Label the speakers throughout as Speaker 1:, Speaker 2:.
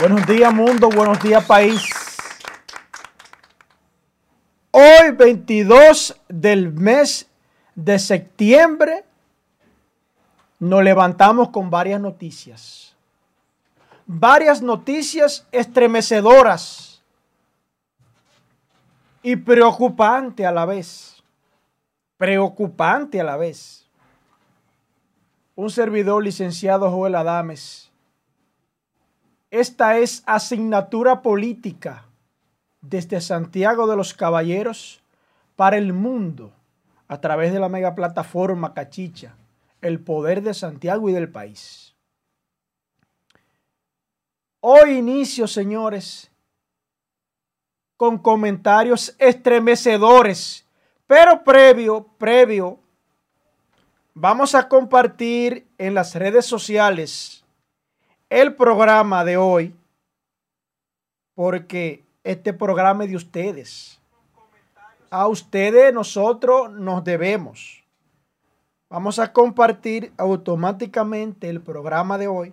Speaker 1: Buenos días mundo, buenos días país. Hoy 22 del mes de septiembre nos levantamos con varias noticias. Varias noticias estremecedoras y preocupante a la vez. Preocupante a la vez. Un servidor licenciado Joel Adames esta es asignatura política desde Santiago de los Caballeros para el mundo a través de la mega plataforma Cachicha, el poder de Santiago y del país. Hoy inicio, señores, con comentarios estremecedores, pero previo, previo, vamos a compartir en las redes sociales el programa de hoy porque este programa es de ustedes. A ustedes nosotros nos debemos. Vamos a compartir automáticamente el programa de hoy,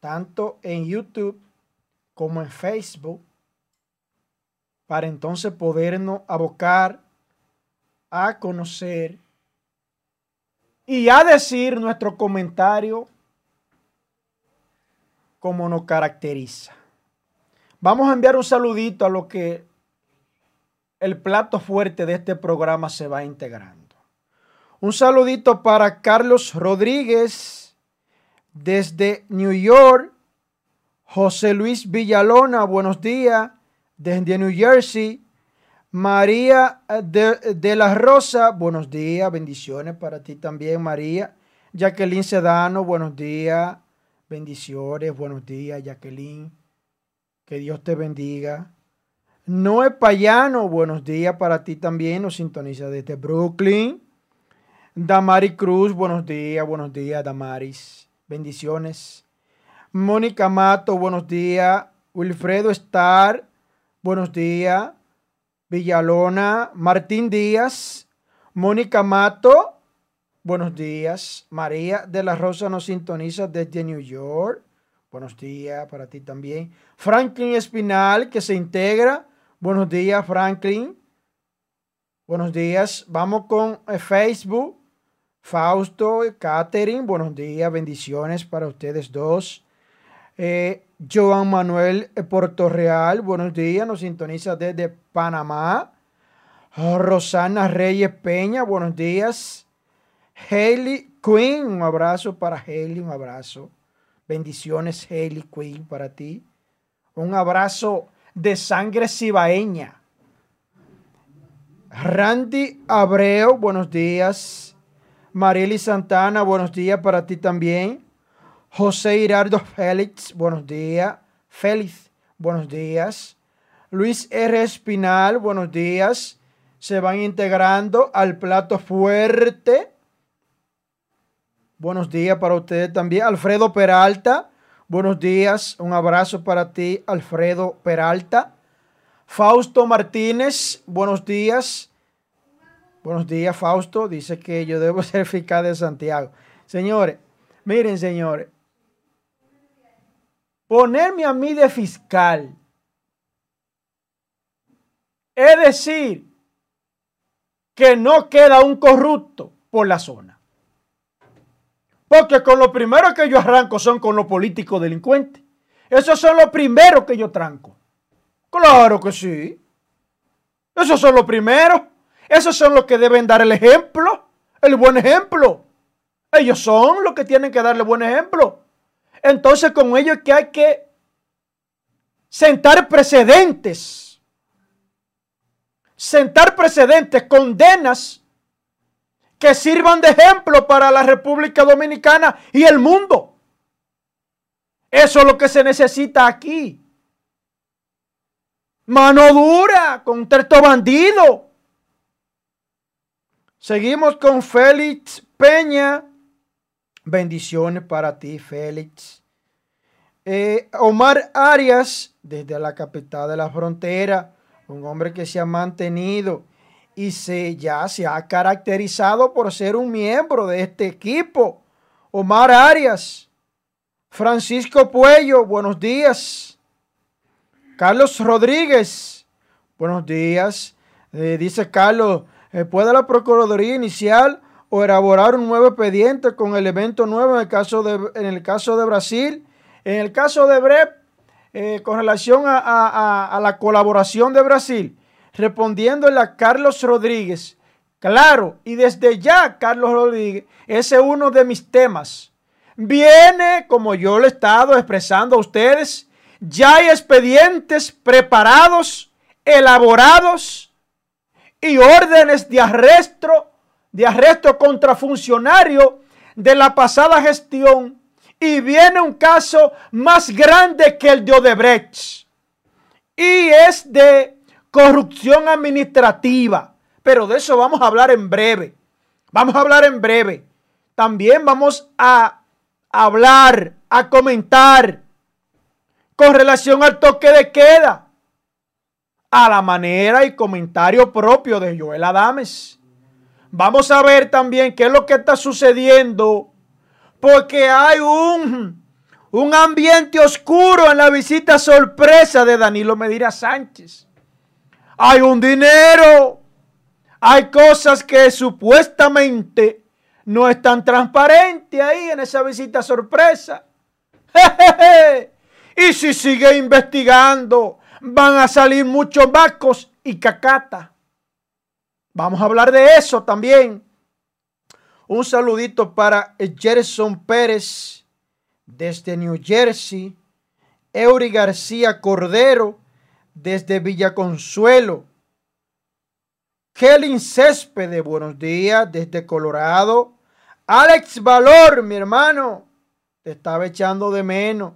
Speaker 1: tanto en YouTube como en Facebook, para entonces podernos abocar a conocer y a decir nuestro comentario como nos caracteriza. Vamos a enviar un saludito a lo que el plato fuerte de este programa se va integrando. Un saludito para Carlos Rodríguez desde New York. José Luis Villalona, buenos días, desde New Jersey. María de, de, la Rosa, buenos días, bendiciones para ti también, María. Jacqueline Sedano, buenos días. Bendiciones, buenos días, Jacqueline. Que Dios te bendiga. Noé Payano, buenos días para ti también. Nos sintoniza desde Brooklyn. Damari Cruz, buenos días, buenos días, Damaris. Bendiciones. Mónica Mato, buenos días. Wilfredo Star, buenos días. Villalona, Martín Díaz, Mónica Mato, Buenos días. María de la Rosa nos sintoniza desde New York. Buenos días para ti también. Franklin Espinal que se integra. Buenos días, Franklin. Buenos días. Vamos con eh, Facebook. Fausto, Catherine, buenos días, bendiciones para ustedes dos. Eh, Joan Manuel eh, Puerto Real, buenos días, nos sintoniza desde Panamá. Rosana Reyes Peña, buenos días. Haley Quinn, un abrazo para Haley, un abrazo. Bendiciones, Haley Quinn, para ti. Un abrazo de sangre cibaeña. Randy Abreu, buenos días. Marily Santana, buenos días para ti también. José Hirardo Félix, buenos días. Félix, buenos días. Luis R. Espinal, buenos días. Se van integrando al plato fuerte Buenos días para ustedes también. Alfredo Peralta, buenos días. Un abrazo para ti, Alfredo Peralta. Fausto Martínez, buenos días. Buenos días, Fausto. Dice que yo debo ser fiscal de Santiago. Señores, miren, señores. Ponerme a mí de fiscal. Es decir, que no queda un corrupto por la zona. Porque con lo primero que yo arranco son con los políticos delincuentes. Esos son los primeros que yo tranco. Claro que sí. Esos son los primeros. Esos son los que deben dar el ejemplo, el buen ejemplo. Ellos son los que tienen que darle buen ejemplo. Entonces con ellos es que hay que sentar precedentes. Sentar precedentes, condenas que sirvan de ejemplo para la República Dominicana y el mundo. Eso es lo que se necesita aquí. Mano dura contra estos bandidos. Seguimos con Félix Peña. Bendiciones para ti, Félix. Eh, Omar Arias, desde la capital de la frontera, un hombre que se ha mantenido y se, ya se ha caracterizado por ser un miembro de este equipo. Omar Arias, Francisco Puello, buenos días. Carlos Rodríguez, buenos días. Eh, dice Carlos, eh, ¿puede la Procuraduría inicial o elaborar un nuevo expediente con elemento nuevo en el caso de, en el caso de Brasil? En el caso de BREP, eh, con relación a, a, la colaboración de Brasil, respondiéndole a Carlos Rodríguez, claro, y desde ya, Carlos Rodríguez, ese es uno de mis temas. Viene, como yo le he estado expresando a ustedes, ya hay expedientes preparados, elaborados y órdenes de arresto, de arresto contra funcionario de la pasada gestión. Y viene un caso más grande que el de Odebrecht. Y es de corrupción administrativa. Pero de eso vamos a hablar en breve. Vamos a hablar en breve. También vamos a hablar, a comentar con relación al toque de queda, a la manera y comentario propio de Joel Adames. Vamos a ver también qué es lo que está sucediendo, porque hay un, un ambiente oscuro en la visita sorpresa de Danilo Medina Sánchez. Hay un dinero, hay cosas que supuestamente no están transparentes ahí en esa visita sorpresa. Y si sigue investigando, van a salir muchos vacos y cacata. Vamos a hablar de eso también. Un saludito para Gerson Pérez desde New Jersey. Eury García Cordero desde Villaconsuelo. Kelly Céspedes, buenos días desde Colorado. Alex Valor, mi hermano, te estaba echando de menos.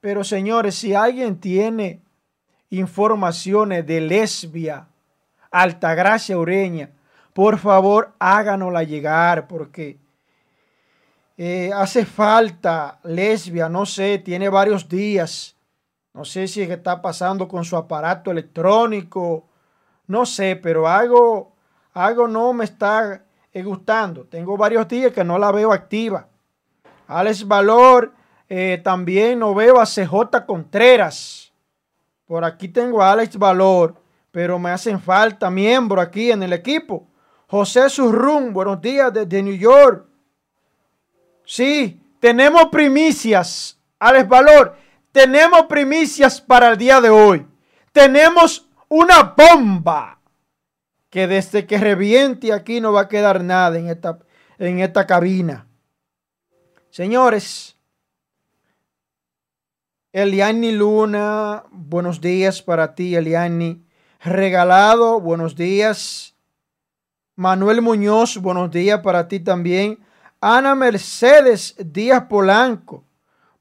Speaker 1: Pero señores, si alguien tiene informaciones de lesbia, Altagracia Ureña, por favor háganosla llegar porque eh, hace falta lesbia, no sé, tiene varios días. No sé si es que está pasando con su aparato electrónico, no sé, pero algo, algo no me está eh, gustando. Tengo varios días que no la veo activa. Alex Valor eh, también no veo a CJ Contreras. Por aquí tengo a Alex Valor, pero me hacen falta miembros aquí en el equipo. José Surrún, buenos días desde New York. Sí, tenemos primicias, Alex Valor. Tenemos primicias para el día de hoy. Tenemos una bomba que desde que reviente aquí no va a quedar nada en esta, en esta cabina. Señores, Eliani Luna, buenos días para ti, Eliani. Regalado, buenos días. Manuel Muñoz, buenos días para ti también. Ana Mercedes Díaz Polanco,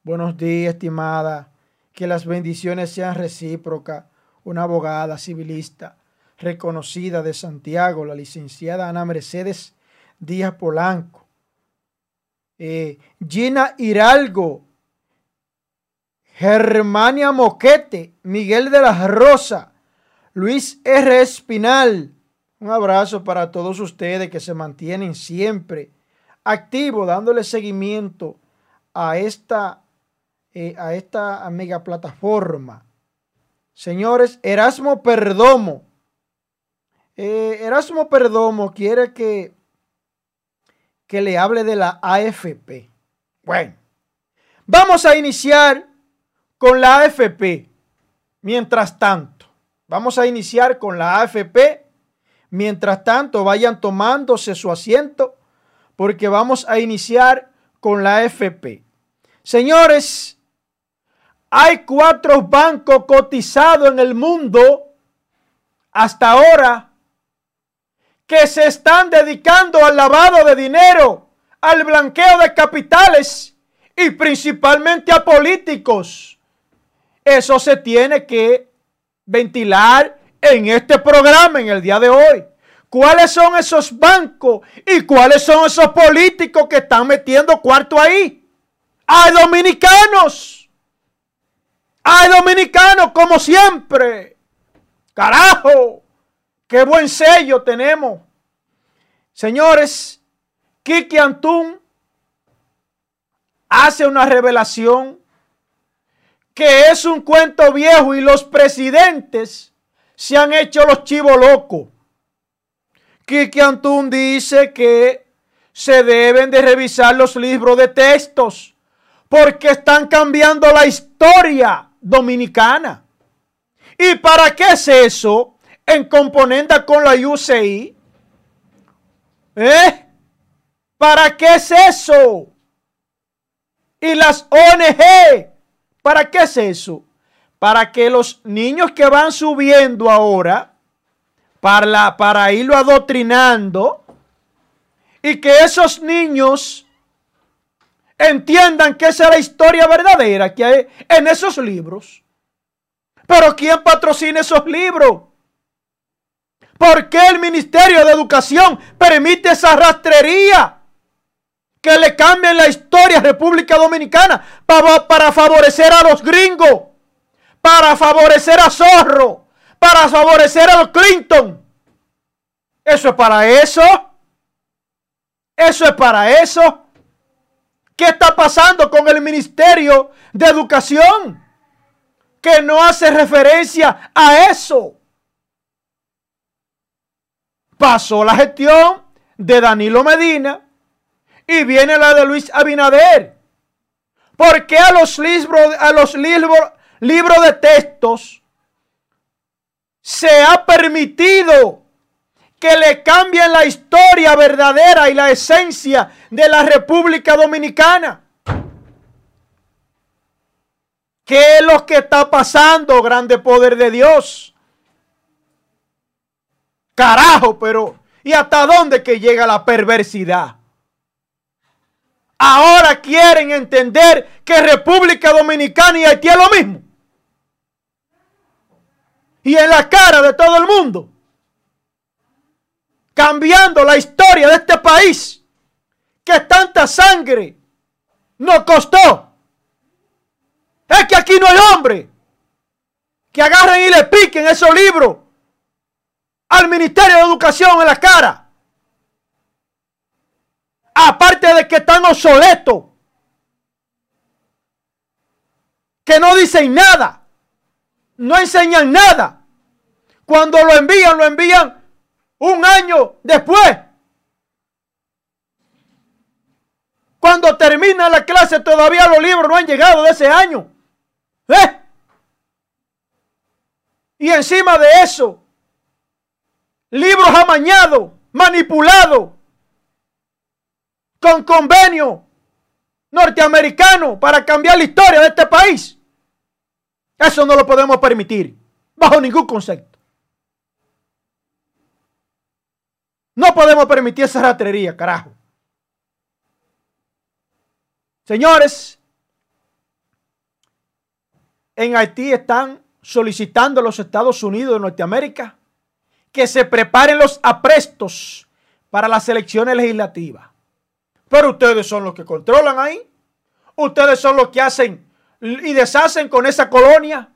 Speaker 1: buenos días, estimada. Que las bendiciones sean recíprocas. Una abogada civilista reconocida de Santiago, la licenciada Ana Mercedes Díaz Polanco. Eh, Gina Hiralgo, Germania Moquete, Miguel de la Rosa, Luis R. Espinal. Un abrazo para todos ustedes que se mantienen siempre activos, dándole seguimiento a esta, eh, a esta mega plataforma. Señores, Erasmo Perdomo. Eh, Erasmo Perdomo quiere que, que le hable de la AFP. Bueno, vamos a iniciar con la AFP. Mientras tanto, vamos a iniciar con la AFP. Mientras tanto, vayan tomándose su asiento porque vamos a iniciar con la AFP. Señores, hay cuatro bancos cotizados en el mundo hasta ahora que se están dedicando al lavado de dinero, al blanqueo de capitales y principalmente a políticos. Eso se tiene que ventilar en este programa en el día de hoy. ¿Cuáles son esos bancos y cuáles son esos políticos que están metiendo cuarto ahí? Hay dominicanos. Hay dominicanos como siempre. Carajo. Qué buen sello tenemos. Señores, Kiki Antún hace una revelación que es un cuento viejo y los presidentes se han hecho los chivos locos. Kiki Antún dice que se deben de revisar los libros de textos porque están cambiando la historia dominicana. ¿Y para qué es eso? En componenda con la UCI. ¿Eh? ¿Para qué es eso? Y las ONG, ¿para qué es eso? Para que los niños que van subiendo ahora, para, para irlo adoctrinando, y que esos niños entiendan que esa es la historia verdadera que hay en esos libros. Pero ¿quién patrocina esos libros? ¿Por qué el Ministerio de Educación permite esa rastrería? Que le cambien la historia a República Dominicana para, favorecer a los gringos, para favorecer a Zorro, para favorecer a los Clinton. ¿Eso es para eso? ¿Eso es para eso? ¿Qué está pasando con el Ministerio de Educación? Que no hace referencia a eso. Pasó la gestión de Danilo Medina y viene la de Luis Abinader. ¿Por qué a los libros, a los libros, libros de textos se ha permitido que le cambien la historia verdadera y la esencia de la República Dominicana. ¿Qué es lo que está pasando, grande poder de Dios? Carajo, pero ¿y hasta dónde que llega la perversidad? Ahora quieren entender que República Dominicana y Haití es lo mismo. Y en la cara de todo el mundo cambiando la historia de este país que tanta sangre nos costó. Es que aquí no hay hombre que agarren y le piquen esos libros al Ministerio de Educación en la cara. Aparte de que están obsoletos, que no dicen nada, no enseñan nada. Cuando lo envían, lo envían un año después. Cuando termina la clase todavía los libros no han llegado de ese año. ¿Eh? Y encima de eso, libros amañados, manipulados, con convenio norteamericano para cambiar la historia de este país. Eso no lo podemos permitir, bajo ningún concepto. No podemos permitir esa ratrería, carajo. Señores, en Haití están solicitando a los Estados Unidos de Norteamérica que se preparen los aprestos para las elecciones legislativas. Pero ustedes son los que controlan ahí. Ustedes son los que hacen y deshacen con esa colonia.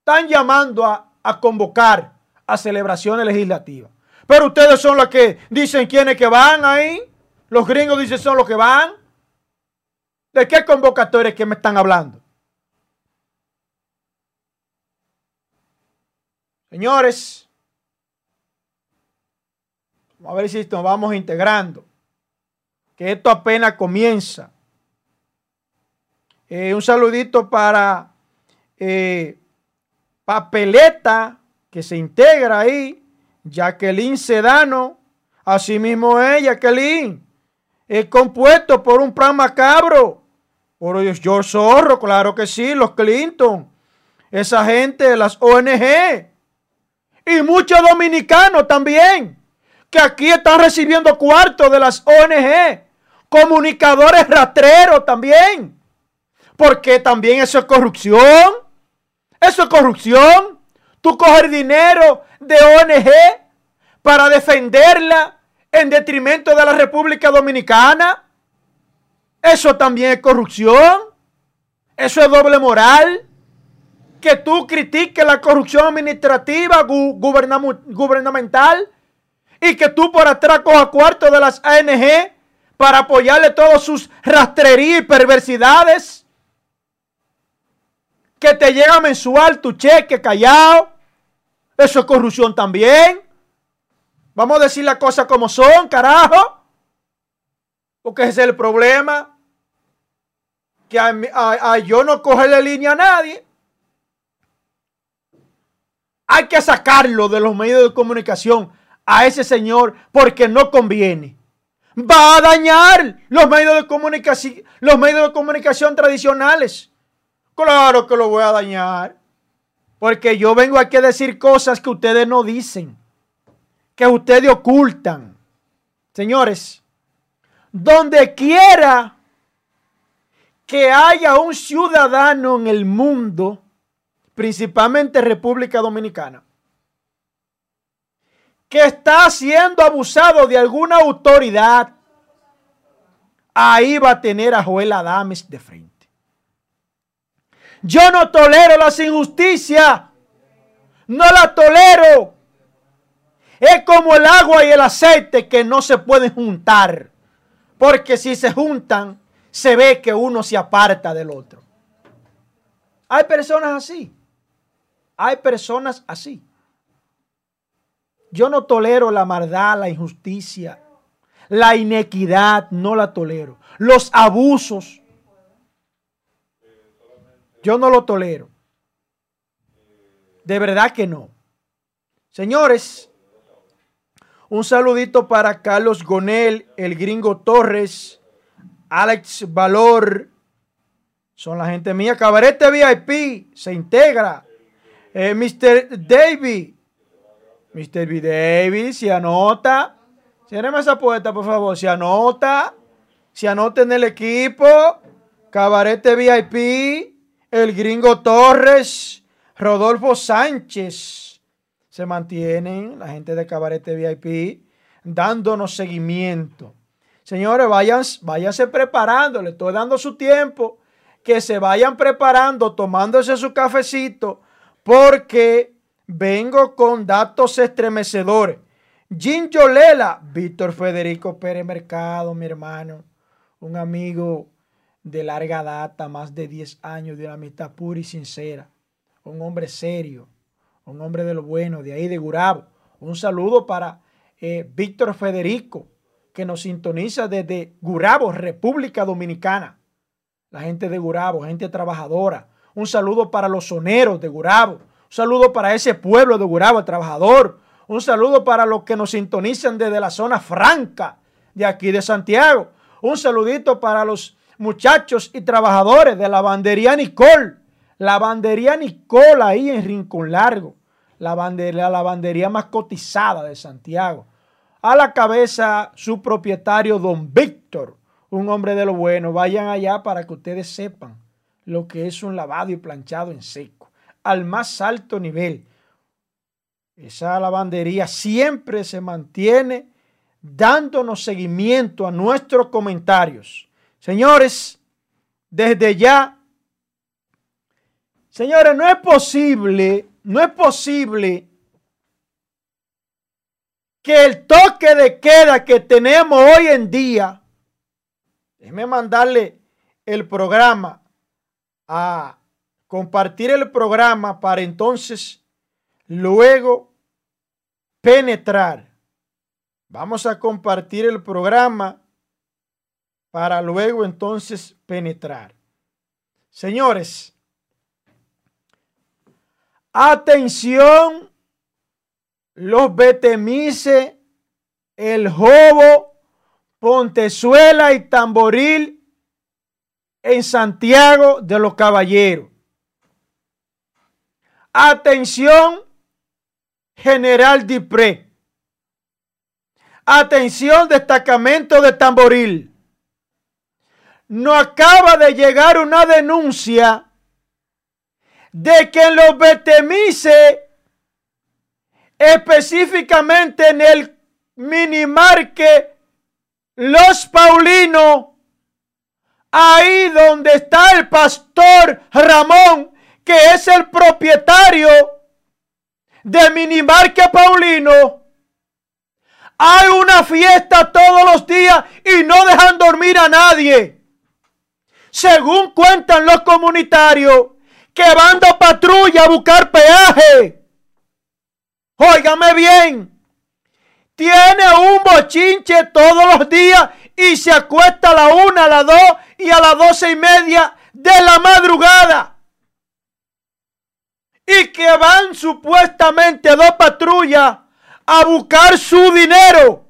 Speaker 1: Están llamando a, convocar a celebraciones legislativas. Pero ustedes son los que dicen quiénes que van ahí. Los gringos dicen son los que van. ¿De qué convocatorias que me están hablando? Señores, vamos a ver si nos vamos integrando. Esto apenas comienza. Eh, un saludito para eh, Papeleta, que se integra ahí. Jacqueline Sedano, asimismo es Jacqueline, es compuesto por un plan macabro, por George Zorro, claro que sí, los Clinton, esa gente, las ONG, y muchos dominicanos también, que aquí están recibiendo cuartos de las ONG, comunicadores rastreros también, porque también eso es corrupción, eso es corrupción, tú coger dinero de ONG para defenderla en detrimento de la República Dominicana. Eso también es corrupción. Eso es doble moral. Que tú critiques la corrupción administrativa gubernamental y que tú por atrás cojas cuartos de las ANG para apoyarle todas sus rastrerías y perversidades. que te llega mensual tu cheque callado. Eso es corrupción también. Vamos a decir las cosas como son, carajo. Porque ese es el problema. Que a, yo no cogerle línea a nadie. Hay que sacarlo de los medios de comunicación a ese señor porque no conviene. Va a dañar los medios de comunicación, los medios de comunicación tradicionales. Claro que lo voy a dañar. Porque yo vengo aquí a decir cosas que ustedes no dicen, que ustedes ocultan. Señores, donde quiera que haya un ciudadano en el mundo, principalmente República Dominicana, que está siendo abusado de alguna autoridad, ahí va a tener a Joel Adames de frente. Yo no tolero las injusticias. No la tolero. Es como el agua y el aceite que no se pueden juntar. Porque si se juntan, se ve que uno se aparta del otro. Hay personas así. Hay personas así. Yo no tolero la maldad, la injusticia, la inequidad, no la tolero. Los abusos, yo no lo tolero. De verdad que no. Señores, un saludito para Carlos Gonel, el gringo Torres, Alex Valor. Son la gente mía. Cabarete VIP se integra. Eh, Mr. David. Mr. B. David se anota. Cierreme esa puerta, por favor. Se anota. Se anota en el equipo. Cabarete VIP el gringo Torres, Rodolfo Sánchez, se mantienen, la gente de Cabarete VIP, dándonos seguimiento. Señores, vayan, váyanse preparando, le estoy dando su tiempo, que se vayan preparando, tomándose su cafecito, porque vengo con datos estremecedores. Jim Yolela, Víctor Federico Pérez Mercado, mi hermano, un amigo de larga data, más de 10 años de una amistad pura y sincera. Un hombre serio, un hombre de lo bueno, de ahí de Gurabo. Un saludo para eh, Víctor Federico, que nos sintoniza desde Gurabo, República Dominicana. La gente de Gurabo, gente trabajadora. Un saludo para los soneros de Gurabo. Saludo para ese pueblo de Gurabo, trabajador. Un saludo para los que nos sintonizan desde la zona franca de aquí de Santiago. Un saludito para los muchachos y trabajadores de la lavandería Nicole. Lavandería Nicole ahí en Rincón Largo. La la lavandería más cotizada de Santiago. A la cabeza su propietario, don Víctor, un hombre de lo bueno. Vayan allá para que ustedes sepan lo que es un lavado y planchado en seco. Al más alto nivel. Esa lavandería siempre se mantiene dándonos seguimiento a nuestros comentarios Señores, desde ya, señores, no es posible, no es posible que el toque de queda que tenemos hoy en día, déjeme mandarle el programa a compartir el programa para entonces luego penetrar. Vamos a compartir el programa para luego entonces penetrar. Señores, atención, los Betemice, el Jobo, Pontezuela y Tamboril en Santiago de los Caballeros. Atención, General Dipré. Atención, destacamento de Tamboril no acaba de llegar una denuncia de que en los Betemice, específicamente en el minimarque Los Paulinos, ahí donde está el pastor Ramón, que es el propietario de Minimarque Paulino, hay una fiesta todos los días y no dejan dormir a nadie según cuentan los comunitarios, que van de patrulla a buscar peaje. Óigame bien. Tiene un bochinche todos los días y se acuesta a la una, a las dos y a las doce y media de la madrugada. Y que van supuestamente dos patrullas a buscar su dinero.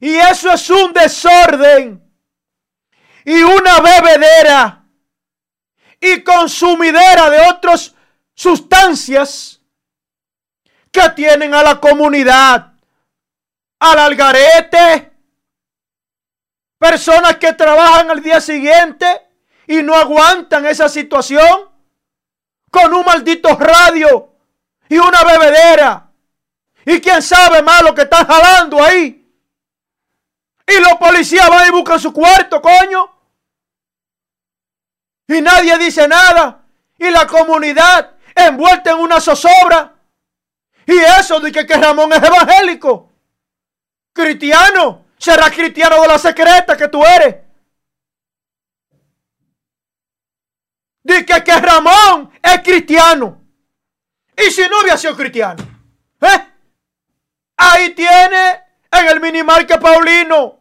Speaker 1: Y eso es un desorden y una bebedera y consumidera de otras sustancias que tienen a la comunidad al algarete. Personas que trabajan al día siguiente y no aguantan esa situación con un maldito radio y una bebedera. Y quién sabe más lo que están jalando ahí. Y los policías van y buscan su cuarto, coño. Y nadie dice nada. Y la comunidad envuelta en una zozobra. Y eso de que, que Ramón es evangélico. Cristiano. Será cristiano de la secreta que tú eres. Dice que, Ramón es cristiano. Y si no hubiera sido cristiano. ¿eh? Ahí tiene en el minimarque Paulino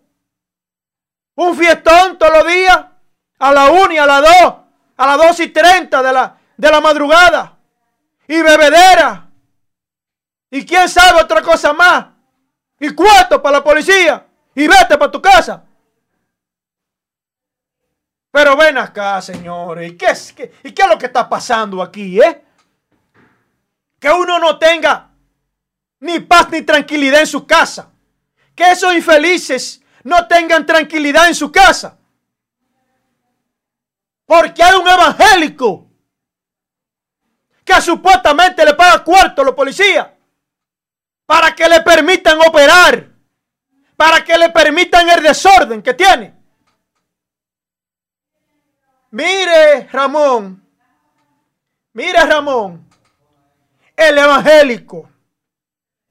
Speaker 1: un fiestón todos los días. A la 1 y a las 2. A las 2 y 30 de la, de la madrugada. Y bebedera. Y quién sabe otra cosa más. Y cuarto para la policía. Y vete para tu casa. Pero ven acá, señores. ¿Y qué, es, qué, ¿Y qué es lo que está pasando aquí, eh? Que uno no tenga ni paz ni tranquilidad en su casa. Que esos infelices no tengan tranquilidad en su casa. Porque hay un evangélico que supuestamente le paga cuarto a los policías para que le permitan operar, para que le permitan el desorden que tiene. Mire, Ramón, mire, Ramón, el evangélico,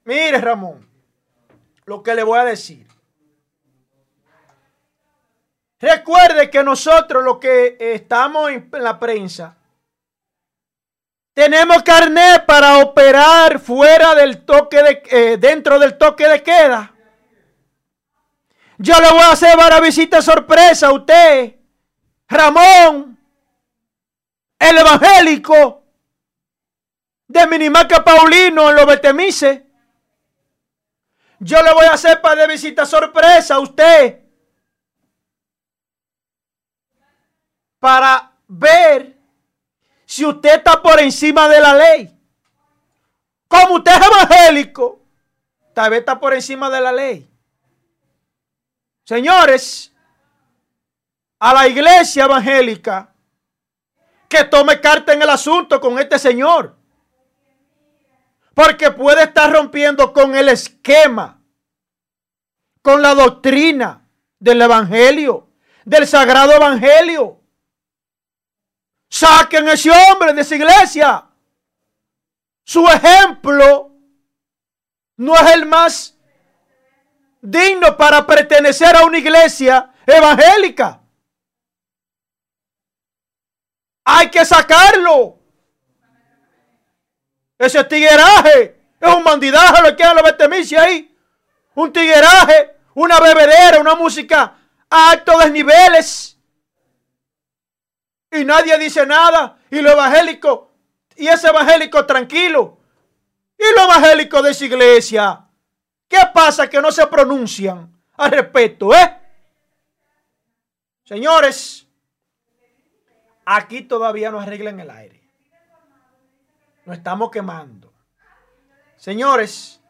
Speaker 1: mire, Ramón, lo que le voy a decir. Recuerde que nosotros los que estamos en la prensa tenemos carnet para operar fuera del toque de eh, dentro del toque de queda. Yo le voy a hacer para visita sorpresa a usted, Ramón, el evangélico de Minimaca Paulino en los Betemices. Yo le voy a hacer para de visita sorpresa a usted para ver si usted está por encima de la ley. Como usted es evangélico, tal vez está por encima de la ley. Señores, a la iglesia evangélica que tome carta en el asunto con este señor. Porque puede estar rompiendo con el esquema, con la doctrina del evangelio, del sagrado evangelio. Saquen a ese hombre de esa iglesia. Su ejemplo no es el más digno para pertenecer a una iglesia evangélica. Hay que sacarlo. Ese tigueraje es un bandidaje lo que hay la ahí. Un tigueraje, una bebedera, una música a altos desniveles y nadie dice nada. Y lo evangélico, y ese evangélico tranquilo. Y lo evangélico de esa iglesia. ¿Qué pasa que no se pronuncian al respecto, eh? Señores, aquí todavía no arreglan el aire. No estamos quemando. Señores,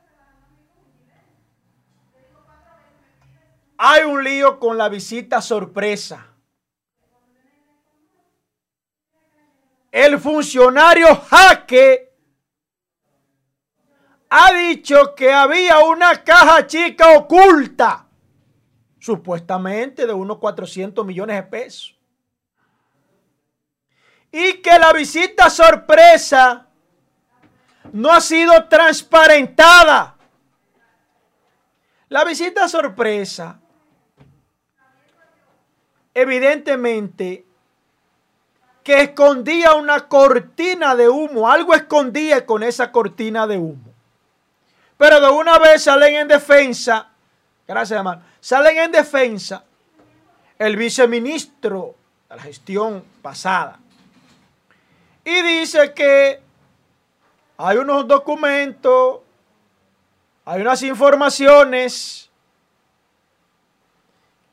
Speaker 1: hay un lío con la visita sorpresa el funcionario Jaque ha dicho que había una caja chica oculta, supuestamente de unos 400 millones de pesos. Y que la visita sorpresa no ha sido transparentada. La visita sorpresa, evidentemente, que escondía una cortina de humo, algo escondía con esa cortina de humo. Pero de una vez salen en defensa, gracias hermano, salen en defensa el viceministro de la gestión pasada. Y dice que hay unos documentos, hay unas informaciones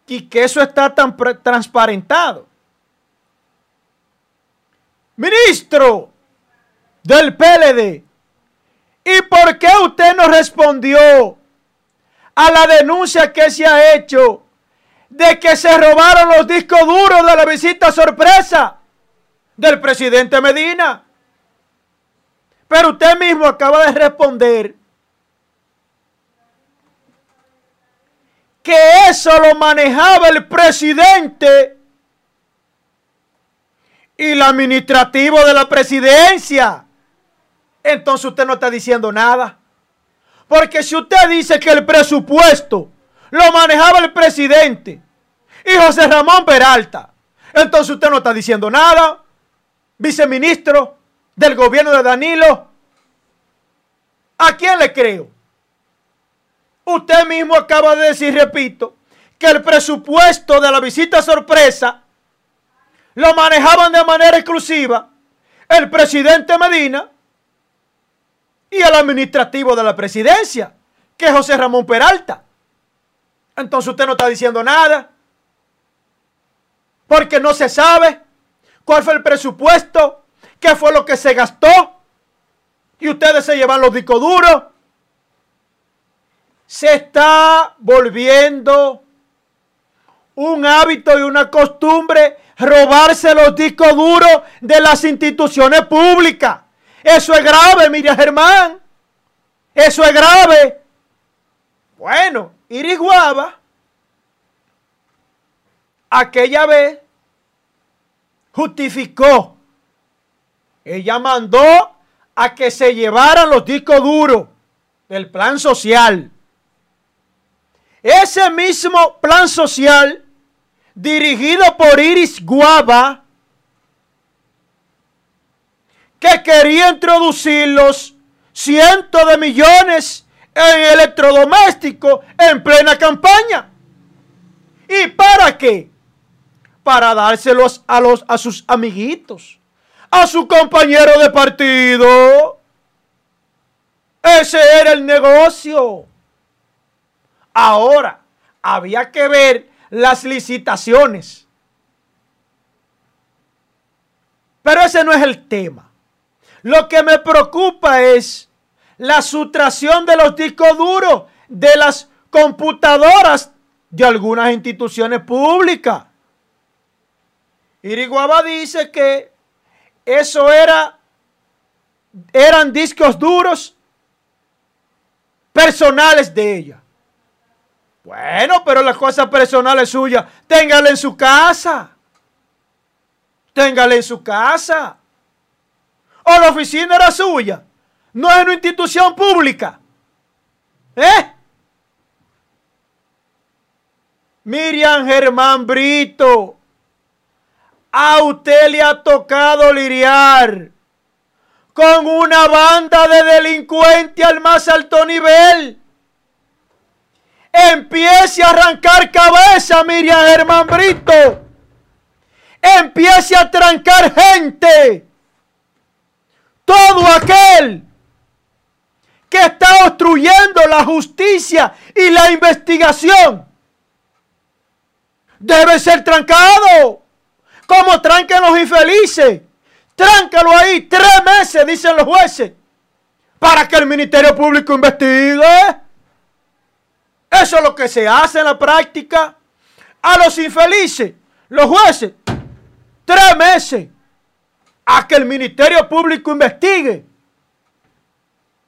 Speaker 1: y que eso está tan transparentado. Ministro del PLD, ¿y por qué usted no respondió a la denuncia que se ha hecho de que se robaron los discos duros de la visita sorpresa del presidente Medina? Pero usted mismo acaba de responder que eso lo manejaba el presidente y el administrativo de la presidencia. Entonces usted no está diciendo nada. Porque si usted dice que el presupuesto lo manejaba el presidente y José Ramón Peralta, entonces usted no está diciendo nada. Viceministro del gobierno de Danilo. ¿A quién le creo? Usted mismo acaba de decir, repito, que el presupuesto de la visita sorpresa lo manejaban de manera exclusiva el presidente Medina y el administrativo de la presidencia, que es José Ramón Peralta. Entonces usted no está diciendo nada, porque no se sabe cuál fue el presupuesto, qué fue lo que se gastó, y ustedes se llevan los discos duros. Se está volviendo un hábito y una costumbre robarse los discos duros de las instituciones públicas. Eso es grave, Miriam Germán. Eso es grave. Bueno, Iris Guava, aquella vez, justificó. Ella mandó a que se llevaran los discos duros del plan social. Ese mismo plan social, dirigido por Iris Guava, que quería introducir los cientos de millones en electrodomésticos en plena campaña. ¿Y para qué? Para dárselos a, los, a sus amiguitos, a su compañero de partido. Ese era el negocio. Ahora, había que ver las licitaciones. Pero ese no es el tema. Lo que me preocupa es la sustracción de los discos duros de las computadoras de algunas instituciones públicas. Iriguaba dice que eso era eran discos duros personales de ella. Bueno, pero las cosas personales suyas, téngale en su casa. Téngale en su casa. O la oficina era suya. No es una institución pública. ¿Eh? Miriam Germán Brito, a usted le ha tocado lidiar con una banda de delincuentes al más alto nivel. Empiece a arrancar cabeza, Miriam Germán Brito. Empiece a trancar gente. Todo aquel que está obstruyendo la justicia y la investigación debe ser trancado. Como tranquen los infelices. Tráncalo ahí tres meses, dicen los jueces, para que el Ministerio Público investigue. Eso es lo que se hace en la práctica. A los infelices, los jueces, tres meses a que el Ministerio Público investigue.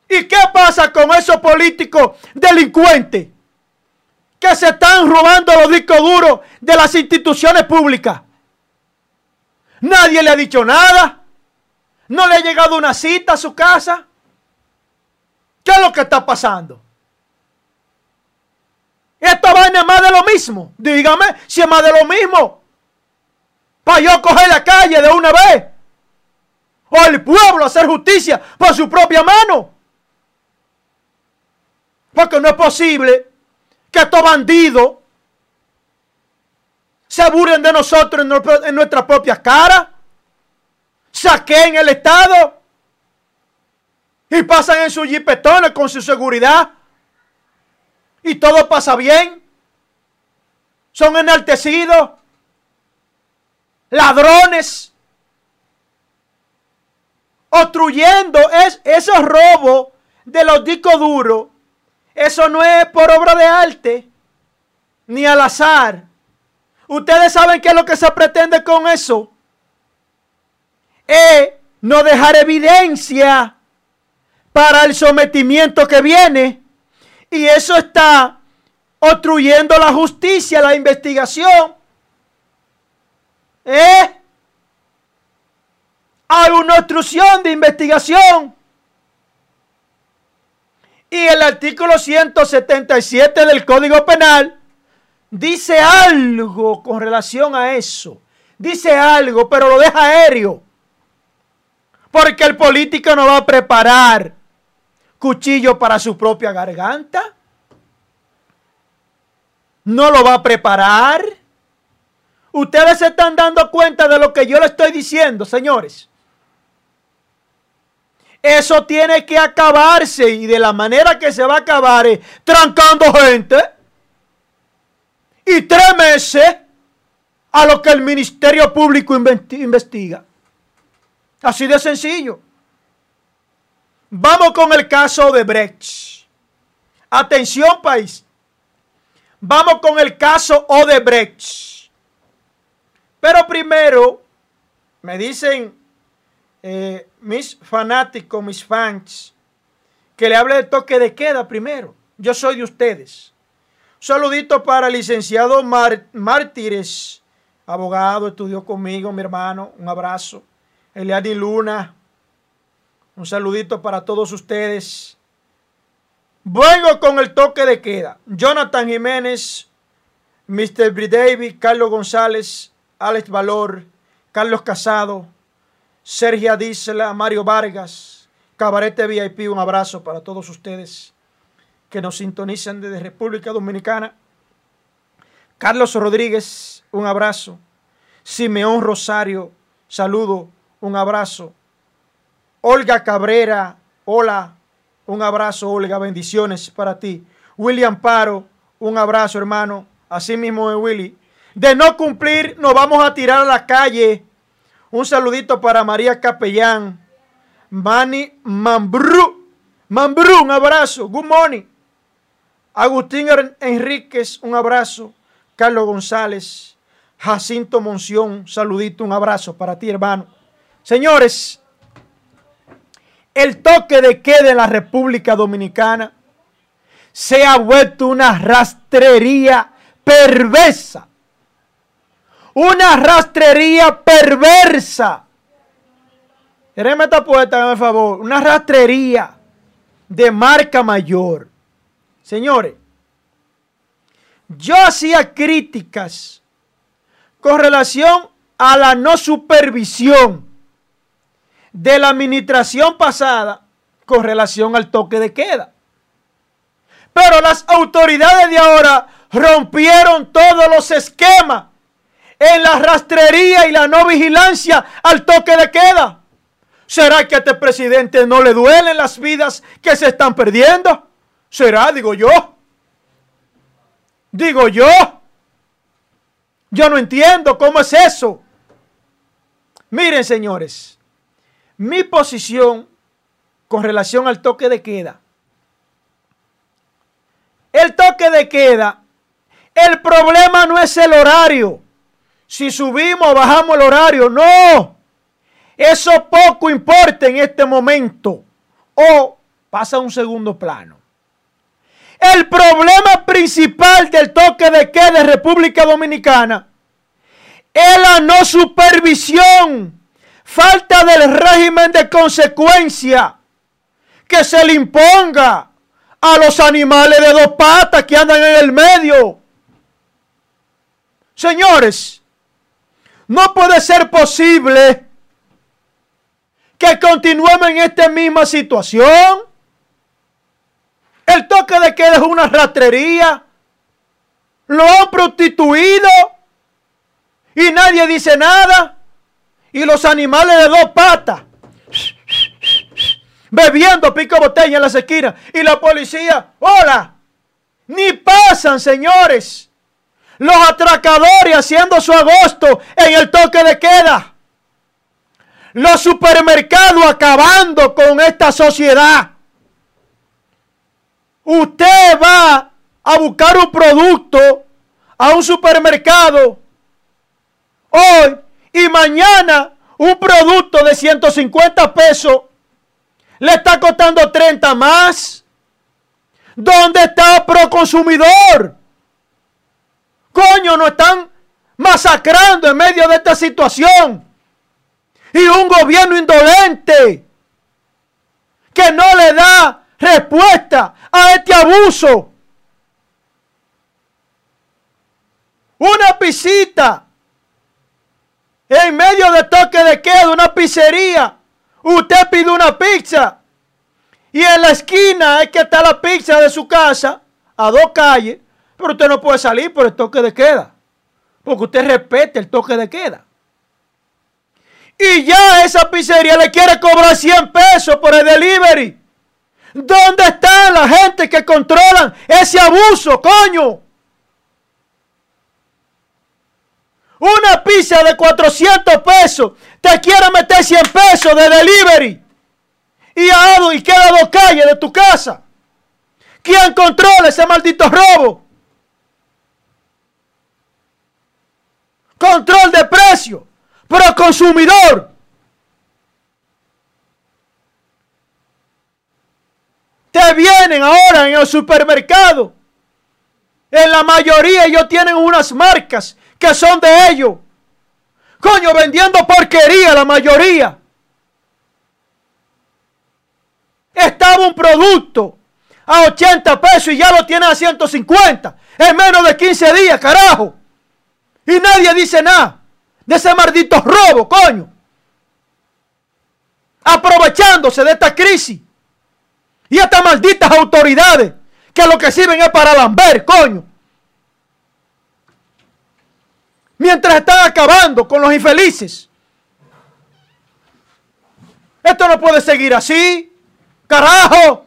Speaker 1: ¿Y qué pasa con esos políticos delincuentes que se están robando los discos duros de las instituciones públicas? Nadie le ha dicho nada. No le ha llegado una cita a su casa. ¿Qué es lo que está pasando? Esta vaina es más de lo mismo. Dígame si es más de lo mismo. para yo coger la calle de una vez. O el pueblo hacer justicia por su propia mano. Porque no es posible que estos bandidos se burlen de nosotros en, nuestra propia cara. Saquen el Estado. Y pasan en sus jipetones con su seguridad. Y todo pasa bien. Son enaltecidos. Ladrones. Obstruyendo es, esos robos de los discos duros eso no es por obra de arte, ni al azar. Ustedes saben qué es lo que se pretende con eso. Es no dejar evidencia para el sometimiento que viene. Y eso está obstruyendo la justicia, la investigación. ¿Eh? Hay una obstrucción de investigación. Y el artículo 177 del Código Penal dice algo con relación a eso. Dice algo, pero lo deja aéreo. Porque el político no va a preparar cuchillo para su propia garganta. No lo va a preparar. Ustedes se están dando cuenta de lo que yo le estoy diciendo, señores. Eso tiene que acabarse y de la manera que se va a acabar es trancando gente y tres meses a lo que el Ministerio Público investiga. Así de sencillo. Vamos con el caso de Brecht. Atención país. Vamos con el caso Odebrecht. Pero primero, me dicen eh, mis fanáticos, mis fans, que le hable de toque de queda primero. Yo soy de ustedes. Saludito para el licenciado Mártires, abogado, estudió conmigo, mi hermano. Un abrazo. Eliani Luna. Un saludito para todos ustedes. Vengo con el toque de queda. Jonathan Jiménez, Mr. B. David, Carlos González, Alex Valor, Carlos Casado, Sergio Dísela, Mario Vargas, Cabarete VIP, un abrazo para todos ustedes que nos sintonizan desde República Dominicana. Carlos Rodríguez, un abrazo. Simeón Rosario, saludo, un abrazo. Olga Cabrera, hola, un abrazo, Olga, bendiciones para ti. William Paro, un abrazo, hermano. Así mismo es Willy. De no cumplir, nos vamos a tirar a la calle un saludito para María Capellán. Mani Mambrú. Mambrú, un abrazo. Good morning. Agustín Enríquez, un abrazo. Carlos González. Jacinto Monción, saludito, un abrazo para ti, hermano. Señores, el toque de queda en la República Dominicana se ha vuelto una rastrería perversa una rastrería perversa. Quereme esta poeta, por favor. Una rastrería de marca mayor. Señores, yo hacía críticas con relación a la no supervisión de la administración pasada con relación al toque de queda. Pero las autoridades de ahora rompieron todos los esquemas en la rastrería y la no vigilancia al toque de queda. ¿Será que a este presidente no le duelen las vidas que se están perdiendo? ¿Será? Digo yo. Digo yo. Yo no entiendo cómo es eso. Miren, señores, mi posición con relación al toque de queda. El toque de queda, el problema no es el horario si subimos o bajamos el horario. No. Eso poco importa en este momento. O pasa a un segundo plano. El problema principal del toque de queda de República Dominicana es la no supervisión, falta del régimen de consecuencia que se le imponga a los animales de dos patas que andan en el medio. Señores, No puede ser posible que continuemos en esta misma situación. El toque de queda es una rastrería. Lo han prostituido y nadie dice nada. Y los animales de dos patas bebiendo pico botella en las esquinas. Y la policía, hola, ni pasan, señores. Los atracadores haciendo su agosto en el toque de queda. Los supermercados acabando con esta sociedad. Usted va a buscar un producto a un supermercado hoy y mañana un producto de 150 pesos le está costando 30 más. ¿Dónde está proconsumidor? Coño, nos están masacrando en medio de esta situación. Y un gobierno indolente que no le da respuesta a este abuso. Una pisita en medio de toque de queda, una pizzería Usted pide una pizza y en la esquina es que está la pizza de su casa, a dos calles, pero usted no puede salir por el toque de queda, porque usted respete el toque de queda. Y ya esa pizzería le quiere cobrar 100 pesos por el delivery. ¿Dónde está la gente que controlan ese abuso, coño? Una pizza de 400 pesos te quiere meter 100 pesos de delivery y, a, y queda dos calles de tu casa. ¿Quién controla ese maldito robo? Control de precio, pero consumidor. Te vienen ahora en el supermercado. En la mayoría ellos tienen unas marcas que son de ellos. Coño, vendiendo porquería la mayoría. Estaba un producto a 80 pesos y ya lo tiene a 150 en menos de 15 días, carajo. Y nadie dice nada de ese maldito robo, coño. Aprovechándose de esta crisis. Y estas malditas autoridades que lo que sirven es para lamber, coño. mientras están acabando con los infelices. Esto no puede seguir así. Carajo.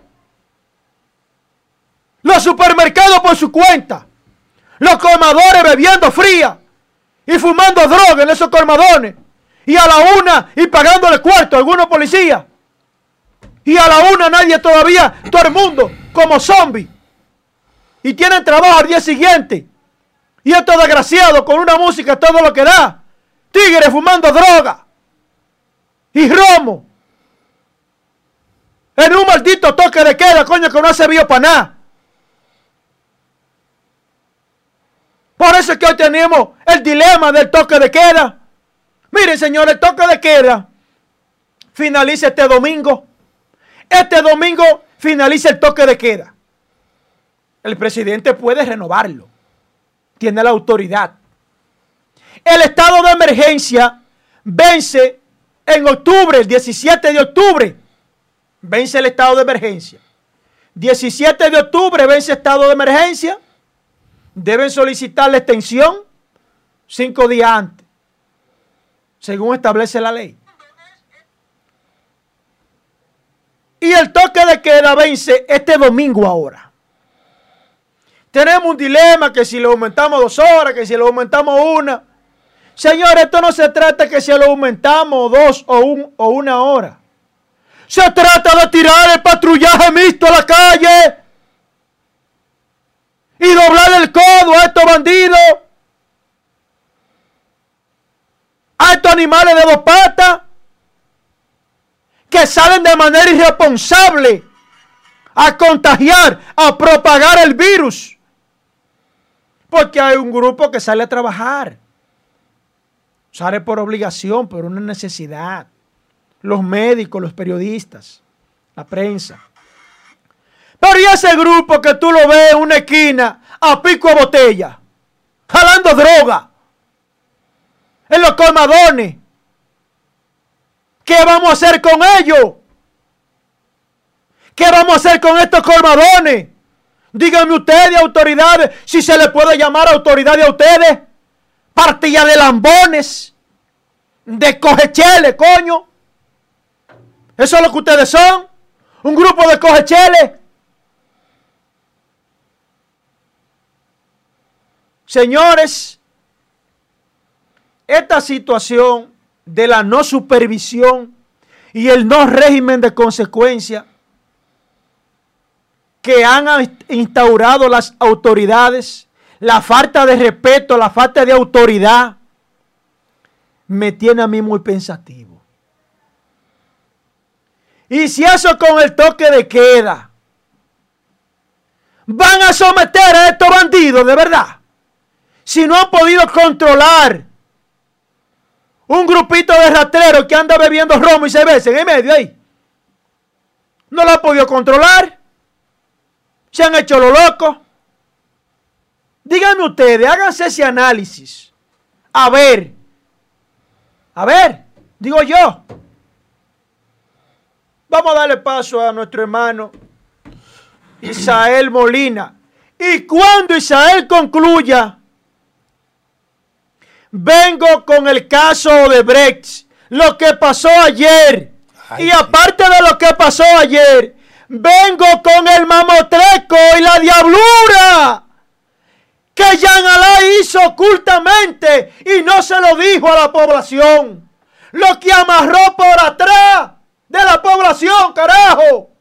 Speaker 1: Los supermercados por su cuenta. Los colmadores bebiendo fría y fumando droga en esos colmadones. Y a la una y pagándole cuarto a algunos policías. Y a la una nadie todavía, todo el mundo como zombie. Y tienen trabajo al día siguiente. Y estos desgraciados con una música todo lo que da. Tigres fumando droga. Y romo. En un maldito toque de queda, coño, que no ha servido para nada. Por eso es que hoy tenemos el dilema del toque de queda. Miren, señores, el toque de queda finaliza este domingo. Este domingo finaliza el toque de queda. El presidente puede renovarlo tiene la autoridad. El estado de emergencia vence en octubre, el 17 de octubre, vence el estado de emergencia. 17 de octubre vence estado de emergencia. Deben solicitar la extensión cinco días antes, según establece la ley. Y el toque de queda vence este domingo ahora. Tenemos un dilema que si le aumentamos dos horas, que si le aumentamos una. Señor, esto no se trata que si lo aumentamos dos o, un, o una hora. Se trata de tirar el patrullaje mixto a la calle y doblar el codo a estos bandidos, a estos animales de dos patas que salen de manera irresponsable a contagiar, a propagar el virus. Porque hay un grupo que sale a trabajar. Sale por obligación, por una necesidad. Los médicos, los periodistas, la prensa. Pero y ese grupo que tú lo ves en una esquina a pico de botella, jalando droga. en los colmadones. ¿Qué vamos a hacer con ellos? ¿Qué vamos a hacer con estos colmadones? Díganme ustedes, autoridades, si se le puede llamar autoridades a ustedes. Partilla de lambones, de cogecheles, coño. Eso es lo que ustedes son. Un grupo de cogecheles. Señores, esta situación de la no supervisión y el no régimen de consecuencia que han instaurado las autoridades, la falta de respeto, la falta de autoridad, me tiene a mí muy pensativo. Y si eso con el toque de queda, van a someter a estos bandidos de verdad, si no han podido controlar un grupito de rastreros que anda bebiendo romo y cerveza en el medio ahí. No lo ha podido controlar. Se han hecho lo loco. Díganme ustedes, háganse ese análisis. A ver. A ver, digo yo. Vamos a darle paso a nuestro hermano Isael Molina. Y cuando Isael concluya, vengo con el caso de Brecht, lo que pasó ayer. y aparte de lo que pasó ayer, vengo con el mamotreco y la diablura que Jean Alain hizo ocultamente y no se lo dijo a la población. Lo que amarró por atrás de la población, carajo.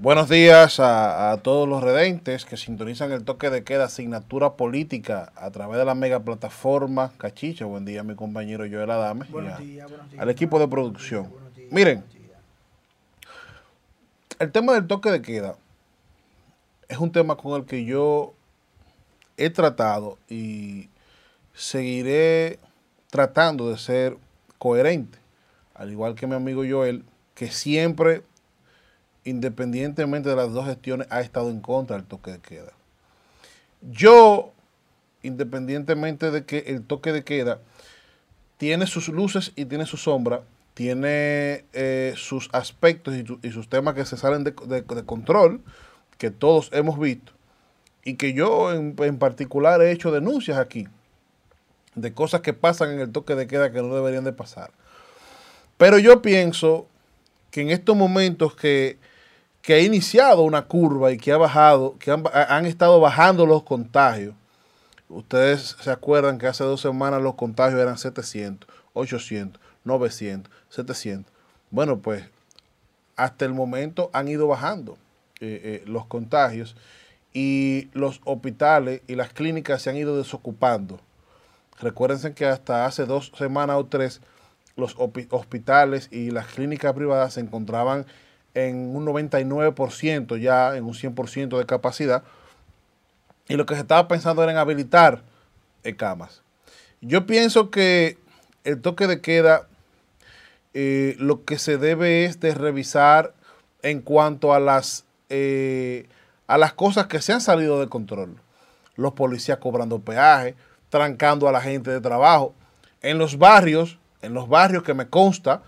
Speaker 2: Buenos días a, todos los redentes que sintonizan el toque de queda asignatura política a través de la mega plataforma Cachicha. Buen día, mi compañero Joel Adame. Buenos días, buenos días. Al equipo de producción. Miren, el tema del toque de queda es un tema con el que yo he tratado y seguiré tratando de ser coherente, al igual que mi amigo Joel, que siempre independientemente de las dos gestiones, ha estado en contra del toque de queda. Yo, independientemente de que el toque de queda tiene sus luces y tiene su sombra, tiene eh, sus aspectos y, sus temas que se salen de, control, que todos hemos visto, y que yo en, en particular he hecho denuncias aquí de cosas que pasan en el toque de queda que no deberían de pasar. Pero yo pienso que en estos momentos que que ha iniciado una curva y que ha bajado, que han, estado bajando los contagios. Ustedes se acuerdan que hace dos semanas los contagios eran 700, 800, 900, 700. Bueno, pues hasta el momento han ido bajando eh, eh, los contagios y los hospitales y las clínicas se han ido desocupando. Recuérdense que hasta hace dos semanas o tres los hospitales y las clínicas privadas se encontraban en un 99% ya, en un 100% de capacidad. Y lo que se estaba pensando era en habilitar eh, camas. Yo pienso que el toque de queda, eh, lo que se debe es de revisar en cuanto a las, eh, a las cosas que se han salido de control. Los policías cobrando peaje, trancando a la gente de trabajo. En los barrios, en los barrios que me consta,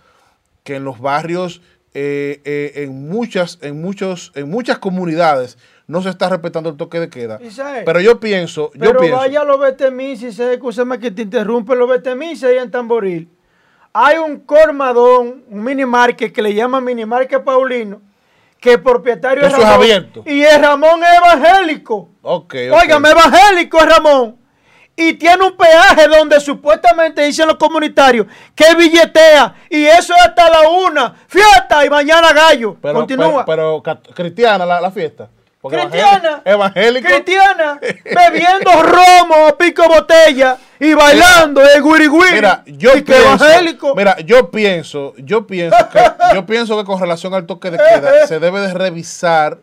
Speaker 2: que en los barrios eh, eh, en, muchas, en, muchos, en muchas comunidades no se está respetando el toque de queda. Pero yo pienso.
Speaker 1: Pero
Speaker 2: yo pienso,
Speaker 1: vaya a los Betemises, escúchame que te interrumpe, los Betemises ahí en Tamboril. Hay un cormadón, un minimarket que le llaman minimarket Paulino, que el propietario
Speaker 2: es Ramón. abierto.
Speaker 1: Y el Ramón es evangélico.
Speaker 2: Okay,
Speaker 1: Óigame, evangélico es Ramón y tiene un peaje donde supuestamente dicen los comunitarios que billetea y eso es hasta la una, fiesta y mañana gallo.
Speaker 2: Pero,
Speaker 1: Continúa.
Speaker 2: Pero, cristiana la, fiesta.
Speaker 1: cristiana,
Speaker 2: evangélico.
Speaker 1: Cristiana, bebiendo romo, pico botella y bailando el guiri
Speaker 2: Mira, yo pienso, mira, yo pienso, yo pienso que, yo pienso que con relación al toque de queda se debe de revisar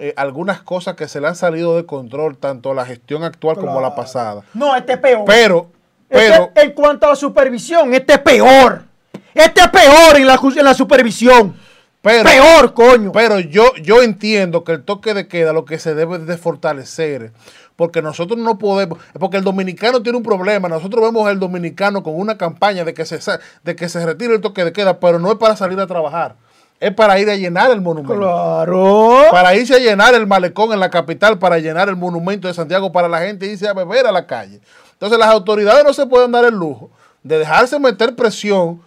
Speaker 2: eh, algunas cosas que se le han salido de control, tanto la gestión actual como la pasada.
Speaker 1: No, este es peor.
Speaker 2: Pero, este pero.
Speaker 1: en cuanto a la supervisión, este es peor. Este es peor en la, en la supervisión.
Speaker 2: Pero,
Speaker 1: peor, coño.
Speaker 2: Pero yo, yo entiendo que el toque de queda lo que se debe de fortalecer. porque nosotros no podemos, porque el dominicano tiene un problema, nosotros vemos al dominicano con una campaña de que se, de que se retire el toque de queda, pero no es para salir a trabajar. Es para ir a llenar el monumento.
Speaker 1: Claro.
Speaker 2: Para irse a llenar el malecón en la capital, para llenar el monumento de Santiago, para la gente irse a beber a la calle. Entonces las autoridades no se pueden dar el lujo de dejarse meter presión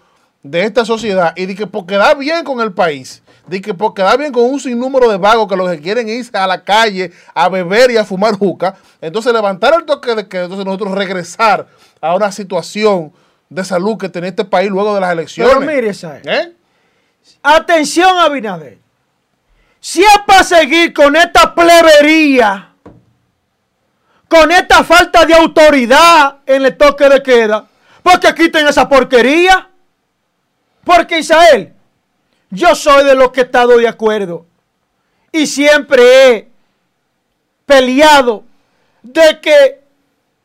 Speaker 2: de esta sociedad y de que porque da bien con el país, de que porque da bien con un sinnúmero de vagos que lo que quieren irse a la calle a beber y a fumar juca, entonces levantar el toque de que entonces nosotros regresar a una situación de salud que tiene este país luego de las elecciones.
Speaker 1: Pero mire, ¿Eh? Atención, Abinader. Si es para seguir con esta plebería, con esta falta de autoridad en el toque de queda, porque quiten esa porquería. Porque Israel, yo soy de los que he estado de acuerdo y siempre he peleado de que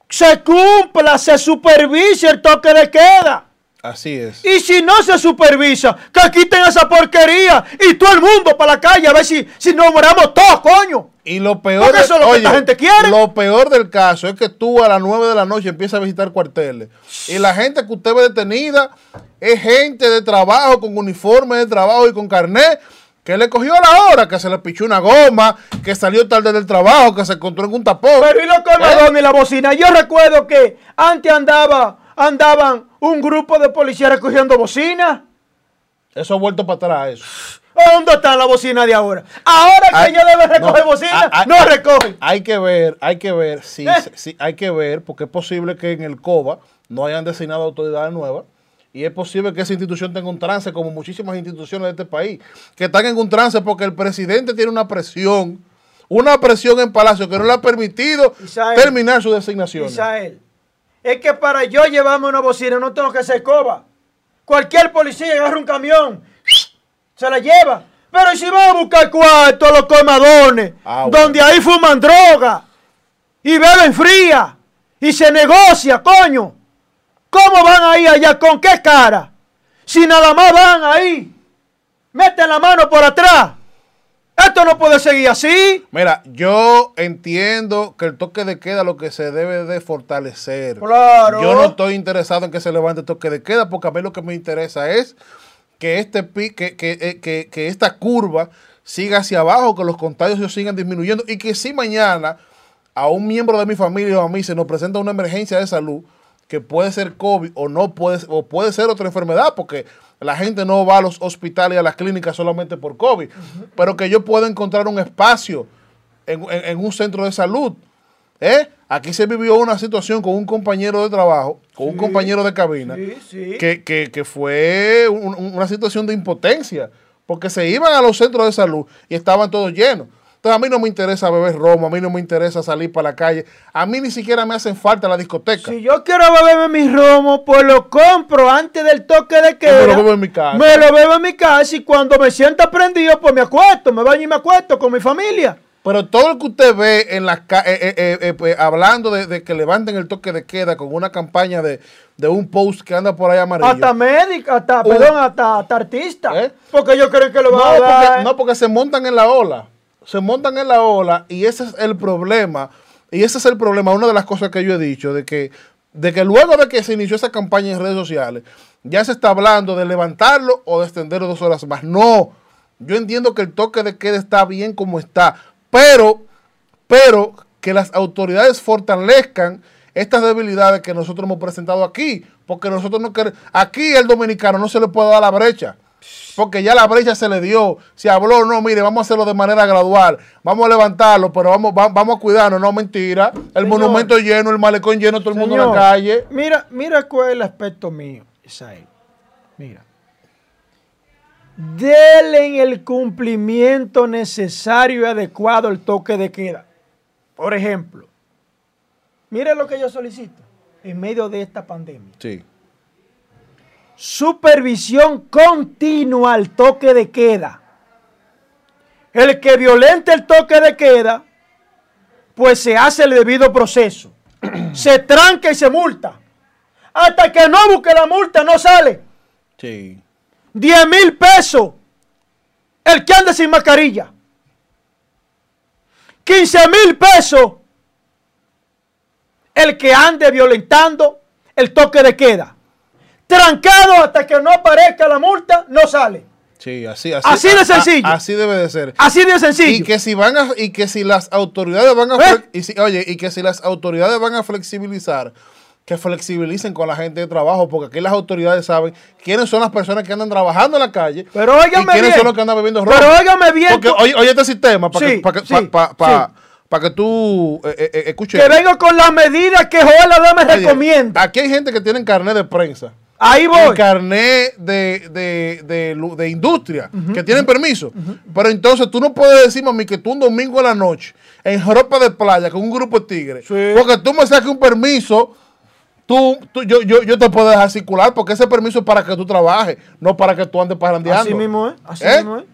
Speaker 1: se cumpla, se supervise el toque de queda.
Speaker 2: Así es.
Speaker 1: Y si no se supervisa, que quiten esa porquería y todo el mundo para la calle a ver si, si nos moramos todos, coño.
Speaker 2: Y lo peor,
Speaker 1: eso es lo que la gente quiere.
Speaker 2: Lo peor del caso es que tú a las 9 de la noche empiezas a visitar cuarteles. Y la gente que usted ve detenida es gente de trabajo, con uniforme de trabajo y con carnet, que le cogió la hora, que se le pichó una goma, que salió tarde del trabajo, que se encontró en un tapón.
Speaker 1: Pero y lo que ¿Eh? y la bocina. Yo recuerdo que antes andaba, andaban un grupo de policías recogiendo bocina.
Speaker 2: Eso ha vuelto para atrás, eso.
Speaker 1: ¿Dónde está la bocina de ahora? Ahora que ella debe recoger bocina, no recoge.
Speaker 2: Hay que ver, hay que ver, sí, ¿Eh? sí, hay que ver, porque es posible que en el COBA no hayan designado autoridades nuevas. Y es posible que esa institución tenga un trance, como muchísimas instituciones de este país, que están en un trance porque el presidente tiene una presión, una presión en Palacio que no le ha permitido terminar su designación.
Speaker 1: Israel, es que para yo llevarme una bocina no tengo que ser coba. Cualquier policía agarra un camión se la lleva. Pero si va a buscar cuarto los comadones, ah, donde ahí fuman droga y beben fría y se negocia, coño, ¿cómo van ahí allá? ¿Con qué cara? Si nada más van ahí, meten la mano por atrás. Esto no puede seguir así.
Speaker 2: Mira, yo entiendo que el toque de queda lo que se debe de fortalecer.
Speaker 1: Claro.
Speaker 2: Yo no estoy interesado en que se levante el toque de queda porque a mí lo que me interesa es que, este, que, eh, que, que, esta curva siga hacia abajo, que los contagios sigan disminuyendo y que si mañana a un miembro de mi familia o a mí se nos presenta una emergencia de salud, que puede ser COVID o no puede, o puede ser otra enfermedad, porque la gente no va a los hospitales y a las clínicas solamente por COVID, pero que yo pueda encontrar un espacio en, en un centro de salud ¿Eh? Aquí se vivió una situación con un compañero de trabajo, con un compañero de cabina, Que, fue una situación de impotencia, porque se iban a los centros de salud y estaban todos llenos. Entonces a mí no me interesa beber romo, a mí no me interesa salir para la calle, a mí ni siquiera me hacen falta la discoteca.
Speaker 1: Si yo quiero beberme mi romo, pues lo compro antes del toque de queda.
Speaker 2: Me lo bebo en mi casa.
Speaker 1: Me lo bebo en mi casa y cuando me sienta prendido, pues me acuesto, me baño y me acuesto con mi familia.
Speaker 2: Pero todo lo que usted ve en las eh, eh, eh, pues, hablando de, que levanten el toque de queda con una campaña de, un post que anda por ahí amarillo.
Speaker 1: Hasta médico, hasta, perdón, hasta, artista. Porque yo creo que lo van
Speaker 2: no, a Porque, no, porque se montan en la ola. Se montan en la ola y ese es el problema. Y ese es el problema, una de las cosas que yo he dicho, de que, de que luego de que se inició esa campaña en redes sociales, ya se está hablando de levantarlo o de extenderlo dos horas más. No, yo entiendo que el toque de queda está bien como está pero, pero que las autoridades fortalezcan estas debilidades que nosotros hemos presentado aquí, porque nosotros no queremos, aquí el dominicano no se le puede dar la brecha, porque ya la brecha se le dio, se habló, no, mire, vamos a hacerlo de manera gradual, vamos a levantarlo, pero vamos, vamos a cuidarnos, no mentira, el monumento lleno, el malecón lleno, todo el mundo en la calle.
Speaker 1: Mira, mira cuál es el aspecto mío, Isaí, mira. Denle el cumplimiento necesario y adecuado al toque de queda. Por ejemplo, mire lo que yo solicito en medio de esta pandemia.
Speaker 2: Sí.
Speaker 1: Supervisión continua al toque de queda. El que violente el toque de queda, pues se hace el debido proceso. se tranca y se multa. Hasta que no busque la multa, no sale.
Speaker 2: Sí.
Speaker 1: 10 mil pesos el que anda sin mascarilla. 15 mil pesos el que ande violentando el toque de queda. Trancado hasta que no aparezca la multa, no sale.
Speaker 2: Sí, así, así,
Speaker 1: Así de
Speaker 2: a-
Speaker 1: sencillo.
Speaker 2: así debe de ser.
Speaker 1: Así de sencillo.
Speaker 2: Y que si van a, y que si las autoridades van a
Speaker 1: ¿Eh?
Speaker 2: y si- oye, y que si las autoridades van a flexibilizar, que flexibilicen con la gente de trabajo, porque aquí las autoridades saben quiénes son las personas que andan trabajando en la calle
Speaker 1: Pero óigame
Speaker 2: y quiénes
Speaker 1: bien.
Speaker 2: son los que andan bebiendo ron.
Speaker 1: Pero óigame bien.
Speaker 2: Porque oye, oye este sistema para
Speaker 1: Sí,
Speaker 2: que, para que,
Speaker 1: sí,
Speaker 2: pa- pa- pa-
Speaker 1: sí.
Speaker 2: pa que tú eh, eh, eh, escuches.
Speaker 1: que vengo con las medidas que Joel
Speaker 2: Oye,
Speaker 1: recomienda.
Speaker 2: Aquí hay gente que tiene carnet de prensa.
Speaker 1: Ahí voy.
Speaker 2: carnet de, de, de de industria, que tienen permiso. Pero entonces tú no puedes decirme a mí que tú un domingo en la noche, en ropa de playa, con un grupo de tigres,
Speaker 1: Sí.
Speaker 2: porque tú me saques un permiso, tú, tú- yo, yo, yo te puedo dejar circular, porque ese permiso es para que tú trabajes, no para que tú andes parrandeando.
Speaker 1: Así mismo es. Así
Speaker 2: ¿Eh?
Speaker 1: mismo es.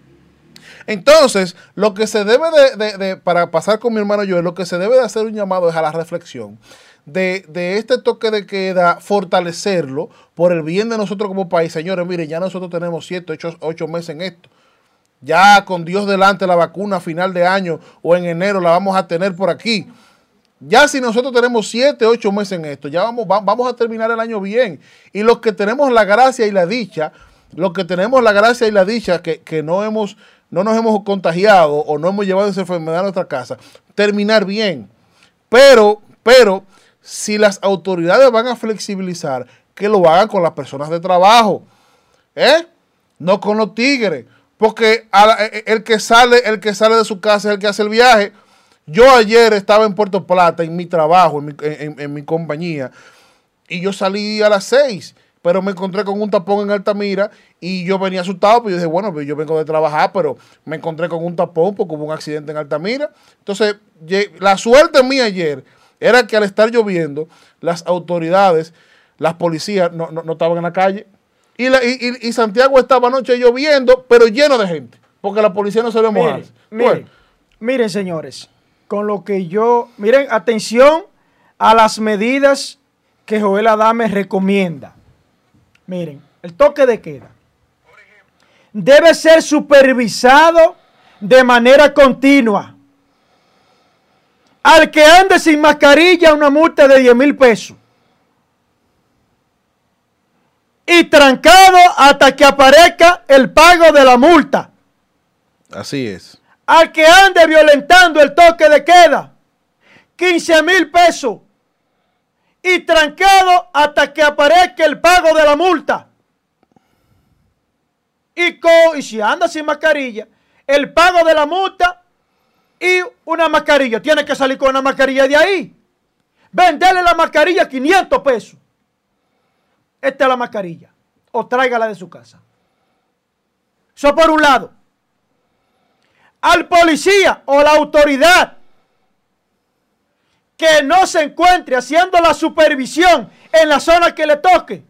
Speaker 2: Entonces, lo que se debe de, de- de- para pasar con mi hermano Joel, lo que se debe de hacer un llamado es a la reflexión de, de este toque de queda, fortalecerlo por el bien de nosotros como país. Señores, miren, ya nosotros tenemos 7, 8, ocho meses en esto. Ya con Dios delante la vacuna a final de año o en enero la vamos a tener por aquí. Ya si nosotros tenemos 7, 8 meses en esto, ya vamos, va- vamos a terminar el año bien. Y los que tenemos la gracia y la dicha, los que tenemos la gracia y la dicha que, que no, hemos, no nos hemos contagiado o no hemos llevado esa enfermedad a nuestra casa, terminar bien. Pero, pero, si las autoridades van a flexibilizar, que lo hagan con las personas de trabajo. ¿Eh? No con los tigres. Porque la- e- el que sale, el que sale de su casa es el que hace el viaje. Yo ayer estaba en Puerto Plata, en mi trabajo, en mi, en- mi compañía, y yo salí a las 6, pero me encontré con un tapón en Altamira y yo venía asustado, pues yo dije, bueno, pues yo vengo de trabajar, pero me encontré con un tapón porque hubo un accidente en Altamira. Entonces, la suerte mía ayer era que al estar lloviendo, las autoridades, las policías no, no- no estaban en la calle. Y, la- y- y- Santiago estaba anoche lloviendo, pero lleno de gente, porque la policía no se ve mojar.
Speaker 1: Miren, miren, miren, señores, con lo que yo, miren, atención a las medidas que Joel Adame recomienda. Miren, el toque de queda debe ser supervisado de manera continua. Al que ande sin mascarilla, una multa de 10 mil pesos. Y trancado hasta que aparezca el pago de la multa
Speaker 2: Así es.
Speaker 1: al que ande violentando el toque de queda, 15 mil pesos y trancado hasta que aparezca el pago de la multa. Y, co- y si anda sin mascarilla, el pago de la multa y una mascarilla. Tiene que salir con una mascarilla de ahí. Venderle la mascarilla 500 pesos. Esta es la mascarilla. O tráigala de su casa. Eso por un lado al policía o la autoridad que no se encuentre haciendo la supervisión en la zona que le toque,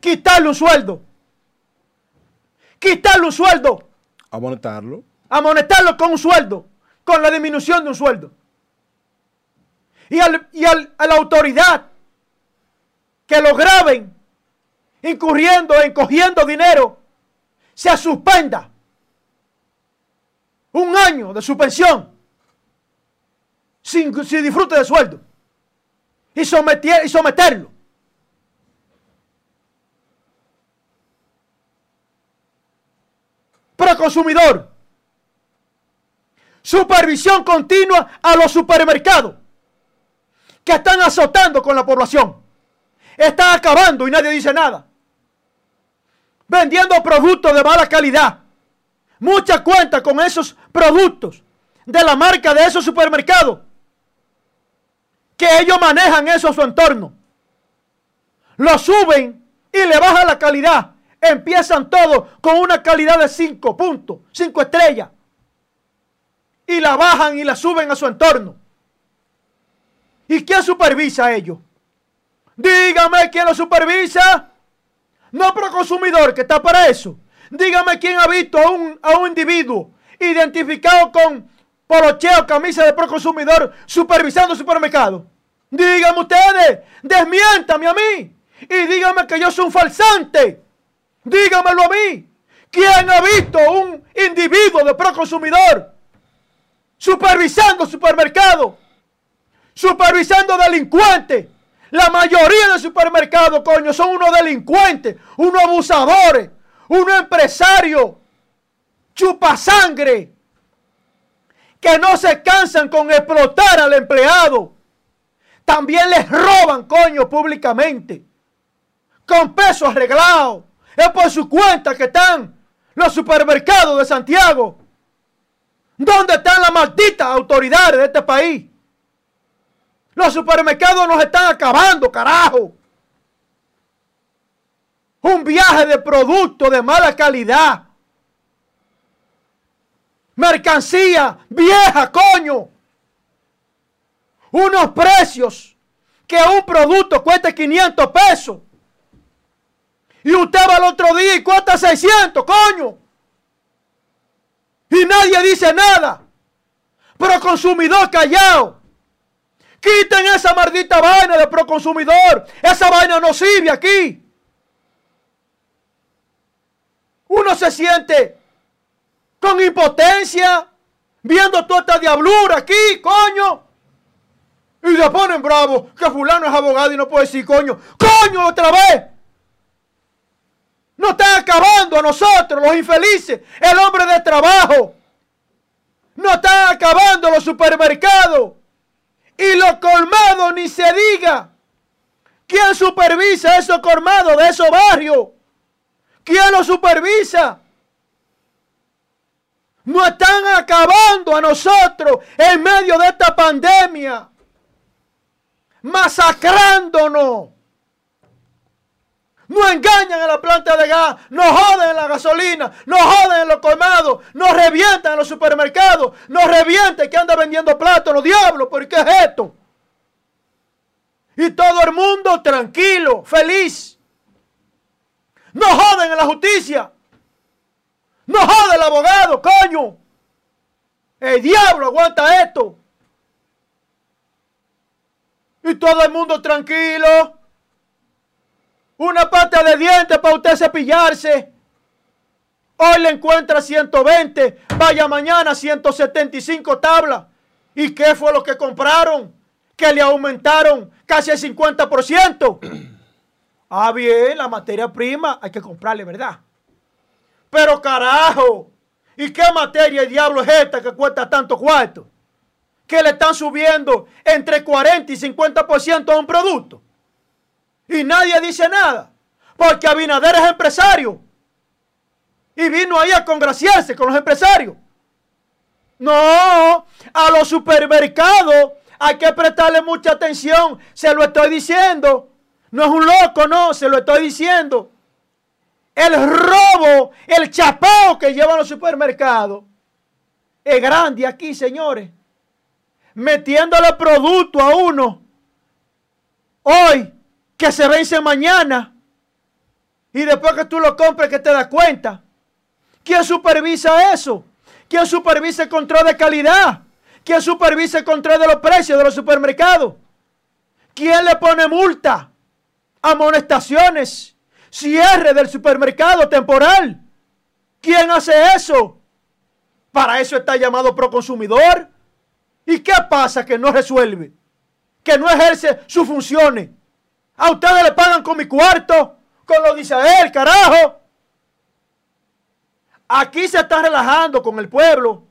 Speaker 1: quitarle un sueldo. Quitarle un sueldo.
Speaker 2: A montarlo.
Speaker 1: Amonestarlo con un sueldo. Con la disminución de un sueldo. Y, al- y al- a la autoridad que lo graben incurriendo en cogiendo dinero, se suspenda un año de suspensión sin, sin disfrute de sueldo y, y someterlo. Proconsumidor. Supervisión continua a los supermercados que están azotando con la población. Están acabando y nadie dice nada. Vendiendo productos de mala calidad. Mucha cuenta con esos productos de la marca de esos supermercados. Que ellos manejan eso a su entorno. Lo suben y le bajan la calidad. Empiezan todos con una calidad de 5 puntos, 5 estrellas. Y la bajan y la suben a su entorno. ¿Y quién supervisa a ellos? Dígame quién lo supervisa. No Proconsumidor, que está para eso. Dígame quién ha visto a un, a un individuo identificado con polocheo, camisa de Proconsumidor, supervisando supermercado. Dígame ustedes, desmiéntame a mí. Y dígame que yo soy un falsante. Dígamelo a mí. ¿Quién ha visto un individuo de Proconsumidor supervisando supermercado? supervisando delincuentes. La mayoría de supermercados, coño, son unos delincuentes, unos abusadores, unos empresarios, chupasangre, que no se cansan con explotar al empleado. También les roban, coño, públicamente. Con peso arreglado. Es por su cuenta que están los supermercados de Santiago. ¿Dónde están las malditas autoridades de este país? Los supermercados nos están acabando, carajo. Un viaje de productos de mala calidad. Mercancía vieja, coño. Unos precios que un producto cuesta 500 pesos. Y usted va al otro día y cuesta 600, coño. Y nadie dice nada. Pero consumidor callado. Quiten esa maldita vaina de proconsumidor. Esa vaina no sirve aquí. Uno se siente con impotencia viendo toda esta diablura aquí, coño. Y se ponen bravos que fulano es abogado y no puede decir coño. ¡Coño otra vez! No están acabando a nosotros, los infelices, el hombre de trabajo. No están acabando los supermercados. Y los colmados ni se diga. ¿Quién supervisa esos colmados de esos barrios? ¿Quién los supervisa? No están acabando a nosotros en medio de esta pandemia. Masacrándonos. No engañan en la planta de gas, no joden en la gasolina, no joden en los colmados, no revientan en los supermercados, no revienten que anda vendiendo platos, los diablos, ¿por qué es esto? Y todo el mundo tranquilo, feliz. No joden en la justicia. No jode el abogado, coño. El diablo aguanta esto. Y todo el mundo tranquilo. Una pata de dientes para usted cepillarse. Hoy le encuentra 120. Vaya mañana 175 tablas. ¿Y qué fue lo que compraron? Que le aumentaron casi el 50%. Ah, bien, la materia prima hay que comprarle, ¿verdad? Pero carajo, ¿y qué materia y diablo es esta que cuesta tanto cuarto? Que le están subiendo entre 40 y 50% a un producto. Y nadie dice nada. Porque Abinader es empresario. Y vino ahí a congraciarse con los empresarios. No, a los supermercados hay que prestarle mucha atención. Se lo estoy diciendo. No es un loco, no, se lo estoy diciendo. El robo, el chapao que llevan los supermercados es grande aquí, señores. Metiéndole producto a uno. Hoy que se vence mañana y después que tú lo compres que te das cuenta. ¿Quién supervisa eso? ¿Quién supervisa el control de calidad? ¿Quién supervisa el control de los precios de los supermercados? ¿Quién le pone multa? Amonestaciones, cierre del supermercado temporal. ¿Quién hace eso? Para eso está llamado proconsumidor. ¿Y qué pasa que no resuelve? Que no ejerce sus funciones. A ustedes le pagan con mi cuarto, con lo dice él, carajo. Aquí se está relajando con el pueblo.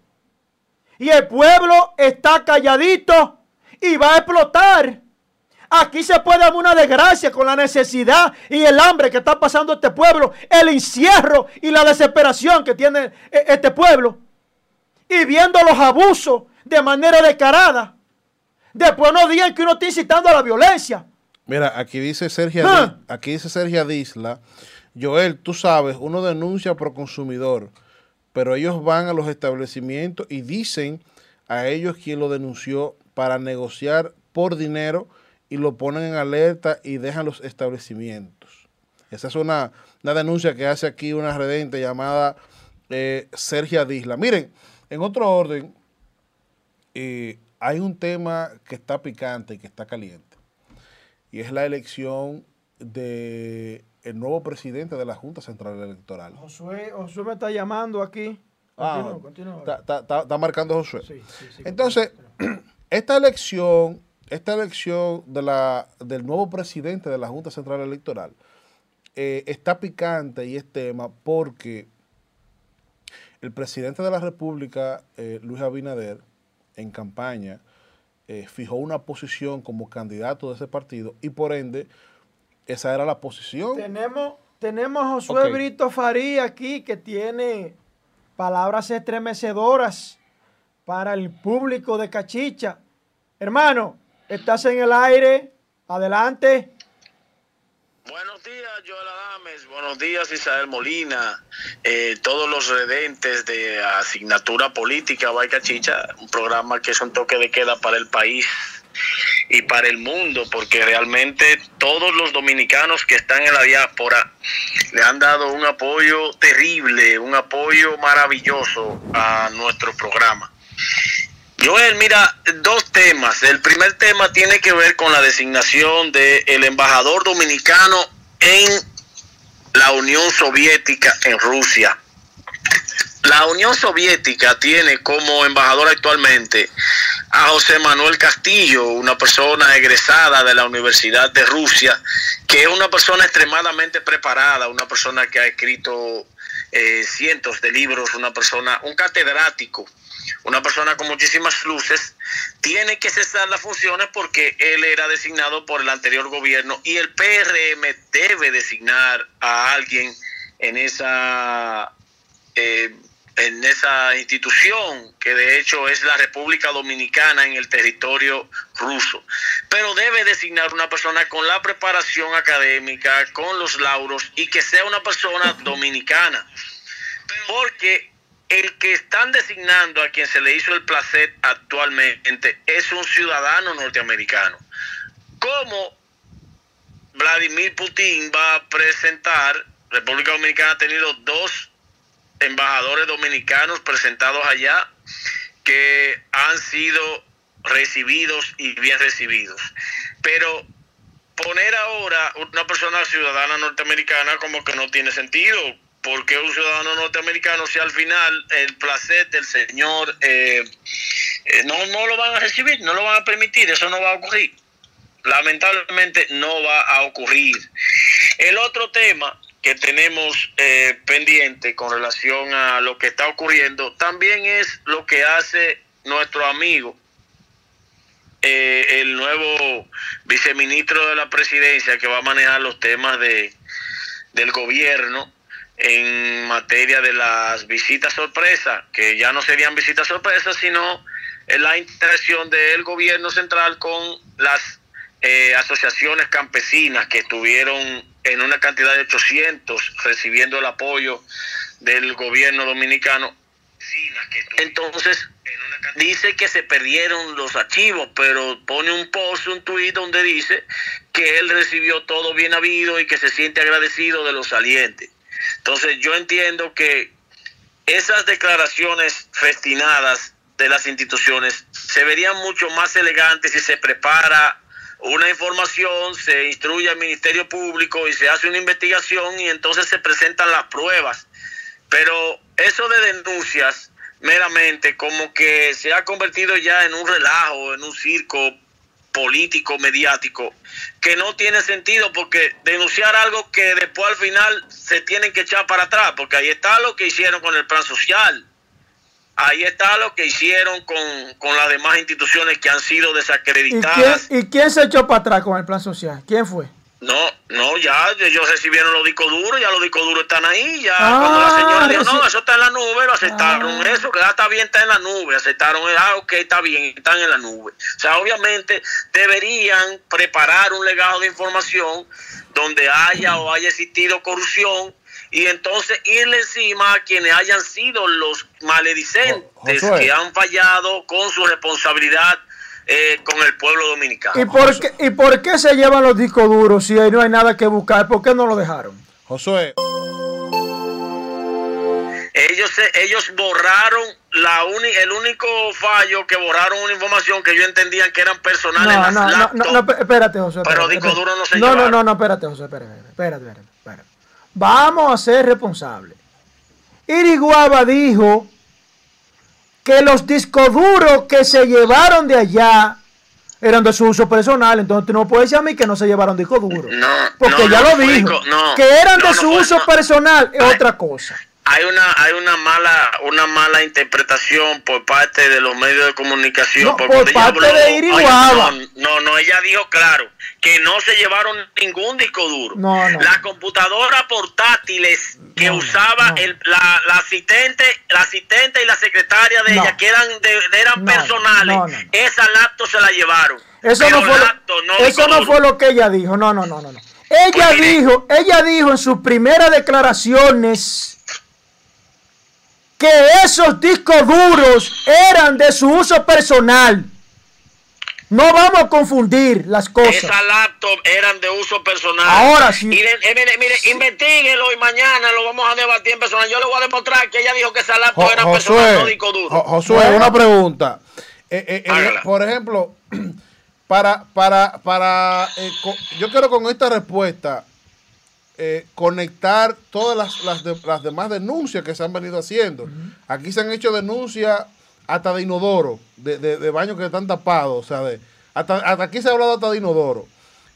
Speaker 1: Y el pueblo está calladito y va a explotar. Aquí se puede dar una desgracia con la necesidad y el hambre que está pasando este pueblo, el encierro y la desesperación que tiene e-, este pueblo. Y viendo los abusos de manera descarada. Después no digan que uno está incitando a la violencia.
Speaker 2: Mira, aquí dice Sergio, ah. aquí dice Sergio Disla, Joel, tú sabes, uno denuncia por consumidor, pero ellos van a los establecimientos y dicen a ellos quien lo denunció para negociar por dinero y lo ponen en alerta y dejan los establecimientos. Esa es una, denuncia que hace aquí una redente llamada eh, Sergio Disla. Miren, en otro orden, eh, hay un tema que está picante y que está caliente y es la elección de el nuevo presidente de la Junta Central Electoral.
Speaker 1: Josué, Josué me está llamando aquí.
Speaker 2: Continúa, ah, Está, marcando Josué. Entonces, esta elección esta elección de la, del nuevo presidente de la Junta Central Electoral eh, está picante y es tema porque el presidente de la República, eh, Luis Abinader, en campaña, eh, fijó una posición como candidato de ese partido y por ende esa era la posición.
Speaker 1: Tenemos, tenemos a Josué Brito Faría aquí que tiene palabras estremecedoras para el público de Cachicha. Hermano, estás en el aire. Adelante.
Speaker 3: Buenos días, Joel Adames. Buenos días, Isabel Molina. Eh, todos los redentes de asignatura política, Cachicha, un programa que es un toque de queda para el país y para el mundo, porque realmente todos los dominicanos que están en la diáspora le han dado un apoyo terrible, un apoyo maravilloso a nuestro programa. Joel, mira, dos temas. El primer tema tiene que ver con la designación del embajador dominicano en la Unión Soviética en Rusia. La Unión Soviética tiene como embajador actualmente a José Manuel Castillo, una persona egresada de la Universidad de Rusia, que es una persona extremadamente preparada, una persona que ha escrito eh, cientos de libros, una persona, un catedrático, una persona con muchísimas luces, tiene que cesar las funciones porque él era designado por el anterior gobierno y el PRM debe designar a alguien en esa eh, en esa institución, que de hecho es la República Dominicana en el territorio ruso. Pero debe designar una persona con la preparación académica, con los lauros y que sea una persona dominicana. Porque el que están designando a quien se le hizo el placer actualmente es un ciudadano norteamericano. ¿Cómo Vladimir Putin va a presentar, República Dominicana ha tenido dos embajadores dominicanos presentados allá que han sido recibidos y bien recibidos. Pero poner ahora una persona ciudadana norteamericana como que no tiene sentido, porque un ciudadano norteamericano si al final el placer del señor eh, eh, no, no lo van a recibir, no lo van a permitir, eso no va a ocurrir. Lamentablemente no va a ocurrir. El otro tema que tenemos eh, pendiente con relación a lo que está ocurriendo también es lo que hace nuestro amigo, el nuevo viceministro de la presidencia que va a manejar los temas de, del gobierno en materia de las visitas sorpresa, que ya no serían visitas sorpresas, sino la interacción del gobierno central con las eh, asociaciones campesinas que estuvieron en una cantidad de 800 recibiendo el apoyo del gobierno dominicano. Entonces, dice que se perdieron los archivos, pero pone un post, un tuit donde dice que él recibió todo bien habido y que se siente agradecido de los salientes. Entonces, yo entiendo que esas declaraciones festinadas de las instituciones se verían mucho más elegantes si se prepara una información, se instruye al Ministerio Público y se hace una investigación y entonces se presentan las pruebas. Pero eso de denuncias meramente como que se ha convertido ya en un relajo, en un circo político, mediático, que no tiene sentido porque denunciar algo que después al final se tienen que echar para atrás, porque ahí está lo que hicieron con el plan social ahí está lo que hicieron con, las demás instituciones que han sido desacreditadas.
Speaker 1: ¿Y quién, se echó para atrás con el plan social? ¿Quién fue?
Speaker 3: No, no, ya ellos recibieron los discos duros, ya los discos duros están ahí, ya cuando la señora dijo, no, eso está en la nube, lo aceptaron, ah. eso que ya está bien, está en la nube, aceptaron, ah, ok, está bien, están en la nube. O sea, obviamente deberían preparar un legado de información donde haya o haya existido corrupción y entonces irle encima a quienes hayan sido los maledicentes que han fallado con su responsabilidad eh, con el pueblo dominicano.
Speaker 1: ¿Y por, qué, ¿Y por qué se llevan los discos duros si ahí no hay nada que buscar? ¿Por qué no lo dejaron?
Speaker 2: Josué.
Speaker 3: Ellos, ellos borraron la el único fallo que borraron una información que ellos entendían que eran personales.
Speaker 1: No, no, no, no, espérate, José.
Speaker 3: pero discos duros no se
Speaker 1: No, no, no, no, espérate, José, espérate, espérate, espérate. espérate. Vamos a ser responsables. Iriguaba dijo que los discos duros que se llevaron de allá eran de su uso personal, entonces tú no puedes decir a mí que no se llevaron disco duro.
Speaker 3: No,
Speaker 1: porque
Speaker 3: no,
Speaker 1: ya
Speaker 3: no
Speaker 1: lo dijo. que eran de su uso personal es otra cosa.
Speaker 3: Hay una, hay una mala, una mala interpretación por parte de los medios de comunicación.
Speaker 1: No, por parte de Iri
Speaker 3: oye,
Speaker 1: Guava.
Speaker 3: No, no, no, ella dijo claro que no se llevaron ningún disco duro.
Speaker 1: No, no.
Speaker 3: Las computadoras portátiles que usaba el- la, la asistente, la asistente y la secretaria de ella, que eran, de- eran personales, esa laptop se la llevaron.
Speaker 1: Eso
Speaker 3: Pero
Speaker 1: no fue, lo-
Speaker 3: laptop, no
Speaker 1: eso no
Speaker 3: duro.
Speaker 1: fue lo que ella dijo. No, no, no, no, no. Ella
Speaker 3: Pues mire.
Speaker 1: dijo, ella dijo en sus primeras declaraciones que esos discos duros eran de su uso personal. No vamos a confundir las cosas.
Speaker 3: Esas laptops eran de uso personal.
Speaker 1: Ahora sí.
Speaker 3: Eh, mire, mire, investiguenlo y mañana lo vamos a debatir en personal. Yo le voy a demostrar que ella dijo que esa laptop
Speaker 2: Jo-
Speaker 3: era personal, no
Speaker 2: Josué,
Speaker 3: disco duro.
Speaker 2: Jo- Josué,
Speaker 1: Bueno.
Speaker 2: una pregunta. Eh, eh, eh, por ejemplo, para, para, para, eh, yo quiero con esta respuesta eh, conectar todas las, las, de- las demás denuncias que se han venido haciendo. Aquí se han hecho denuncias hasta de inodoro, de, de, de baños que están tapados, o sea, de, hasta, hasta aquí se ha hablado hasta de inodoro.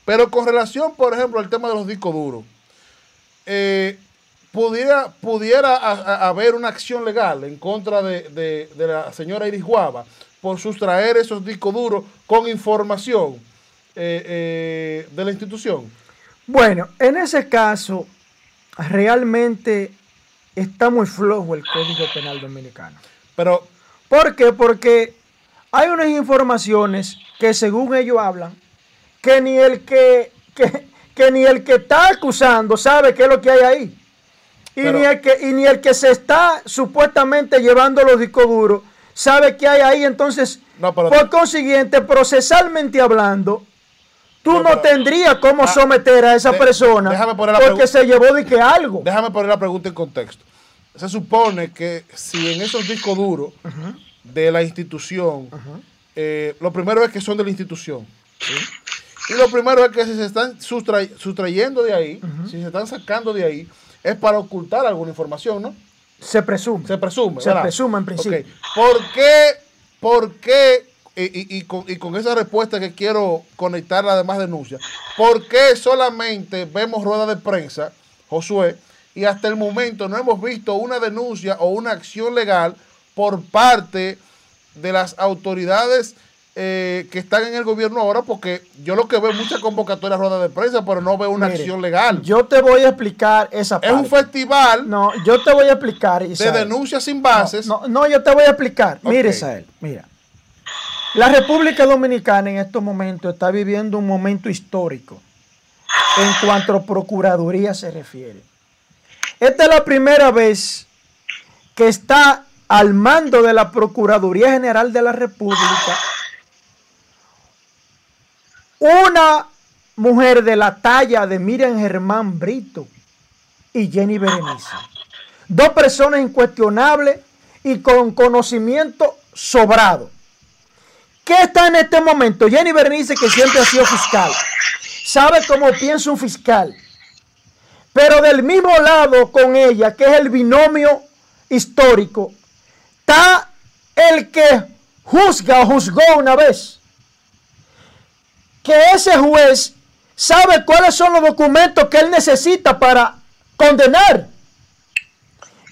Speaker 2: Pero con relación, por ejemplo, al tema de los discos duros, eh, pudiera, pudiera a- a- haber una acción legal en contra de, de- de la señora Iris Guava por sustraer esos discos duros con información eh, eh, de la institución.
Speaker 1: Bueno, en ese caso, realmente está muy flojo el Código Penal Dominicano.
Speaker 2: Pero,
Speaker 1: ¿Por qué? Porque hay unas informaciones que según ellos hablan, que ni el que, que, que ni el que está acusando sabe qué es lo que hay ahí. Y,
Speaker 2: Pero-
Speaker 1: ni el que, y ni el que se está supuestamente llevando los discos duros sabe qué hay ahí. Entonces,
Speaker 2: No,
Speaker 1: por consiguiente, procesalmente hablando, tú
Speaker 2: No, pero-
Speaker 1: tendrías cómo
Speaker 2: Ah,
Speaker 1: someter a esa
Speaker 2: de-
Speaker 1: persona porque se llevó de que algo.
Speaker 2: déjame poner la pregunta en contexto. Se supone que si en esos discos duros de la institución, eh, lo primero es que son de la institución. ¿sí? Y lo primero es que si se están sustra- sustrayendo de ahí, si se están sacando de ahí, es para ocultar alguna información, ¿no?
Speaker 1: Se presume.
Speaker 2: Se presume.
Speaker 1: Se
Speaker 2: ¿verdad?
Speaker 1: presume en principio.
Speaker 2: ¿Por qué? ¿Por qué? Y, y- y con, y con esa respuesta que quiero conectar las demás denuncias, ¿por qué solamente vemos ruedas de prensa, Josué, y hasta el momento no hemos visto una denuncia o una acción legal por parte de las autoridades eh, que están en el gobierno ahora? Porque yo lo que veo es muchas convocatorias ruedas de prensa, pero no veo una
Speaker 1: Mire,
Speaker 2: acción legal.
Speaker 1: Yo te voy a explicar esa
Speaker 2: es un
Speaker 1: parte.
Speaker 2: festival
Speaker 1: No, yo te voy a explicar.
Speaker 2: de denuncias sin bases.
Speaker 1: No, no, no, yo te voy a explicar. Mire,
Speaker 2: Ok.
Speaker 1: Isael, mira. La República Dominicana en estos momentos está viviendo un momento histórico en cuanto a Procuraduría se refiere. Esta es la primera vez que está al mando de la Procuraduría General de la República una mujer de la talla de Miriam Germán Brito y Jenny Berenice. Dos personas incuestionables y con conocimiento sobrado. ¿Qué está en este momento? Jenny Berenice, que siempre ha sido fiscal, sabe cómo piensa un fiscal. Pero del mismo lado con ella, que es el binomio histórico, está el que juzga o juzgó una vez. Que ese juez sabe cuáles son los documentos que él necesita para condenar.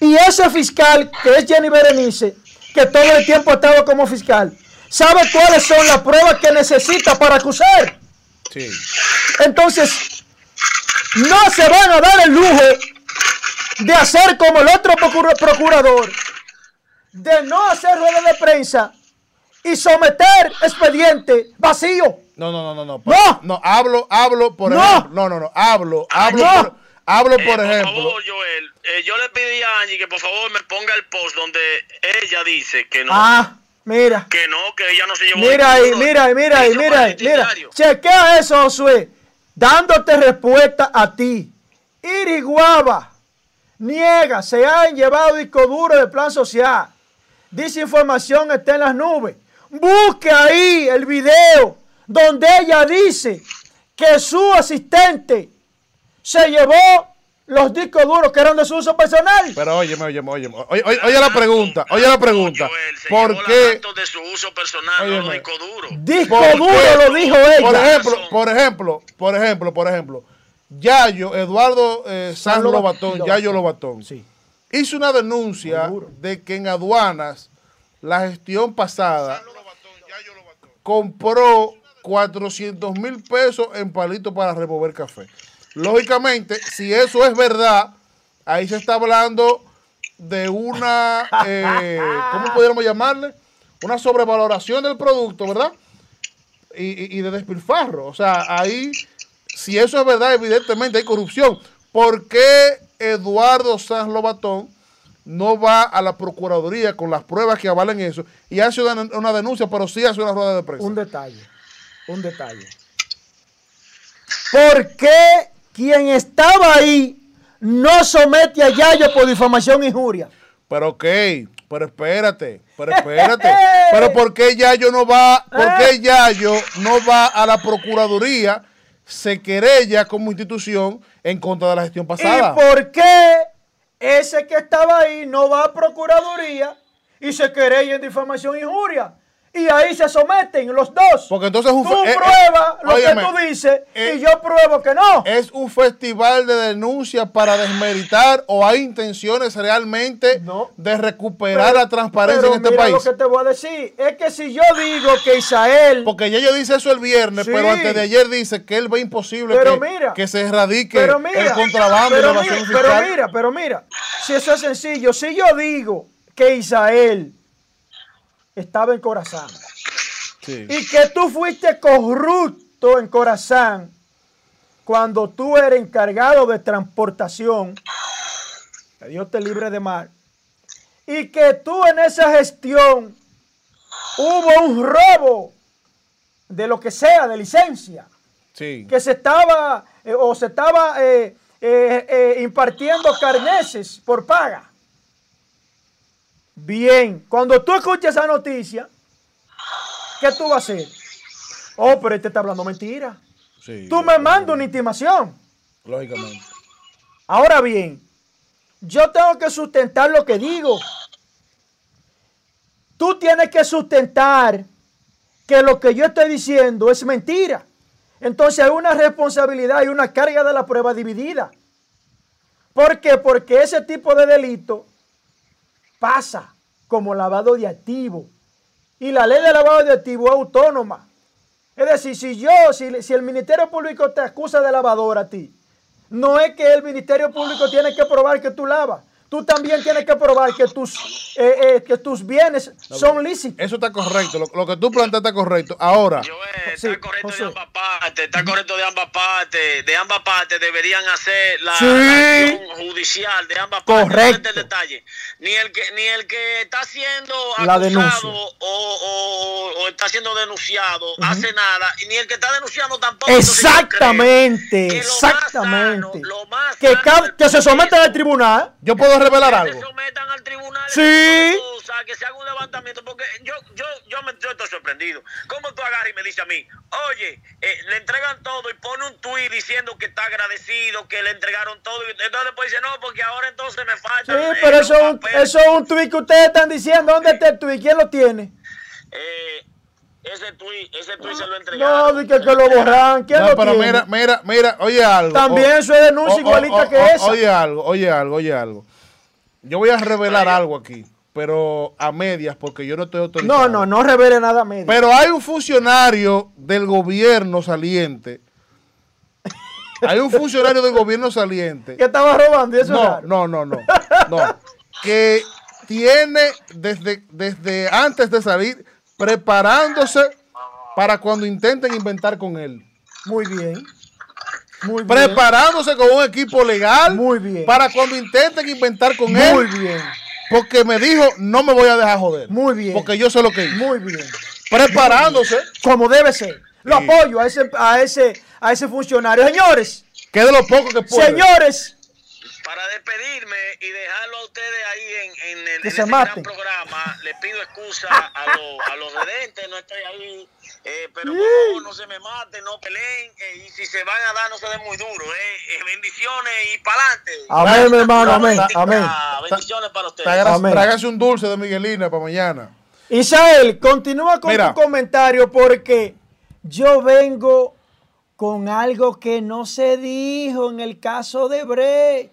Speaker 1: Y ese fiscal, que es Jenny Berenice, que todo el tiempo ha estado como fiscal, sabe cuáles son las pruebas que necesita para acusar.
Speaker 2: Sí.
Speaker 1: Entonces, no se van a dar el lujo de hacer como el otro procura- procurador, de no hacer rueda de prensa y someter expediente vacío.
Speaker 2: No, no, no, no, no.
Speaker 1: ¡No!
Speaker 2: No, hablo, hablo, por
Speaker 1: ¡No!
Speaker 2: ejemplo. No, no, no, hablo, hablo,
Speaker 1: ¡No!
Speaker 2: por, hablo,
Speaker 3: Eh,
Speaker 2: por ejemplo.
Speaker 3: favor, Joel, eh, yo le pedí a Angie que por favor me ponga el post donde ella dice que no,
Speaker 1: Ah, mira.
Speaker 3: que no, que ella no se llevó.
Speaker 1: Mira ahí, mira ahí, mira ahí, mira ahí, mira. Chequea eso, Josué. Dándote respuesta a ti. Iriguaba niega, se han llevado disco duro del plan social. Dice información está en las nubes. Busque ahí el video donde ella dice que su asistente se llevó los discos duros que eran de su uso personal.
Speaker 2: Pero óyeme, óyeme, óyeme. Oye, oye, oye la pregunta, oye la pregunta. ¿Por qué?
Speaker 3: de su uso personal, los discos duros.
Speaker 1: Disco
Speaker 2: ¿Por
Speaker 1: duro lo dijo ella.
Speaker 2: Por ejemplo, por ejemplo, por ejemplo, por ejemplo, Yayo, Eduardo eh, San
Speaker 1: Lobatón.
Speaker 2: Lobatón, Yayo Lobatón,
Speaker 1: Sí.
Speaker 2: hizo una denuncia de que en aduanas la gestión pasada compró 400 mil pesos en palitos para remover café. Lógicamente, si eso es verdad, ahí se está hablando de una, eh, ¿cómo pudiéramos llamarle? Una sobrevaloración del producto, ¿verdad? Y, y- de despilfarro. O sea, ahí, si eso es verdad, evidentemente hay corrupción. ¿Por qué Eduardo Sanz Lobatón no va a la Procuraduría con las pruebas que avalen eso y hace una, una denuncia, pero sí hace una rueda de prensa?
Speaker 1: Un detalle, un detalle. ¿Por qué quien estaba ahí no somete a Yayo por difamación e injuria?
Speaker 2: Pero ok, pero espérate, pero espérate. pero ¿por qué Yayo no va, por qué Yayo no va a la Procuraduría, se querella como institución en contra de la gestión pasada?
Speaker 1: ¿Y por qué ese que estaba ahí no va a Procuraduría y se querella en difamación e injuria? Y ahí se someten los dos.
Speaker 2: Porque entonces es un
Speaker 1: tú
Speaker 2: eh, eh,
Speaker 1: pruebas lo
Speaker 2: óyeme,
Speaker 1: que tú dices
Speaker 2: eh,
Speaker 1: y yo pruebo que no.
Speaker 2: ¿Es un festival de denuncia para desmeritar o hay intenciones realmente
Speaker 1: No.
Speaker 2: de recuperar la transparencia
Speaker 1: pero
Speaker 2: en este
Speaker 1: mira
Speaker 2: país?
Speaker 1: lo que te voy a decir. Es que si yo digo que Isael...
Speaker 2: Porque Yayo dice eso el viernes,
Speaker 1: Sí.
Speaker 2: pero antes de ayer dice que él ve imposible que,
Speaker 1: mira,
Speaker 2: que se erradique
Speaker 1: pero mira,
Speaker 2: el contrabando y
Speaker 1: pero
Speaker 2: la
Speaker 1: mira, pero mira, pero mira, si eso es sencillo, si yo digo que Isael estaba en Corazán
Speaker 2: Sí.
Speaker 1: y que tú fuiste corrupto en Corazán cuando tú eres encargado de transportación, que Dios te libre de mal, y que tú en esa gestión hubo un robo de lo que sea, de licencia
Speaker 2: Sí.
Speaker 1: que se estaba eh, o se estaba eh, eh, eh, impartiendo carneses por paga. Bien, cuando tú escuches esa noticia, ¿qué tú vas a hacer? Oh, pero este está hablando mentira.
Speaker 2: sí,
Speaker 1: Tú me mandas una intimación.
Speaker 2: Lógicamente.
Speaker 1: Ahora bien, yo tengo que sustentar lo que digo. Tú tienes que sustentar que lo que yo estoy diciendo es mentira. Entonces hay una responsabilidad y una carga de la prueba dividida. ¿Por qué? Porque ese tipo de delito pasa como lavado de activos. Y la ley de lavado de activos es autónoma. Es decir, si yo, si, si el Ministerio Público te acusa de lavador a ti, no es que el Ministerio Público tiene que probar que tú lavas. Tú también tienes que probar que tus, eh, eh, que tus bienes son lícitos.
Speaker 2: Eso está correcto. Lo, lo que tú planteas está correcto. Ahora,
Speaker 3: Joel,
Speaker 1: Sí,
Speaker 3: está correcto
Speaker 1: José.
Speaker 3: de ambas partes, está correcto de ambas partes, de ambas partes deberían hacer la,
Speaker 1: Sí.
Speaker 3: la acción judicial de ambas partes. No el detalle. Ni el que ni el que está siendo
Speaker 1: La
Speaker 3: acusado
Speaker 1: denuncia.
Speaker 3: o, o- o está siendo denunciado hace nada, y ni el que está denunciando tampoco.
Speaker 1: Exactamente,
Speaker 3: que lo más
Speaker 1: exactamente.
Speaker 3: sano, lo más
Speaker 1: Que, que se
Speaker 3: proceso
Speaker 1: al tribunal.
Speaker 2: yo puedo revelar
Speaker 3: que se
Speaker 2: algo.
Speaker 3: sometan al tribunal
Speaker 1: Sí.
Speaker 3: que se haga un levantamiento porque yo yo yo me yo estoy sorprendido cómo tú agarras y me dices a mí oye eh, le entregan todo y pone un tuit diciendo que está agradecido que le entregaron todo y entonces después dice no porque ahora entonces me falta
Speaker 1: Sí, pero eso, es un- eso es un tuit que ustedes están diciendo. ¿Dónde está el tuit? ¿Quién lo tiene?
Speaker 3: eh, ese tuit ese tuit se lo
Speaker 1: No,
Speaker 3: entregaron
Speaker 1: di que, que lo borran. ¿Quién
Speaker 2: No,
Speaker 1: lo
Speaker 2: pero
Speaker 1: tiene?
Speaker 2: mira, mira, mira, oye algo.
Speaker 1: También
Speaker 2: O-
Speaker 1: eso es denuncia
Speaker 2: o- o-
Speaker 1: igualita
Speaker 2: o-
Speaker 1: que
Speaker 2: o-
Speaker 1: esa.
Speaker 2: Oye algo, oye algo, oye algo. Yo voy a revelar algo aquí, pero a medias, porque yo no estoy autorizado.
Speaker 1: No, no, no revele nada medio.
Speaker 2: Pero hay un funcionario del gobierno saliente. Hay un funcionario del gobierno saliente.
Speaker 1: que estaba robando y eso es
Speaker 2: No, no, no, no. No. Que tiene desde, desde antes de salir preparándose para cuando intenten inventar con él.
Speaker 1: Muy bien. Muy bien.
Speaker 2: Preparándose con un equipo legal
Speaker 1: Muy bien.
Speaker 2: para cuando intenten inventar con
Speaker 1: Muy
Speaker 2: él.
Speaker 1: bien.
Speaker 2: Porque me dijo, no me voy a dejar joder.
Speaker 1: Muy bien.
Speaker 2: Porque yo sé lo que hice.
Speaker 1: Muy bien.
Speaker 2: Preparándose.
Speaker 1: Como debe ser. Lo
Speaker 2: Sí.
Speaker 1: apoyo a ese, a ese, a ese funcionario. Señores,
Speaker 2: Que de lo poco que puede.
Speaker 1: señores,
Speaker 3: para despedirme y dejarlo a ustedes ahí en, en, el, en
Speaker 1: maten.
Speaker 3: gran programa, les pido excusa a, los- a los redentes, no estoy ahí, eh, pero por favor no se me maten, no peleen, eh, y si se van a dar no se den muy duro, eh, Eh, bendiciones y para adelante.
Speaker 1: Amén, mi hermano, amén, amén.
Speaker 3: Bendiciones para ustedes.
Speaker 2: Trágase- un dulce de Miguelina para mañana.
Speaker 1: Isael, continúa con
Speaker 2: Mira.
Speaker 1: tu comentario porque yo vengo con algo que no se dijo en el caso de Bray.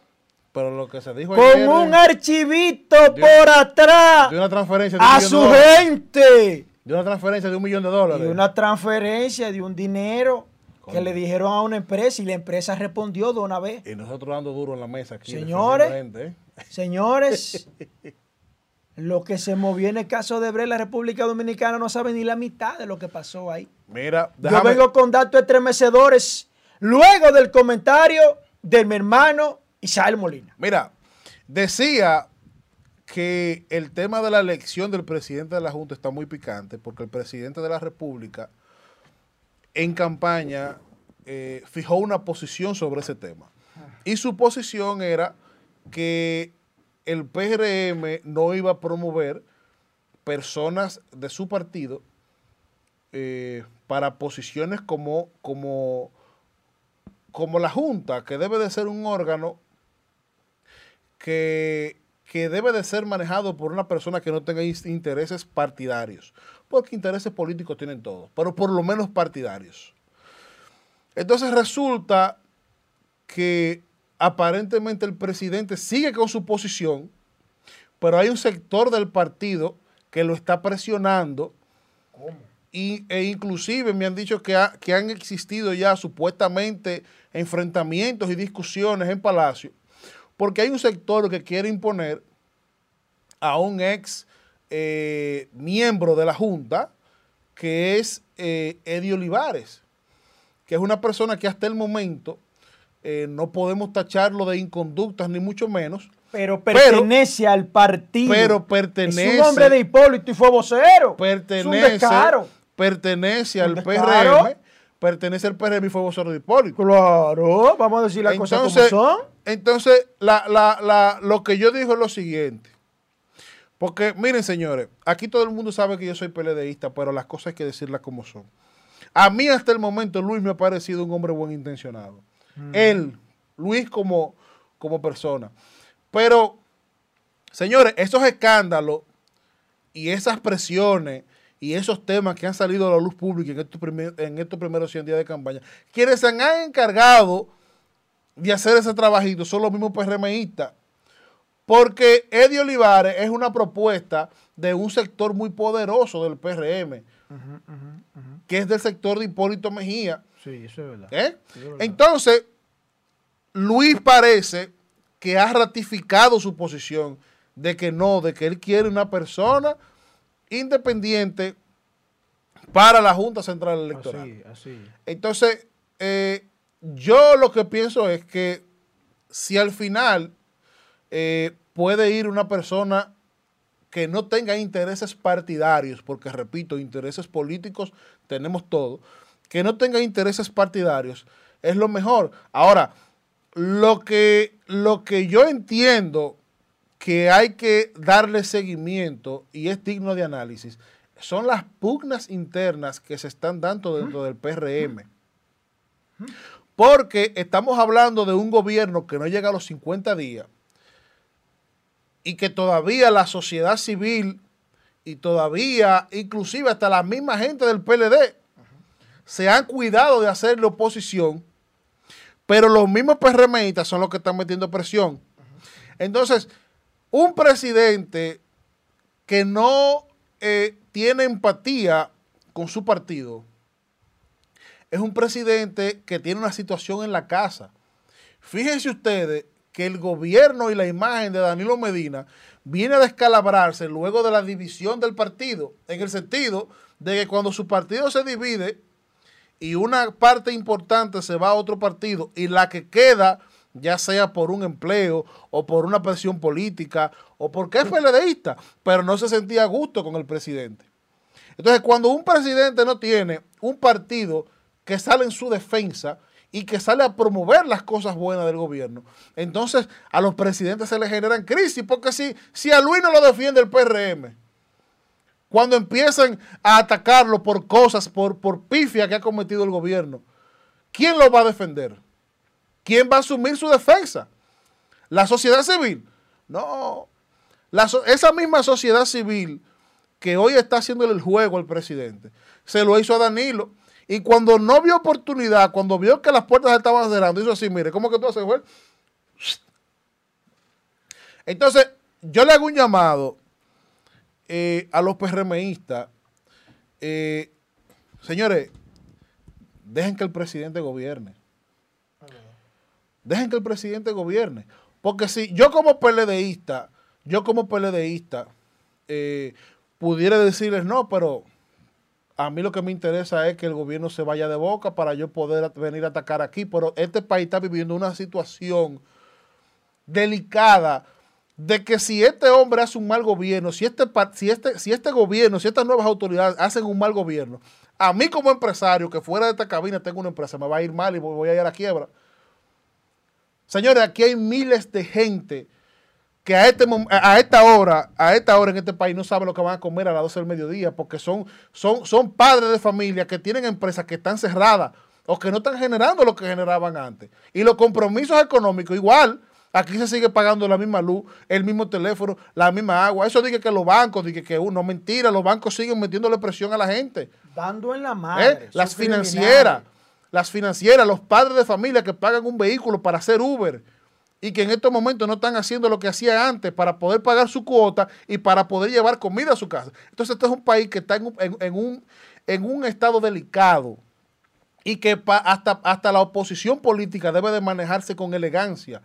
Speaker 2: Pero lo que se dijo
Speaker 1: Con
Speaker 2: ayer
Speaker 1: un
Speaker 2: de,
Speaker 1: archivito
Speaker 2: de-
Speaker 1: por atrás
Speaker 2: de una transferencia de
Speaker 1: a su gente.
Speaker 2: De una transferencia de un millón de dólares.
Speaker 1: una transferencia de un dinero que le dijeron a una empresa y la empresa respondió de una vez.
Speaker 2: Y nosotros dando duro en la mesa aquí.
Speaker 1: Señores.
Speaker 2: gente, ¿eh?
Speaker 1: Señores, lo que se movió en el caso de Bray, la República Dominicana no sabe ni la mitad de lo que pasó ahí.
Speaker 2: Mira,
Speaker 1: Yo vengo con datos estremecedores luego del comentario de mi hermano Isael Molina.
Speaker 2: mira, decía que el tema de la elección del presidente de la Junta está muy picante porque el presidente de la República en campaña eh, fijó una posición sobre ese tema. Y su posición era que el PRM no iba a promover personas de su partido eh, para posiciones como, como, como la Junta, que debe de ser un órgano que, que debe de ser manejado por una persona que no tenga intereses partidarios, porque intereses políticos tienen todos, pero por lo menos partidarios. Entonces resulta que aparentemente el presidente sigue con su posición, pero hay un sector del partido que lo está presionando y, e inclusive me han dicho que, ha- que han existido ya supuestamente enfrentamientos y discusiones en Palacio, porque hay un sector que quiere imponer a un ex eh, miembro de la Junta, que es eh, Eddie Olivares, que es una persona que hasta el momento eh, no podemos tacharlo de inconductas, ni mucho menos,
Speaker 1: Pero pertenece al partido.
Speaker 2: pero pertenece-
Speaker 1: Es un hombre de Hipólito y fue vocero. es un
Speaker 2: pertenece,
Speaker 1: descaro.
Speaker 2: pertenece al. PRM, pertenece al PRM y fue vocero de Hipólito.
Speaker 1: Claro, vamos a decir las cosas como
Speaker 2: Entonces,
Speaker 1: son.
Speaker 2: entonces la, la- la- lo que yo digo es lo siguiente. Porque, miren, señores, aquí todo el mundo sabe que yo soy PLDista, pero las cosas hay que decirlas como son. A mí hasta el momento Luis me ha parecido un hombre buen intencionado. Él, Luis como, como persona. Pero, señores, esos escándalos y esas presiones y esos temas que han salido a la luz pública en estos, primer- en estos primeros 100 días de campaña, quienes se han encargado de hacer ese trabajito son los mismos PRMistas. Porque Eddie Olivares es una propuesta de un sector muy poderoso del PRM, que es del sector de Hipólito Mejía.
Speaker 1: Sí, eso es verdad.
Speaker 2: ¿eh?
Speaker 1: Sí, es verdad.
Speaker 2: Entonces, Luis parece que ha ratificado su posición de que no, de que él quiere una persona independiente para la Junta Central Electoral.
Speaker 1: Así, así.
Speaker 2: Entonces, eh, yo lo que pienso es que si al final eh, puede ir una persona que no tenga intereses partidarios, porque repito, intereses políticos tenemos todo, que no tenga intereses partidarios, es lo mejor. Ahora, lo que, lo que yo entiendo que hay que darle seguimiento y es digno de análisis son las pugnas internas que se están dando dentro del PRM. Porque estamos hablando de un gobierno que no llega a los 50 días y que todavía la sociedad civil y todavía, inclusive hasta la misma gente del PLD, se han cuidado de hacerle oposición, pero los mismos PRMistas son los que están metiendo presión. Entonces, un presidente que no eh, tiene empatía con su partido es un presidente que tiene una situación en la casa. Fíjense ustedes que el gobierno y la imagen de Danilo Medina viene a descalabrarse luego de la división del partido, en el sentido de que cuando su partido se divide y una parte importante se va a otro partido y la que queda, ya sea por un empleo o por una presión política o porque es PLDista, pero no se sentía a gusto con el presidente. Entonces, cuando un presidente no tiene un partido que sale en su defensa y que sale a promover las cosas buenas del gobierno. Entonces a los presidentes se les generan crisis, porque si, si a Luis no lo defiende el PRM, cuando empiezan a atacarlo por cosas, por, por pifia que ha cometido el gobierno, ¿quién lo va a defender? ¿Quién va a asumir su defensa? ¿La sociedad civil? No. esa misma sociedad civil que hoy está haciéndole el juego al presidente, se lo hizo a Danilo. Y cuando no vio oportunidad, cuando vio que las puertas estaban cerrando, hizo así, mire, ¿cómo que tú haces, juez? Entonces, yo le hago un llamado eh, a los PRMistas. Eh, señores, dejen que el presidente gobierne. Dejen que el presidente gobierne. Porque si yo como PLDista, yo como PLDista, eh, pudiera decirles, no, pero a mí lo que me interesa es que el gobierno se vaya de boca para yo poder venir a atacar aquí, pero este país está viviendo una situación delicada de que si este hombre hace un mal gobierno, si este, si este, si este gobierno, si estas nuevas autoridades hacen un mal gobierno, a mí como empresario que fuera de esta cabina tengo una empresa, me va a ir mal y voy a ir a la quiebra. Señores, aquí hay miles de gente que a, este, a esta hora, a esta hora en este país no saben lo que van a comer a las 12 del mediodía, porque son, son, son padres de familia que tienen empresas que están cerradas o que no están generando lo que generaban antes. Y los compromisos económicos, igual, aquí se sigue pagando la misma luz, el mismo teléfono, la misma agua. Eso dice que los bancos, dice que uno, mentira, los bancos siguen metiéndole presión a la gente.
Speaker 1: Dando en la madre. ¿Eh?
Speaker 2: Las financieras, las financieras, los padres de familia que pagan un vehículo para hacer Uber y que en estos momentos no están haciendo lo que hacían antes para poder pagar su cuota y para poder llevar comida a su casa. Entonces, este es un país que está en un, en, un, estado delicado y que hasta, hasta la oposición política debe de manejarse con elegancia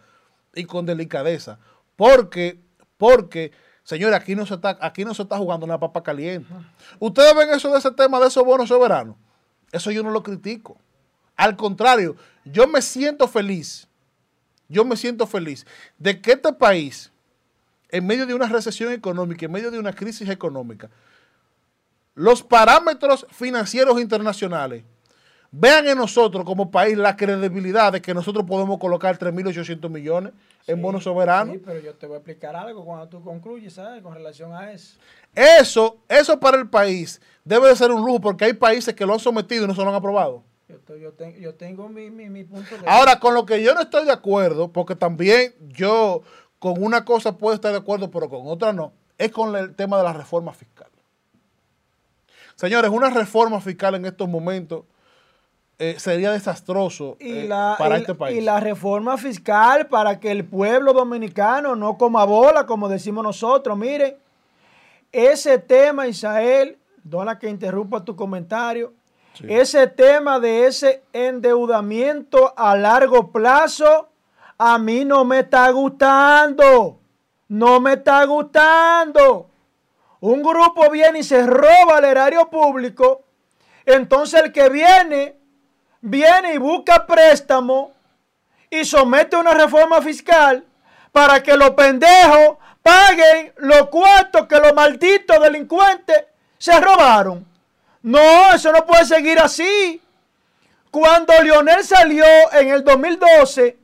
Speaker 2: y con delicadeza. Porque, porque, señores, aquí no se está, aquí no se está jugando una papa caliente. Ustedes ven eso de ese tema de esos bonos soberanos. Eso yo no lo critico. Al contrario, yo me siento feliz yo me siento feliz de que este país, en medio de una recesión económica, en medio de una crisis económica, los parámetros financieros internacionales vean en nosotros como país la credibilidad de que nosotros podemos colocar 3.800 millones en bonos soberanos. Sí,
Speaker 1: pero yo te voy a explicar algo cuando tú concluyes, ¿sabes? Con relación a eso.
Speaker 2: Eso, eso para el país debe de ser un lujo porque hay países que lo han sometido y no se lo han aprobado.
Speaker 1: Yo, tengo mi, punto de
Speaker 2: Ahora, con lo que yo no estoy de acuerdo, porque también yo con una cosa puedo estar de acuerdo, pero con otra no, es con el tema de la reforma fiscal. Señores, una reforma fiscal en estos momentos eh, sería desastroso eh, para este país.
Speaker 1: Y la reforma fiscal para que el pueblo dominicano no coma bola, como decimos nosotros. Miren, ese tema, Isael, dona que interrumpa tu comentario, ese tema de ese endeudamiento a largo plazo, a mí no me está gustando. No me está gustando. Un grupo viene y se roba el erario público. Entonces el que viene, viene y busca préstamo y somete una reforma fiscal para que los pendejos paguen los cuartos que los malditos delincuentes se robaron. No, eso no puede seguir así. Cuando Lionel salió en el 2012,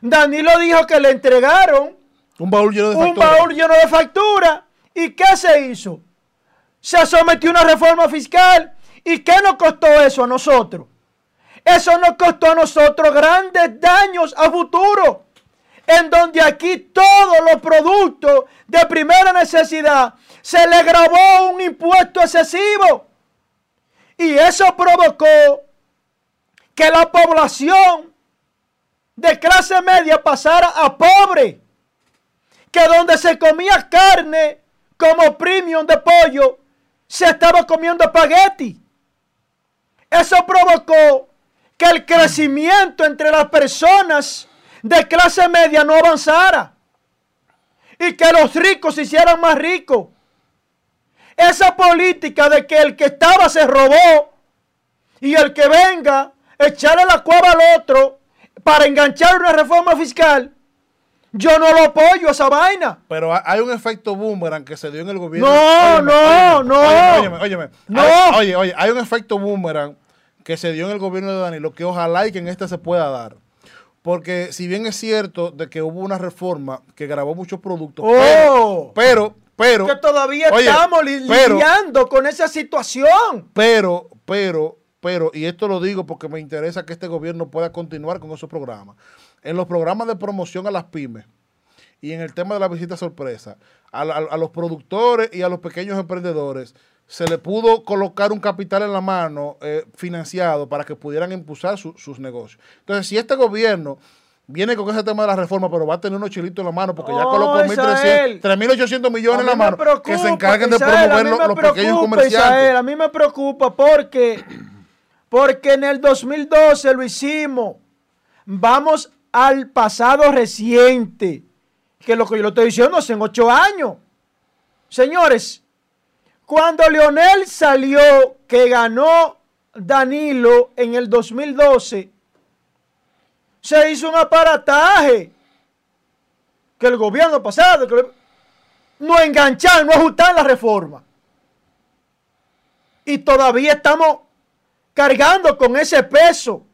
Speaker 1: Danilo dijo que le entregaron
Speaker 2: un baúl lleno de
Speaker 1: un baúl lleno de factura. ¿Y qué se hizo? Se sometió a una reforma fiscal. ¿Y qué nos costó eso a nosotros? Eso nos costó a nosotros grandes daños a futuro. En donde aquí todos los productos de primera necesidad se le grabó un impuesto excesivo. Y eso provocó que la población de clase media pasara a pobre. Que donde se comía carne como premium de pollo, se estaba comiendo espagueti. Eso provocó que el crecimiento entre las personas de clase media no avanzara. Y que los ricos se hicieran más ricos. Esa política de que el que estaba se robó y el que venga echarle la cueva al otro para enganchar una reforma fiscal, yo no lo apoyo esa vaina.
Speaker 2: Pero hay un efecto boomerang que se dio en el gobierno.
Speaker 1: No, no, no.
Speaker 2: Óyeme, óyeme, no. oye, oye, hay un efecto boomerang que se dio en el gobierno de Danilo, que ojalá y que en este se pueda dar. Porque si bien es cierto de que hubo una reforma que grabó muchos productos,
Speaker 1: ¡Oh!
Speaker 2: pero, pero,
Speaker 1: que todavía
Speaker 2: oye,
Speaker 1: estamos li-
Speaker 2: pero-
Speaker 1: lidiando con esa situación.
Speaker 2: pero, pero, pero, y esto lo digo porque me interesa que este gobierno pueda continuar con esos programas. En los programas de promoción a las pymes y en el tema de la visita sorpresa, a, la- a los productores y a los pequeños emprendedores se le pudo colocar un capital en la mano eh, financiado para que pudieran impulsar su- sus negocios. Entonces, si este gobierno viene con ese tema de la reforma, pero va a tener unos chilitos en la mano porque ya
Speaker 1: Oh,
Speaker 2: colocó
Speaker 1: Isael.
Speaker 2: 1.300, 3.800 millones en la mano que se encarguen de promover los, los pequeños comerciantes.
Speaker 1: Isael, a mí me preocupa porque, porque en el 2012 lo hicimos. Vamos al pasado reciente, que lo que yo lo estoy diciendo hace ocho años. Señores, cuando Leonel salió, que ganó Danilo en el 2012, se hizo un aparataje que el gobierno pasado, que no enganchar, no ajustar la reforma. Y todavía estamos cargando con ese peso.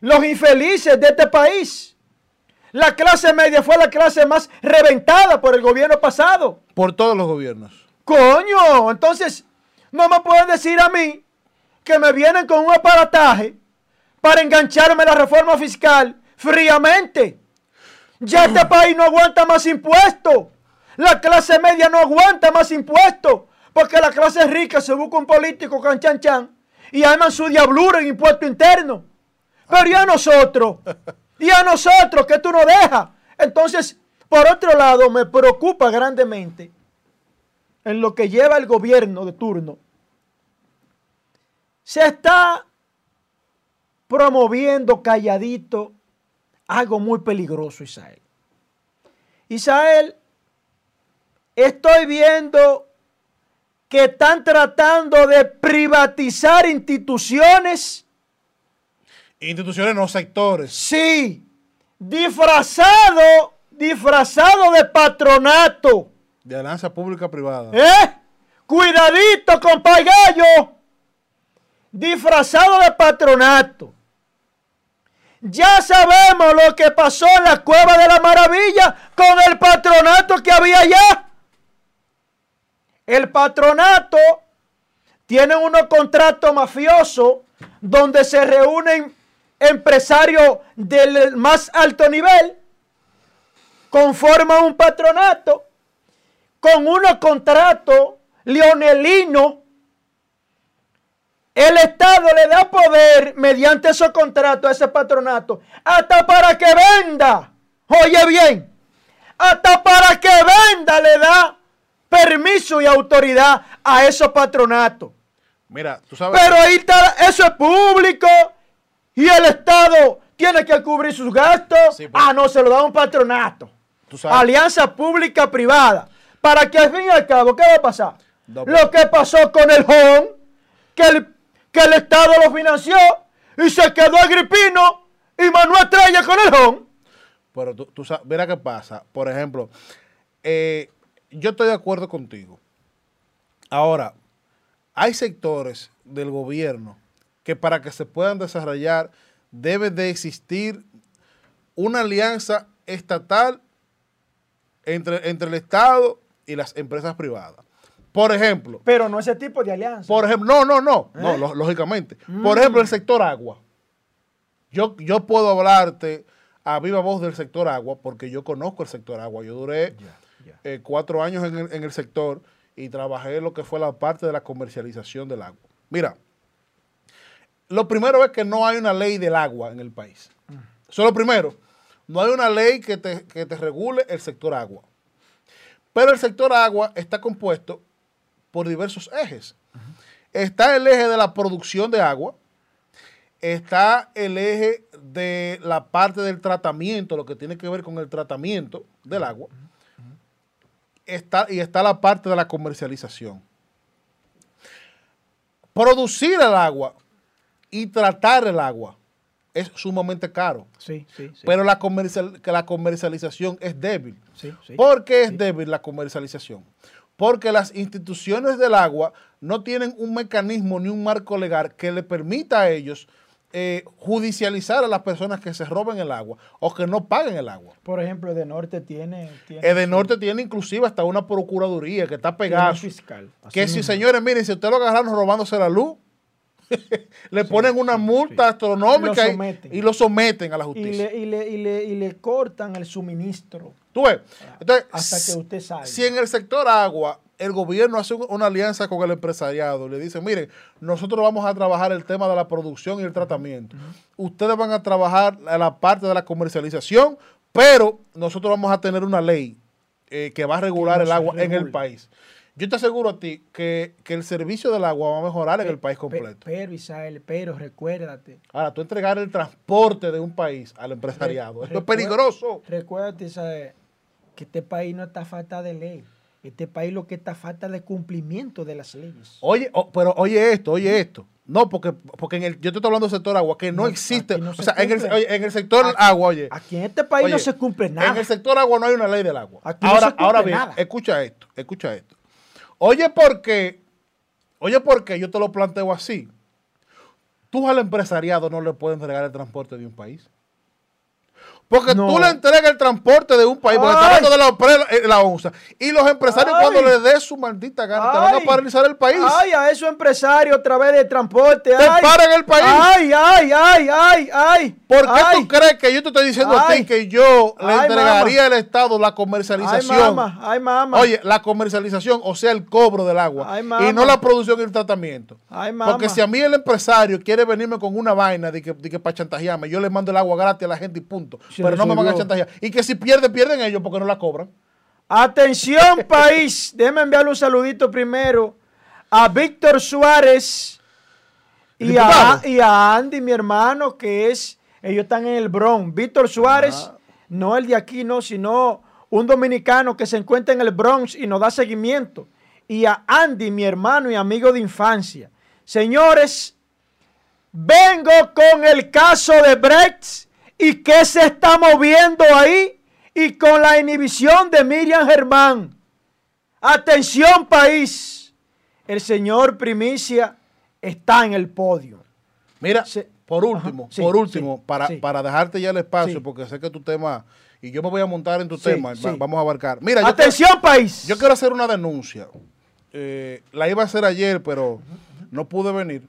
Speaker 1: Los infelices de este país. La clase media fue la clase más reventada por el gobierno pasado.
Speaker 2: Por todos los gobiernos.
Speaker 1: Coño, entonces no me pueden decir a mí que me vienen con un aparataje para engancharme la reforma fiscal fríamente. Ya este país no aguanta más impuestos. La clase media no aguanta más impuestos. Porque la clase rica se busca un político can chan chan y arman su diablura en impuesto interno. Pero ¿y a nosotros? ¿Y a nosotros que tú no dejas? Entonces, por otro lado, me preocupa grandemente en lo que lleva el gobierno de turno, se está promoviendo calladito algo muy peligroso, Isael. Isael, estoy viendo que están tratando de privatizar instituciones,
Speaker 2: Instituciones, no sectores.
Speaker 1: sí, disfrazado, disfrazado de patronato.
Speaker 2: De alianza pública-privada.
Speaker 1: ¿Eh? Cuidadito, compa gallo. Disfrazado de patronato. Ya sabemos lo que pasó en la cueva de la maravilla con el patronato que había allá. El patronato tiene unos contratos mafiosos donde se reúnen empresarios del más alto nivel, conforman un patronato con unos contratos leonelinos, el Estado le da poder mediante esos contratos a ese patronato, hasta para que venda. Oye bien, hasta para que venda le da permiso y autoridad a esos patronatos.
Speaker 2: Mira, tú sabes.
Speaker 1: Pero ahí está, eso es público y el Estado tiene que cubrir sus gastos.
Speaker 2: Sí, pero-
Speaker 1: ah, no, se lo da un patronato.
Speaker 2: Tú sabes.
Speaker 1: Alianza pública-privada. Para que al fin y al cabo, ¿qué va a pasar?
Speaker 2: No, pero-
Speaker 1: Lo que pasó con el HON, que el, que el Estado lo financió y se quedó Agripino y Manuel Traya con el HON.
Speaker 2: Pero tú, tú sabes, mira qué pasa. Por ejemplo, eh, yo estoy de acuerdo contigo. Ahora, hay sectores del gobierno que para que se puedan desarrollar debe de existir una alianza estatal entre, entre el Estado y las empresas privadas. Por ejemplo,
Speaker 1: Pero no ese tipo de alianza.
Speaker 2: por ejemplo, no, no, no,
Speaker 1: ¿Eh?
Speaker 2: no, lo- lógicamente.
Speaker 1: Mm.
Speaker 2: Por ejemplo, el sector agua. Yo, yo puedo hablarte a viva voz del sector agua porque yo conozco el sector agua. Yo duré eh, cuatro años en el, en el sector y trabajé lo que fue la parte de la comercialización del agua. Mira, lo primero es que no hay una ley del agua en el país. Eso es lo primero. No hay una ley que te, que te regule el sector agua. Pero el sector agua está compuesto por diversos ejes. Está el eje de la producción de agua, está el eje de la parte del tratamiento, lo que tiene que ver con el tratamiento del agua, está, y está la parte de la comercialización. Producir el agua y tratar el agua es sumamente caro,
Speaker 1: Sí, sí, sí.
Speaker 2: pero la, comercial- la comercialización es débil.
Speaker 1: sí, sí.
Speaker 2: ¿Por qué es débil la comercialización? Porque las instituciones del agua no tienen un mecanismo ni un marco legal que le permita a ellos eh, judicializar a las personas que se roben el agua o que no paguen el agua.
Speaker 1: Por ejemplo, de Norte tiene... tiene
Speaker 2: Edenorte tiene inclusive hasta una procuraduría que está pegada.
Speaker 1: fiscal.
Speaker 2: Que si,
Speaker 1: mismo.
Speaker 2: señores, miren, si usted lo agarraron robándose la luz, le ponen una multa astronómica
Speaker 1: Lo
Speaker 2: y, y lo someten a la
Speaker 1: y
Speaker 2: justicia.
Speaker 1: le, y, le, y, le, y le cortan el suministro
Speaker 2: Tú ves. Entonces,
Speaker 1: hasta que usted salga.
Speaker 2: Si en el sector agua el gobierno hace un- una alianza con el empresariado, le dice, miren, nosotros vamos a trabajar el tema de la producción y el tratamiento. Ustedes van a trabajar la parte de la comercialización, pero nosotros vamos a tener una ley eh, que va a regular el agua en el país. Yo te aseguro a ti que, que el servicio del agua va a mejorar en el país completo.
Speaker 1: Pero, Isael, pero recuérdate.
Speaker 2: Ahora, tú entregar el transporte de un país al empresariado, eso es peligroso.
Speaker 1: Recuérdate, Isael, que este país no está falta de ley. Este país lo que está falta de cumplimiento de las leyes.
Speaker 2: Oye, o- pero oye esto, oye esto. No, porque, porque en el, yo te estoy hablando del sector agua, que no,
Speaker 1: No,
Speaker 2: existe. o
Speaker 1: se
Speaker 2: sea, en el, oye, en el sector
Speaker 1: Aquí-
Speaker 2: agua, oye.
Speaker 1: Aquí en este país no se cumple
Speaker 2: En
Speaker 1: nada.
Speaker 2: el sector agua no hay una ley del agua.
Speaker 1: Aquí no
Speaker 2: ahora,
Speaker 1: se cumple
Speaker 2: ahora bien,
Speaker 1: nada.
Speaker 2: escucha esto, escucha esto. Oye, ¿por qué? Oye, ¿por qué yo te lo planteo así? Tú al empresariado no le puedes entregar el transporte de un país. Porque
Speaker 1: No.
Speaker 2: tú le entregas el transporte de un país, porque está
Speaker 1: Ay.
Speaker 2: hablando de la, eh, la onza. Y los empresarios,
Speaker 1: Ay.
Speaker 2: cuando le des su maldita gana, te van a
Speaker 1: Ay.
Speaker 2: paralizar el país.
Speaker 1: Ay, a esos empresarios a través de transporte.
Speaker 2: Te
Speaker 1: ay.
Speaker 2: paran el país.
Speaker 1: Ay, ay, ay, ay, ay.
Speaker 2: ¿Por qué
Speaker 1: ay.
Speaker 2: tú crees que yo te estoy diciendo a ti
Speaker 1: Ay.
Speaker 2: que yo le
Speaker 1: Ay,
Speaker 2: entregaría al Estado la
Speaker 1: Ay,
Speaker 2: comercialización?
Speaker 1: mamá, ay, mamá.
Speaker 2: Oye, la comercialización, o sea, el cobro del agua.
Speaker 1: Ay, mamá.
Speaker 2: y no la producción y el tratamiento.
Speaker 1: Ay, mamá.
Speaker 2: Porque si a mí el empresario quiere venirme con una vaina de que, de que para chantajearme, yo le mando el agua gratis a la gente y punto.
Speaker 1: Se
Speaker 2: Pero no me van a chantajear. Y que si pierden, pierden ellos porque no la cobran.
Speaker 1: Atención, país. Déjeme enviarle un saludito primero a Víctor Suárez y a, y a Andy, mi hermano, que es. Ellos están en el Bronx. Víctor Suárez,
Speaker 2: Ah.
Speaker 1: no el de aquí, no, sino un dominicano que se encuentra en el Bronx y nos da seguimiento. Y a Andy, mi hermano y amigo de infancia. Señores, vengo con el caso de Brecht y qué se está moviendo ahí y con la inhibición de Miriam Germán. Atención país, el señor Primicia está en el podio.
Speaker 2: Mira, por
Speaker 1: Ajá.
Speaker 2: último,
Speaker 1: Sí,
Speaker 2: por último,
Speaker 1: sí,
Speaker 2: para,
Speaker 1: sí.
Speaker 2: para dejarte ya el espacio, porque sé que tu tema, y yo me voy a montar en tu tema, vamos a abarcar. Mira, yo
Speaker 1: Atención país.
Speaker 2: Yo quiero hacer una denuncia. Eh, la iba a hacer ayer, pero no pude venir.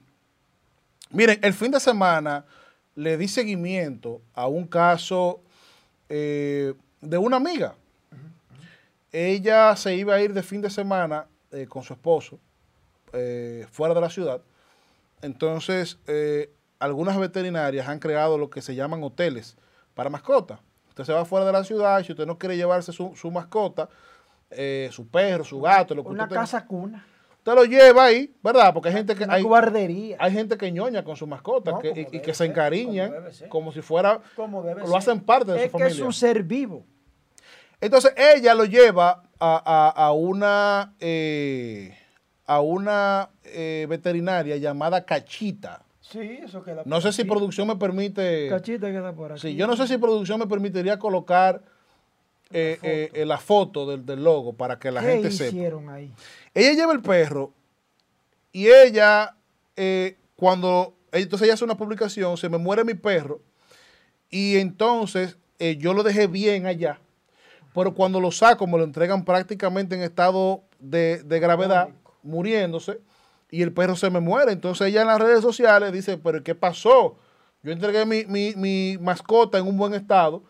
Speaker 2: Miren, el fin de semana le di seguimiento a un caso eh, de una amiga. Ella se iba a ir de fin de semana eh, con su esposo eh, fuera de la ciudad. Entonces, eh, algunas veterinarias han creado lo que se llaman hoteles para mascotas. Usted se va fuera de la ciudad y si usted no quiere llevarse su, su mascota, su perro, su gato, lo que
Speaker 1: Una
Speaker 2: usted tenga,
Speaker 1: casa cuna.
Speaker 2: Usted lo lleva ahí, ¿verdad? Porque hay gente que
Speaker 1: Una
Speaker 2: hay,
Speaker 1: guardería.
Speaker 2: hay gente que ñoña con su mascota
Speaker 1: No,
Speaker 2: que- y, que se encariñan
Speaker 1: como
Speaker 2: si fuera,
Speaker 1: Como debe
Speaker 2: lo
Speaker 1: ser.
Speaker 2: hacen parte de
Speaker 1: es
Speaker 2: su
Speaker 1: que es
Speaker 2: familia.
Speaker 1: un ser vivo.
Speaker 2: Entonces ella lo lleva a, a- a una eh, a una eh, veterinaria llamada Cachita.
Speaker 1: Sí, eso queda
Speaker 2: No sé si producción me permite.
Speaker 1: Cachita queda por aquí.
Speaker 2: Sí, yo no sé si producción me permitiría colocar eh, eh, eh, la foto del, del logo para que la
Speaker 1: ¿Qué
Speaker 2: gente sepa.
Speaker 1: hicieron ahí?
Speaker 2: Ella lleva el perro y ella, eh, cuando, entonces ella hace una publicación, se me muere mi perro y entonces eh, yo lo dejé bien allá, pero cuando lo saco me lo entregan prácticamente en estado de, de gravedad, muriéndose, y el perro se me muere. Entonces ella en las redes sociales dice, pero ¿qué pasó? Yo entregué mi, mi- mi mascota en un buen estado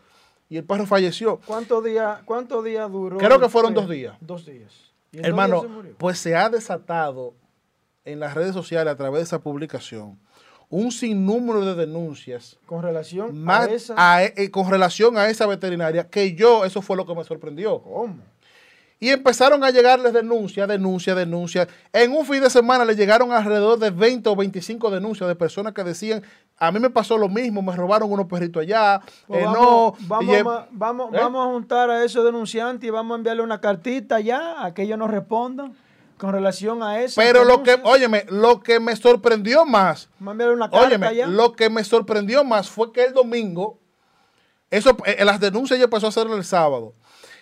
Speaker 2: y el perro falleció.
Speaker 1: ¿Cuántos días cuánto días duró?
Speaker 2: Creo que fueron dos días.
Speaker 1: Dos días. ¿Y en dos
Speaker 2: Hermano,
Speaker 1: días se murió?
Speaker 2: pues se ha desatado en las redes sociales a través de esa publicación un sinnúmero de denuncias
Speaker 1: con relación
Speaker 2: más
Speaker 1: a esa.
Speaker 2: a- eh, con relación a esa veterinaria que yo, eso fue lo que me sorprendió.
Speaker 1: ¿Cómo?
Speaker 2: Y empezaron a llegarles denuncias, denuncias, denuncias. En un fin de semana le llegaron alrededor de 20 o 25 denuncias de personas que decían, a mí me pasó lo mismo, me robaron unos perritos allá,
Speaker 1: Pues
Speaker 2: eh,
Speaker 1: vamos,
Speaker 2: no.
Speaker 1: vamos,
Speaker 2: y, eh,
Speaker 1: a- vamos,
Speaker 2: ¿eh?
Speaker 1: vamos a juntar a esos denunciantes y vamos a enviarle una cartita ya a que ellos nos respondan con relación a eso.
Speaker 2: Pero lo que, óyeme, lo que me sorprendió más
Speaker 1: una
Speaker 2: Óyeme, lo que me sorprendió más fue que el domingo, eso, eh, las denuncias ya empezó a hacer el sábado.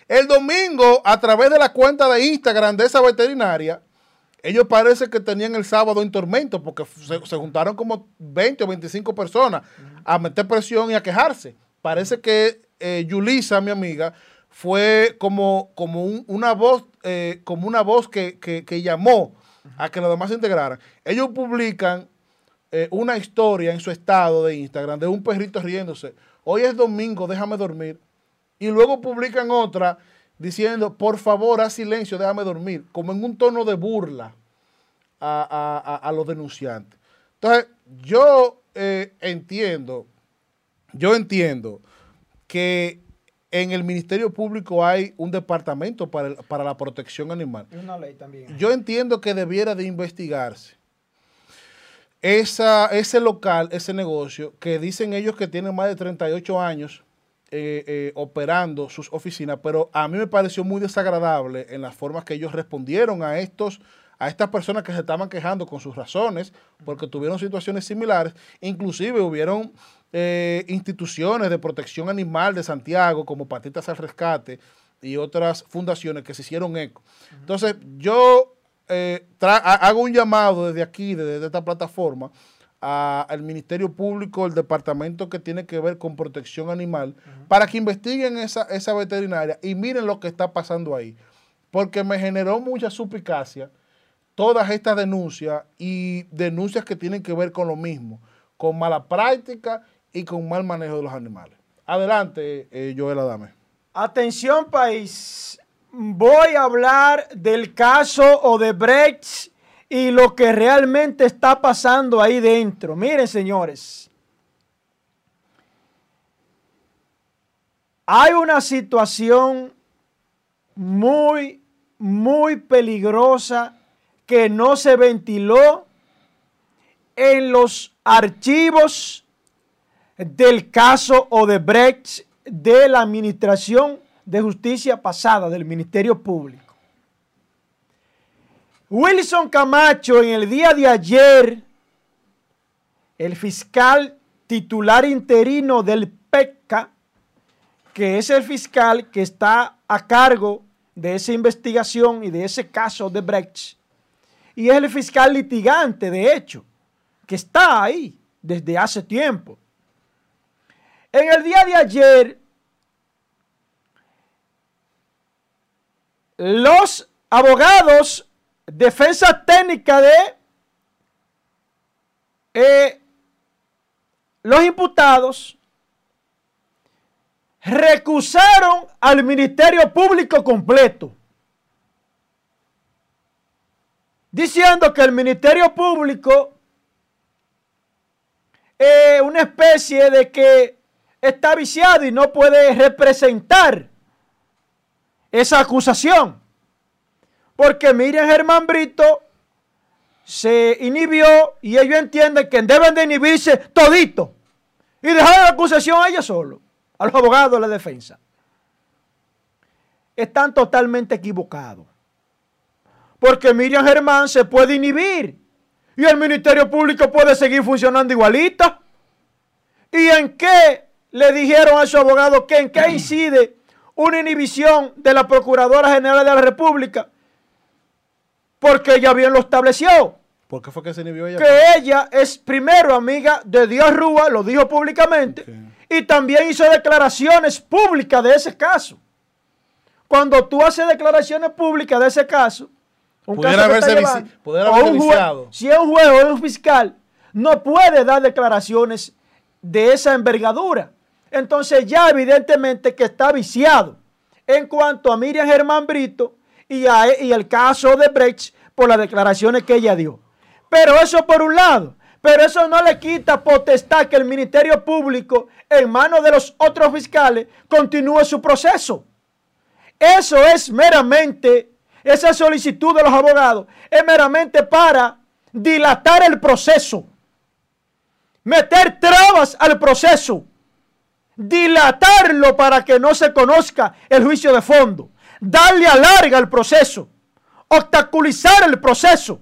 Speaker 2: El domingo, a través de la cuenta de Instagram de esa veterinaria, ellos parece que tenían el sábado en tormento porque se, juntaron como 20 o 25 personas a meter presión y a quejarse. Parece que eh, Yulisa, mi amiga, fue como, como una voz, eh, como una voz que, llamó a que los demás se integraran. Ellos publican eh, una historia en su estado de Instagram de un perrito riéndose. Hoy es domingo, déjame dormir. Y luego publican otra diciendo, por favor, haz silencio, déjame dormir, como en un tono de burla a, los denunciantes. Entonces, yo eh, entiendo, yo entiendo que en el Ministerio Público hay un departamento para, para la protección animal.
Speaker 1: Y una ley también.
Speaker 2: Yo entiendo que debiera de investigarse esa, ese local, ese negocio, que dicen ellos que tienen más de 38 años eh, eh, operando sus oficinas, pero a mí me pareció muy desagradable en las formas que ellos respondieron a estos a estas personas que se estaban quejando con sus razones, porque tuvieron situaciones similares, inclusive hubieron eh, instituciones de protección animal de Santiago, como Patitas al Rescate y otras fundaciones que se hicieron eco. Entonces, yo hago un llamado desde aquí, desde esta plataforma, al Ministerio Público, el departamento que tiene que ver con protección animal, para que investiguen esa, esa veterinaria y miren lo que está pasando ahí. Porque me generó mucha suspicacia todas estas denuncias y denuncias que tienen que ver con lo mismo, con mala práctica y con mal manejo de los animales. Adelante, eh, Joel Adame.
Speaker 1: Atención país, voy a hablar del caso Odebrecht y lo que realmente está pasando ahí dentro. Miren, señores. Hay una situación muy, muy peligrosa que no se ventiló en los archivos del caso Odebrecht de la Administración de Justicia pasada del Ministerio Público. Wilson Camacho en el día de ayer, el fiscal titular interino del PECA, que es el fiscal que está a cargo de esa investigación y de ese caso de Brecht, y es el fiscal litigante, de hecho, que está ahí desde hace tiempo. En el día de ayer, los abogados defensa técnica de eh, los imputados recusaron al Ministerio Público completo, diciendo que el Ministerio Público es una especie de que está viciado y no puede representar esa acusación. Porque Miriam Germán Brito se inhibió y ellos entienden que deben de inhibirse todito y dejar la acusación a ella solo, a los abogados de la defensa. Están totalmente equivocados. Porque Miriam Germán se puede inhibir y el Ministerio Público puede seguir funcionando igualito. ¿Y en qué le dijeron a su abogado que en qué incide una inhibición de la Procuradora General de la República porque ella bien lo estableció.
Speaker 2: ¿Por qué fue que se inhibió ella?
Speaker 1: Que ella es primero amiga de Dios Rúa, lo dijo públicamente, y también hizo declaraciones públicas de ese caso. Cuando tú haces declaraciones públicas de ese caso,
Speaker 2: un pudiera haberse
Speaker 1: un si es un juez o es un fiscal, no puede dar declaraciones de esa envergadura. Entonces ya evidentemente que está viciado. En cuanto a Miriam Germán Brito, y, el caso de Brecht por las declaraciones que ella dio. Pero eso por un lado. Pero eso no le quita potestad que el Ministerio Público, en manos de los otros fiscales, continúe su proceso. Eso es meramente, esa solicitud de los abogados, es meramente para dilatar el proceso, meter trabas al proceso, dilatarlo para que no se conozca el juicio de fondo darle alarga al proceso, obstaculizar el proceso.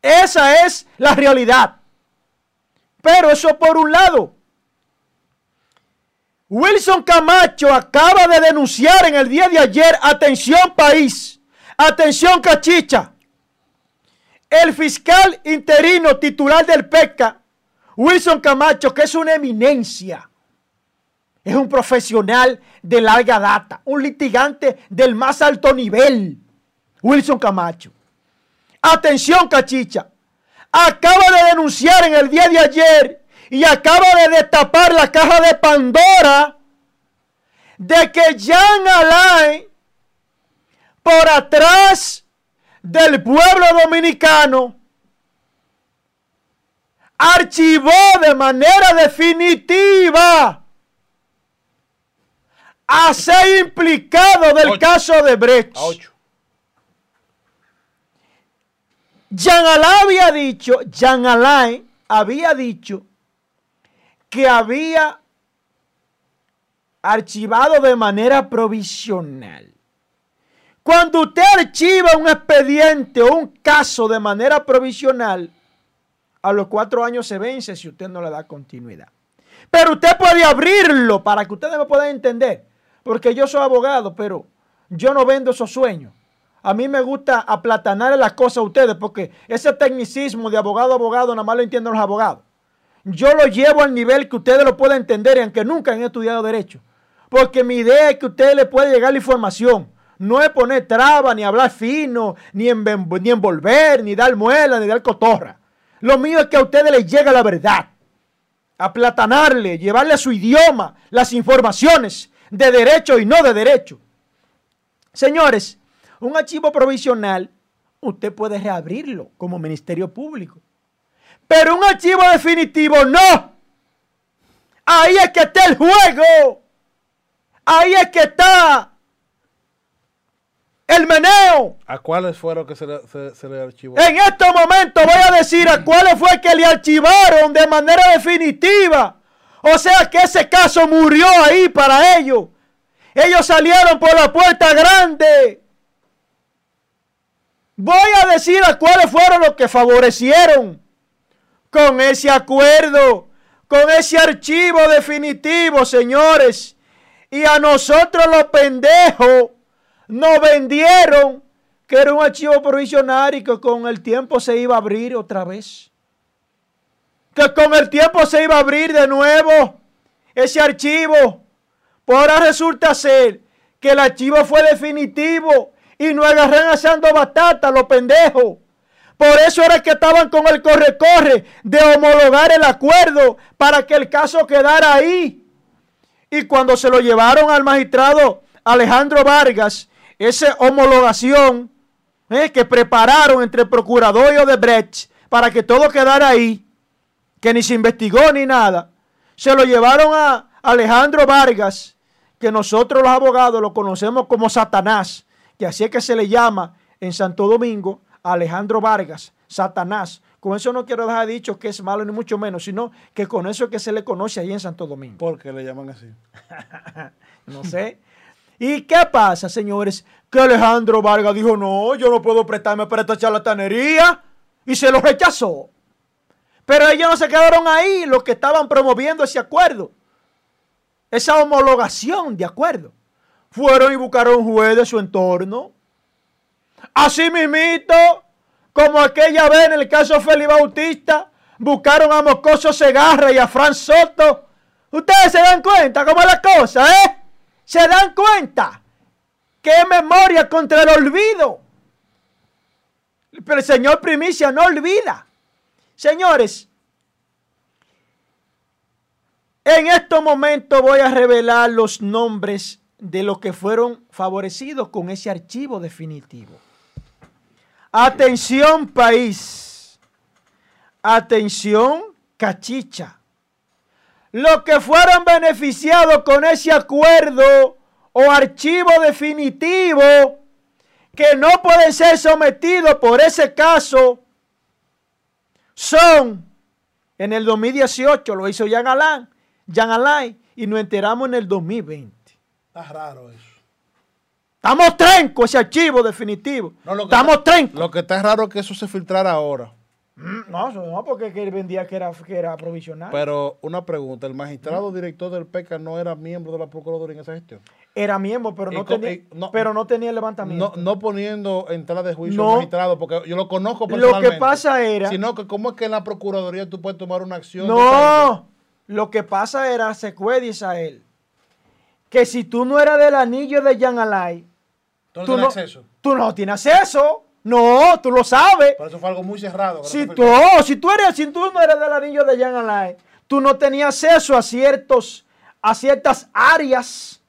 Speaker 1: Esa es la realidad. Pero eso por un lado. Wilson Camacho acaba de denunciar en el día de ayer, atención país, atención cachicha, el fiscal interino titular del PECA, Wilson Camacho, que es una eminencia, es un profesional de larga data, un litigante del más alto nivel, Wilson Camacho. Atención cachicha, acaba de denunciar en el día de ayer y acaba de destapar la caja de Pandora de que Jean Alain, por atrás del pueblo dominicano, archivó de manera definitiva a seis implicados del
Speaker 2: Ocho.
Speaker 1: caso de Brecht.
Speaker 2: A 8.
Speaker 1: Jean Alain había dicho, Jean Alain había dicho que había archivado de manera provisional. Cuando usted archiva un expediente o un caso de manera provisional, a los cuatro años se vence si usted no le da continuidad. Pero usted puede abrirlo para que ustedes me puedan entender. Porque yo soy abogado, pero yo no vendo esos sueños. A mí me gusta aplatanar las cosas a ustedes porque ese tecnicismo de abogado a abogado nada más lo entienden los abogados. Yo lo llevo al nivel que ustedes lo puedan entender, aunque nunca han estudiado derecho. Porque mi idea es que a ustedes les pueda llegar la información. No es poner traba, ni hablar fino, ni, ni envolver, ni dar muela, ni dar cotorra. Lo mío es que a ustedes les llegue la verdad. Aplatanarle, llevarle a su idioma las informaciones de derecho y no de derecho. Señores, un archivo provisional, usted puede reabrirlo como Ministerio Público. Pero un archivo definitivo no. Ahí es que está el juego. Ahí es que está el meneo.
Speaker 2: ¿A cuáles fueron que se le, se, se le archivó?
Speaker 1: En estos momentos voy a decir a cuáles fue que le archivaron de manera definitiva. O sea que ese caso murió ahí para ellos. Ellos salieron por la puerta grande. Voy a decir a cuáles fueron los que favorecieron con ese acuerdo, con ese archivo definitivo, señores. Y a nosotros los pendejos nos vendieron que era un archivo provisional y que con el tiempo se iba a abrir otra vez. Que con el tiempo se iba a abrir de nuevo ese archivo. Pues ahora resulta ser que el archivo fue definitivo y no agarran asando batata los pendejos. Por eso era que estaban con el corre-corre de homologar el acuerdo para que el caso quedara ahí. Y cuando se lo llevaron al magistrado Alejandro Vargas, esa homologación eh, que prepararon entre el procurador y Odebrecht para que todo quedara ahí, que ni se investigó ni nada, se lo llevaron a Alejandro Vargas, que nosotros los abogados lo conocemos como Satanás, que así es que se le llama en Santo Domingo Alejandro Vargas, Satanás. Con eso no quiero dejar dicho que es malo ni mucho menos, sino que con eso es que se le conoce ahí en Santo Domingo.
Speaker 2: ¿Por qué le llaman así?
Speaker 1: No sé. ¿Y qué pasa, señores? Que Alejandro Vargas dijo, no, yo no puedo prestarme para esta charlatanería. Y se lo rechazó. Pero ellos no se quedaron ahí, los que estaban promoviendo ese acuerdo. Esa homologación de acuerdo. Fueron y buscaron juez de su entorno. Así mismito, como aquella vez en el caso Félix Bautista, buscaron a Moscoso Segarra y a Fran Soto. Ustedes se dan cuenta cómo es la cosa, ¿eh? Se dan cuenta que es memoria contra el olvido. Pero el Señor Primicia no olvida. Señores, en estos momentos voy a revelar los nombres de los que fueron favorecidos con ese archivo definitivo. Atención país. Atención cachicha. Los que fueron beneficiados con ese acuerdo o archivo definitivo que no pueden ser sometidos por ese caso son en el 2018 lo hizo Jean Alain, Jean Alain y nos enteramos en el 2020.
Speaker 2: Está raro eso.
Speaker 1: Estamos trencos ese archivo definitivo.
Speaker 2: No, lo que
Speaker 1: Estamos trencos.
Speaker 2: Lo que está raro es que eso se filtrara ahora.
Speaker 1: Mm, No, eso no, porque que él vendía que era, que era provisional.
Speaker 2: Pero una pregunta, ¿el magistrado director del PECA no era miembro de la Procuraduría en esa gestión?
Speaker 1: era miembro, pero no, tenía,
Speaker 2: y no-
Speaker 1: pero no tenía
Speaker 2: No,
Speaker 1: levantamiento.
Speaker 2: no poniendo entrada de juicio
Speaker 1: No.
Speaker 2: al magistrado, porque yo lo conozco
Speaker 1: Lo
Speaker 2: personalmente.
Speaker 1: que pasa era-
Speaker 2: Sino que cómo es que en la Procuraduría tú puedes tomar una acción.
Speaker 1: No, lo que pasa era, se cuede Isael, que si tú no eras del anillo de Jan Alay,
Speaker 2: Tú no tienes
Speaker 1: no,
Speaker 2: acceso.
Speaker 1: tú no tienes acceso. No, tú lo sabes.
Speaker 2: Por eso fue algo muy cerrado.
Speaker 1: Si tú, si tú eres, si tú no eres del anillo de Jan Alay, tú no tenías acceso a ciertos, a ciertas áreas.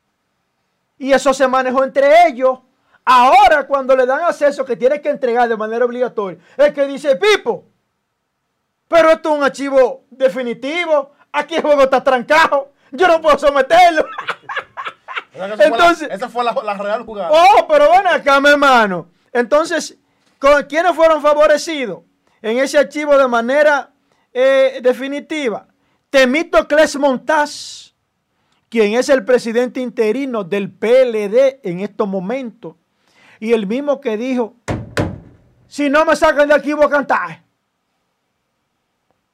Speaker 1: Y eso se manejó entre ellos. Ahora, cuando le dan acceso que tienes que entregar de manera obligatoria, es que dice Pipo. Pero esto es un archivo definitivo. Aquí el juego está trancado. Yo no puedo someterlo.
Speaker 2: Fue la-
Speaker 1: Entonces-
Speaker 2: esa fue la, la real jugada.
Speaker 1: Oh, pero ven acá, mi hermano. Entonces, ¿con quiénes fueron favorecidos en ese archivo de manera eh, definitiva? Temítocles Montaz, quien es el presidente interino del PLD en estos momentos, y el mismo que dijo, si no me sacan de aquí voy a cantar.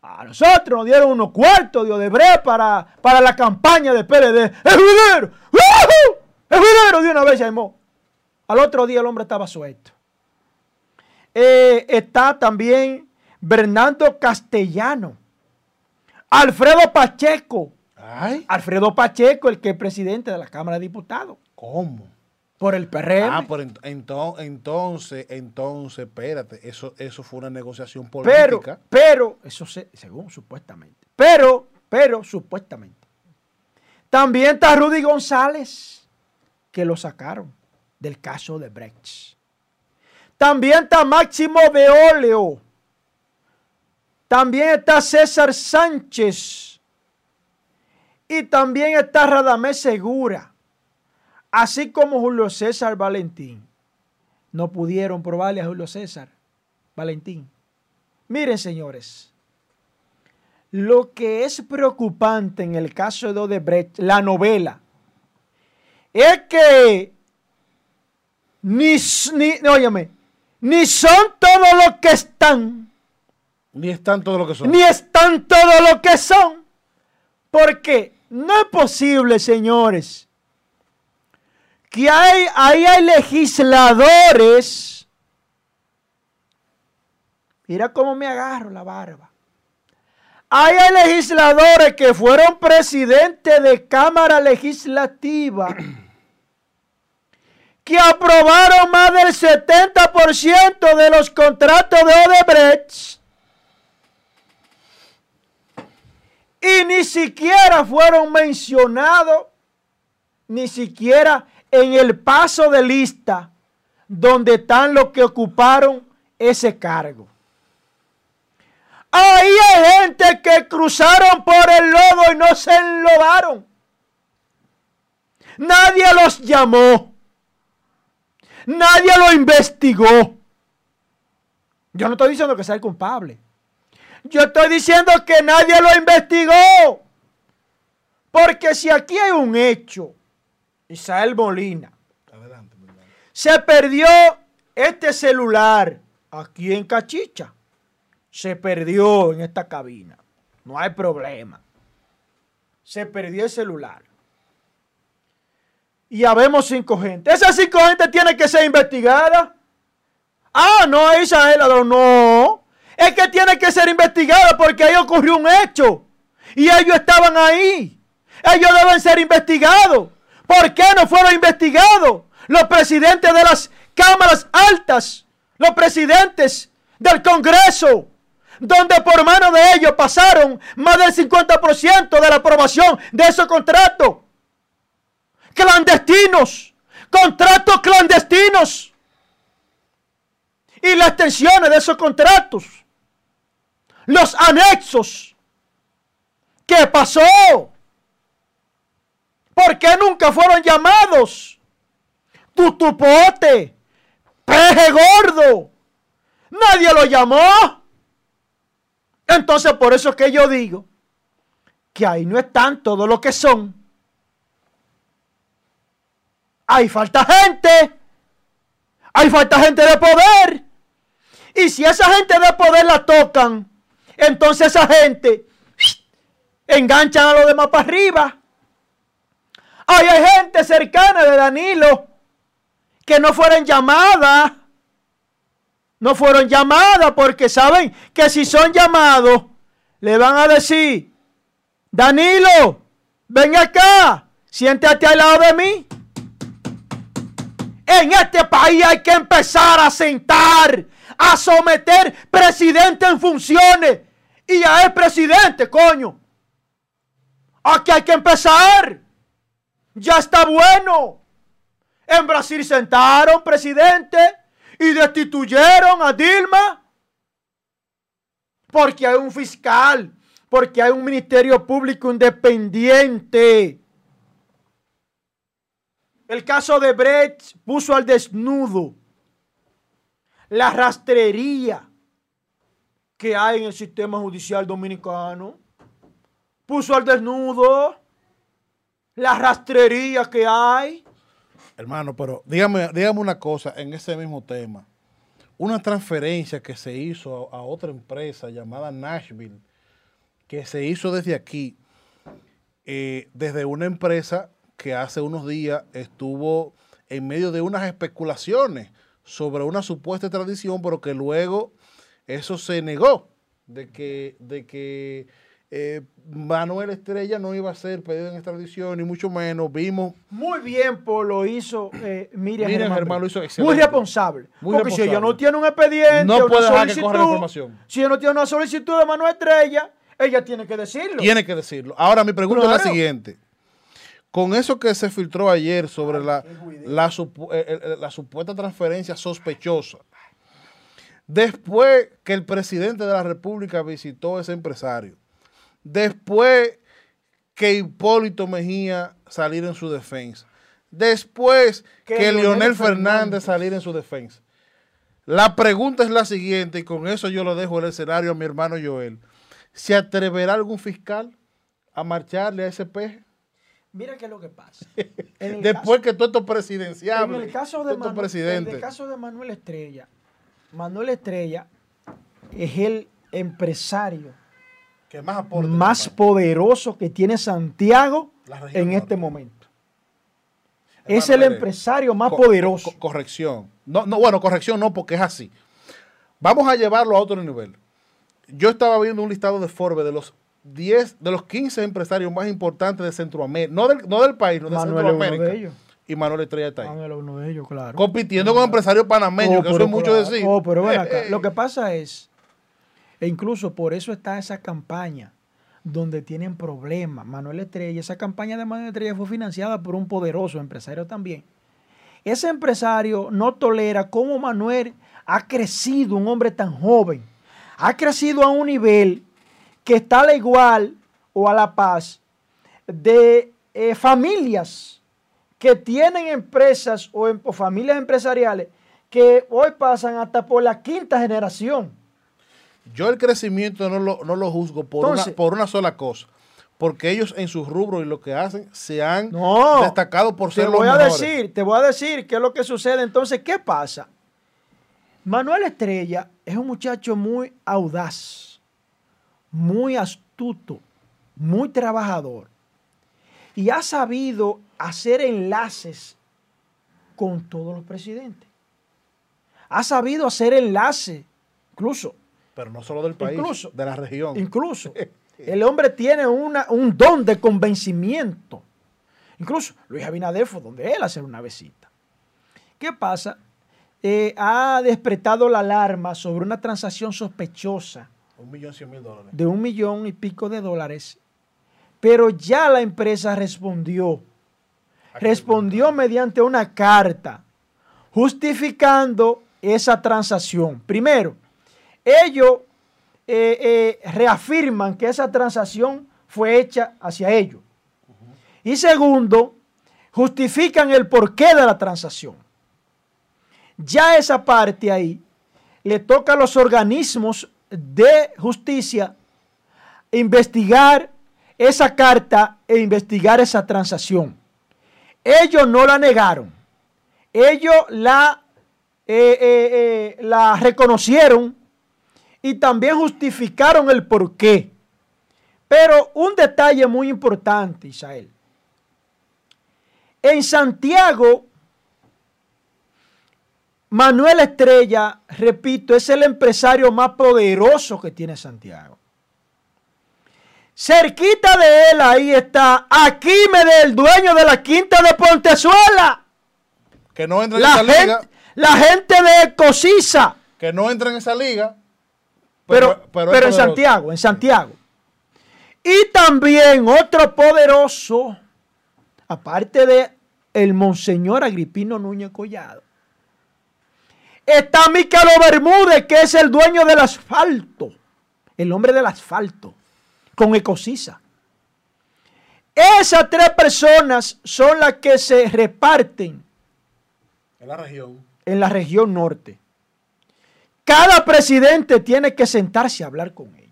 Speaker 1: A nosotros nos dieron unos cuartos de Odebrecht para, para la campaña del PLD. ¡El juidero! ¡Woohoo! ¡El juidero! De una vez llamó. Al otro día el hombre estaba suelto. Eh, está también Bernardo Castellano. Alfredo Pacheco.
Speaker 2: Ay,
Speaker 1: Alfredo Pacheco, el que es presidente de la Cámara de Diputados.
Speaker 2: ¿cómo?
Speaker 1: Por el PRM.
Speaker 2: Ah, pero ent- ento- entonces, entonces, espérate, eso, eso fue una negociación
Speaker 1: pero,
Speaker 2: política.
Speaker 1: pero, eso se, según supuestamente. Pero, pero, supuestamente. También está Rudy González, que lo sacaron del caso de Brecht. También está Máximo de Óleo. También está César Sánchez. Y también está Radamés Segura. Así como Julio César Valentín. No pudieron probarle a Julio César Valentín. Miren, señores. Lo que es preocupante en el caso de Odebrecht, la novela, es que ni, ni, óyeme, ni son todos los que están,
Speaker 2: Ni están todo lo que son.
Speaker 1: ni están todos los que son. Porque no es posible, señores, que hay, ahí hay legisladores. Mira cómo me agarro la barba. Ahí hay legisladores que fueron presidentes de Cámara Legislativa que aprobaron más del 70% de los contratos de Odebrecht y ni siquiera fueron mencionados, ni siquiera en el paso de lista donde están los que ocuparon ese cargo. Ahí hay gente que cruzaron por el lodo y no se enlodaron. Nadie los llamó. Nadie lo investigó. Yo no estoy diciendo que sea el culpable. Yo estoy diciendo que nadie lo investigó. Porque si aquí hay un hecho, Isael Molina,
Speaker 2: Adelante,
Speaker 1: se perdió este celular aquí en Cachicha. Se perdió en esta cabina. No hay problema. Se perdió el celular. Y habemos cinco gente. Esas cinco gente tienen que ser investigadas. Ah, no, Isael, no. Es que tiene que ser investigada porque ahí ocurrió un hecho. Y ellos estaban ahí. Ellos deben ser investigados. ¿Por qué no fueron investigados? Los presidentes de las cámaras altas, los presidentes del Congreso, donde por mano de ellos pasaron más del 50% de la aprobación de esos contratos. Clandestinos, contratos clandestinos. Y las extensiones de esos contratos. Los anexos. ¿Qué pasó? ¿Por qué nunca fueron llamados? Tutupote, peje gordo. Nadie lo llamó. Entonces por eso es que yo digo que ahí no están todos los que son. Hay falta gente. Hay falta gente de poder. Y si esa gente de poder la tocan, entonces esa gente enganchan a los demás para arriba. Ay, hay gente cercana de Danilo que no fueron llamadas. No fueron llamadas porque saben que si son llamados, le van a decir, Danilo, ven acá, siéntate al lado de mí. En este país hay que empezar a sentar, a someter presidente en funciones. Y a el presidente, coño. Aquí hay que empezar. Ya está bueno. En Brasil sentaron presidente y destituyeron a Dilma. Porque hay un fiscal, porque hay un ministerio público independiente. El caso de Brecht puso al desnudo la rastrería que hay en el sistema judicial dominicano. Puso al desnudo la rastrería que hay.
Speaker 2: Hermano, pero dígame, dígame una cosa en ese mismo tema. Una transferencia que se hizo a, otra empresa llamada Nashville, que se hizo desde aquí, eh, desde una empresa que hace unos días estuvo en medio de unas especulaciones sobre una supuesta tradición, pero que luego eso se negó, de que, de que eh, Manuel Estrella no iba a ser pedido en extradición, ni mucho menos. Vimos.
Speaker 1: Muy bien, por lo hizo eh, Miriam,
Speaker 2: Miriam
Speaker 1: Germán
Speaker 2: Germán lo hizo
Speaker 1: Muy responsable.
Speaker 2: Muy
Speaker 1: Porque si ella no tiene un expediente,
Speaker 2: No
Speaker 1: una
Speaker 2: puede dejar que corra la información.
Speaker 1: si ella no tiene una solicitud de Manuel Estrella, ella tiene que decirlo.
Speaker 2: Tiene que decirlo. Ahora, mi pregunta es la siguiente. Con eso que se filtró ayer sobre la, supu- eh, eh, la supuesta transferencia sospechosa, después que el presidente de la República visitó a ese empresario, después que Hipólito Mejía salir en su defensa, después
Speaker 1: Que
Speaker 2: que,
Speaker 1: Leonel
Speaker 2: Leonel
Speaker 1: Fernández.
Speaker 2: Fernández salir en su defensa. La pregunta es la siguiente, y con eso yo lo dejo el escenario a mi hermano Joel. ¿Se atreverá algún fiscal a marcharle a ese peje?
Speaker 1: Mira qué es lo que pasa. En el
Speaker 2: Después
Speaker 1: caso-
Speaker 2: que todo esto
Speaker 1: En
Speaker 2: presidenciable,
Speaker 1: el caso de en el caso de Manuel Estrella, Manuel Estrella es el empresario
Speaker 2: que más aporte
Speaker 1: más
Speaker 2: para-
Speaker 1: poderoso que tiene Santiago en
Speaker 2: norte.
Speaker 1: este momento. Es el empresario más
Speaker 2: co-
Speaker 1: poderoso.
Speaker 2: co- corrección. No, no, bueno, corrección no, porque es así. Vamos a llevarlo a otro nivel. Yo estaba viendo un listado de Forbes de los 10, de los 15 empresarios más importantes de Centroamérica, no del, no del país, no de
Speaker 1: Manuel es uno
Speaker 2: Centroamérica.
Speaker 1: de ellos.
Speaker 2: Y Manuel Estrella está ahí.
Speaker 1: Manuel uno de ellos, claro.
Speaker 2: Compitiendo con empresarios panameños,
Speaker 1: Oh,
Speaker 2: que eso es mucho decir.
Speaker 1: Oh, pero acá.
Speaker 2: Eh, eh.
Speaker 1: Lo que pasa es, e incluso por eso está esa campaña donde tienen problemas. Manuel Estrella, esa campaña de Manuel Estrella fue financiada por un poderoso empresario también. Ese empresario no tolera cómo Manuel ha crecido, un hombre tan joven, ha crecido a un nivel que está a la igual o a la paz de eh, familias que tienen empresas o, em- o familias empresariales que hoy pasan hasta por la quinta generación.
Speaker 2: Yo el crecimiento no lo, no lo juzgo por,
Speaker 1: Entonces-
Speaker 2: una, por una sola cosa. Porque ellos en sus rubros y lo que hacen se han
Speaker 1: No,
Speaker 2: destacado por
Speaker 1: Te
Speaker 2: ser los
Speaker 1: voy a decir, te voy a decir qué es lo que sucede. Entonces, ¿qué pasa? Manuel Estrella es un muchacho muy audaz, muy astuto, muy trabajador y ha sabido hacer enlaces con todos los presidentes. Ha sabido hacer enlaces, incluso
Speaker 2: Pero no solo del país,
Speaker 1: Incluso-
Speaker 2: de la región.
Speaker 1: Incluso el hombre tiene una, un don de convencimiento. Incluso Luis Abinader fue donde él hacer una visita. ¿Qué pasa? Eh, ha despertado la alarma sobre una transacción sospechosa
Speaker 2: Un millón cien mil dólares.
Speaker 1: de un millón y pico de dólares, pero ya la empresa respondió. Respondió mediante una carta justificando esa transacción. Primero, ellos eh, eh, reafirman que esa transacción fue hecha hacia ellos. Y segundo, justifican el porqué de la transacción. Ya esa parte ahí le toca a los organismos de justicia investigar esa carta e investigar esa transacción. Ellos no la negaron. Ellos la eh, eh, eh, la reconocieron y también justificaron el porqué. Pero un detalle muy importante, Isael. En Santiago, Manuel Estrella, repito, es el empresario más poderoso que tiene Santiago. Cerquita de él, ahí está Aquímedes, el dueño de la quinta de Pontezuela.
Speaker 2: Que no entra en
Speaker 1: La
Speaker 2: esa
Speaker 1: gente,
Speaker 2: liga.
Speaker 1: la gente de Cosiza.
Speaker 2: Que no entra en esa liga.
Speaker 1: Pero, pero,
Speaker 2: es
Speaker 1: en. Santiago, en Santiago. Y también otro poderoso, aparte de el Monseñor Agripino Núñez Collado, está Miquelo Bermúdez, que es el dueño del asfalto, el hombre del asfalto, con Ecosisa. Esas tres personas son las que se reparten
Speaker 2: En la región.
Speaker 1: en la región norte. Cada presidente tiene que sentarse a hablar con ellos.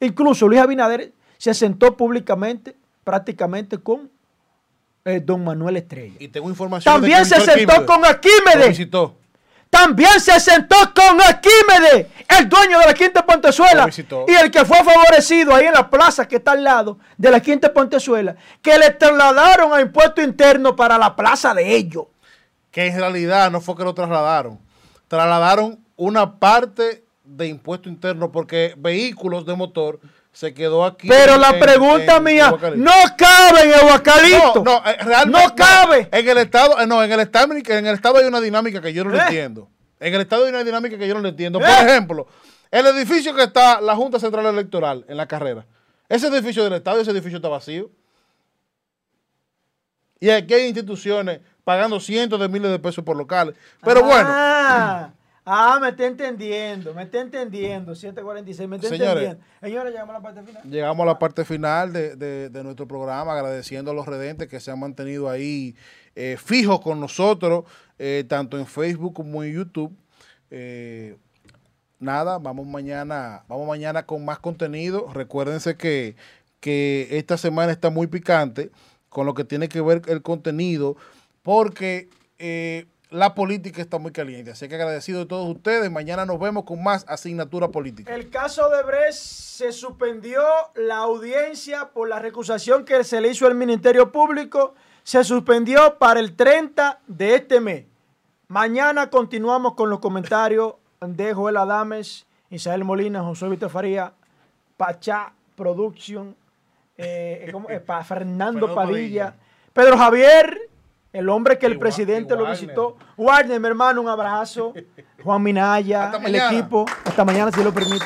Speaker 1: Incluso Luis Abinader se sentó públicamente, prácticamente con eh, don Manuel Estrella.
Speaker 2: Y tengo información. de
Speaker 1: También
Speaker 2: que
Speaker 1: se sentó con Aquímedes. También se sentó con Aquímedes, el dueño de la Quinta Pontezuela. Y el que fue favorecido ahí en la plaza que está al lado de la Quinta Pontezuela, que le trasladaron a impuesto interno para la plaza de ellos.
Speaker 2: Que en realidad no fue que lo trasladaron. Trasladaron una parte de impuesto interno porque vehículos de motor se quedó aquí.
Speaker 1: Pero la
Speaker 2: en-
Speaker 1: pregunta
Speaker 2: en
Speaker 1: mía, no cabe en el Guacalito.
Speaker 2: No, no, eh, realmente
Speaker 1: No cabe.
Speaker 2: En el estado, eh, no, en el estado, en el estado hay una dinámica que yo no
Speaker 1: ¿Eh?
Speaker 2: entiendo. En el estado hay una dinámica que yo no lo entiendo. Por
Speaker 1: ¿Eh?
Speaker 2: ejemplo, el edificio que está la Junta Central Electoral en la carrera. Ese edificio del estado, ese edificio está vacío. Y aquí hay instituciones pagando cientos de miles de pesos por locales. Pero bueno,
Speaker 1: Ah, me está entendiendo, me está entendiendo. 746, me está
Speaker 2: Señores.
Speaker 1: entendiendo. Señores, llegamos a la parte final.
Speaker 2: Llegamos a la parte final de, de- de nuestro programa, agradeciendo a los redentes que se han mantenido ahí eh, fijos con nosotros, eh, tanto en Facebook como en YouTube. Eh, nada, vamos mañana, vamos mañana con más contenido. Recuérdense que, que esta semana está muy picante con lo que tiene que ver el contenido, porque eh, la política está muy caliente. Así que agradecido de todos ustedes. Mañana nos vemos con más asignatura política.
Speaker 1: El caso de Brecht se suspendió la audiencia por la recusación que se le hizo al Ministerio Público. Se suspendió para el 30 de este mes. Mañana continuamos con los comentarios de Joel Adames, Isabel Molina, José Víctor Faría, Pachá Production, eh. Pa- Fernando
Speaker 2: Fernando
Speaker 1: Padilla,
Speaker 2: Padilla.
Speaker 1: Pedro Javier, el hombre que el presidente
Speaker 2: y
Speaker 1: lo visitó. Warner, mi hermano, un abrazo. Juan Minaya, el equipo. Hasta mañana, si lo permite.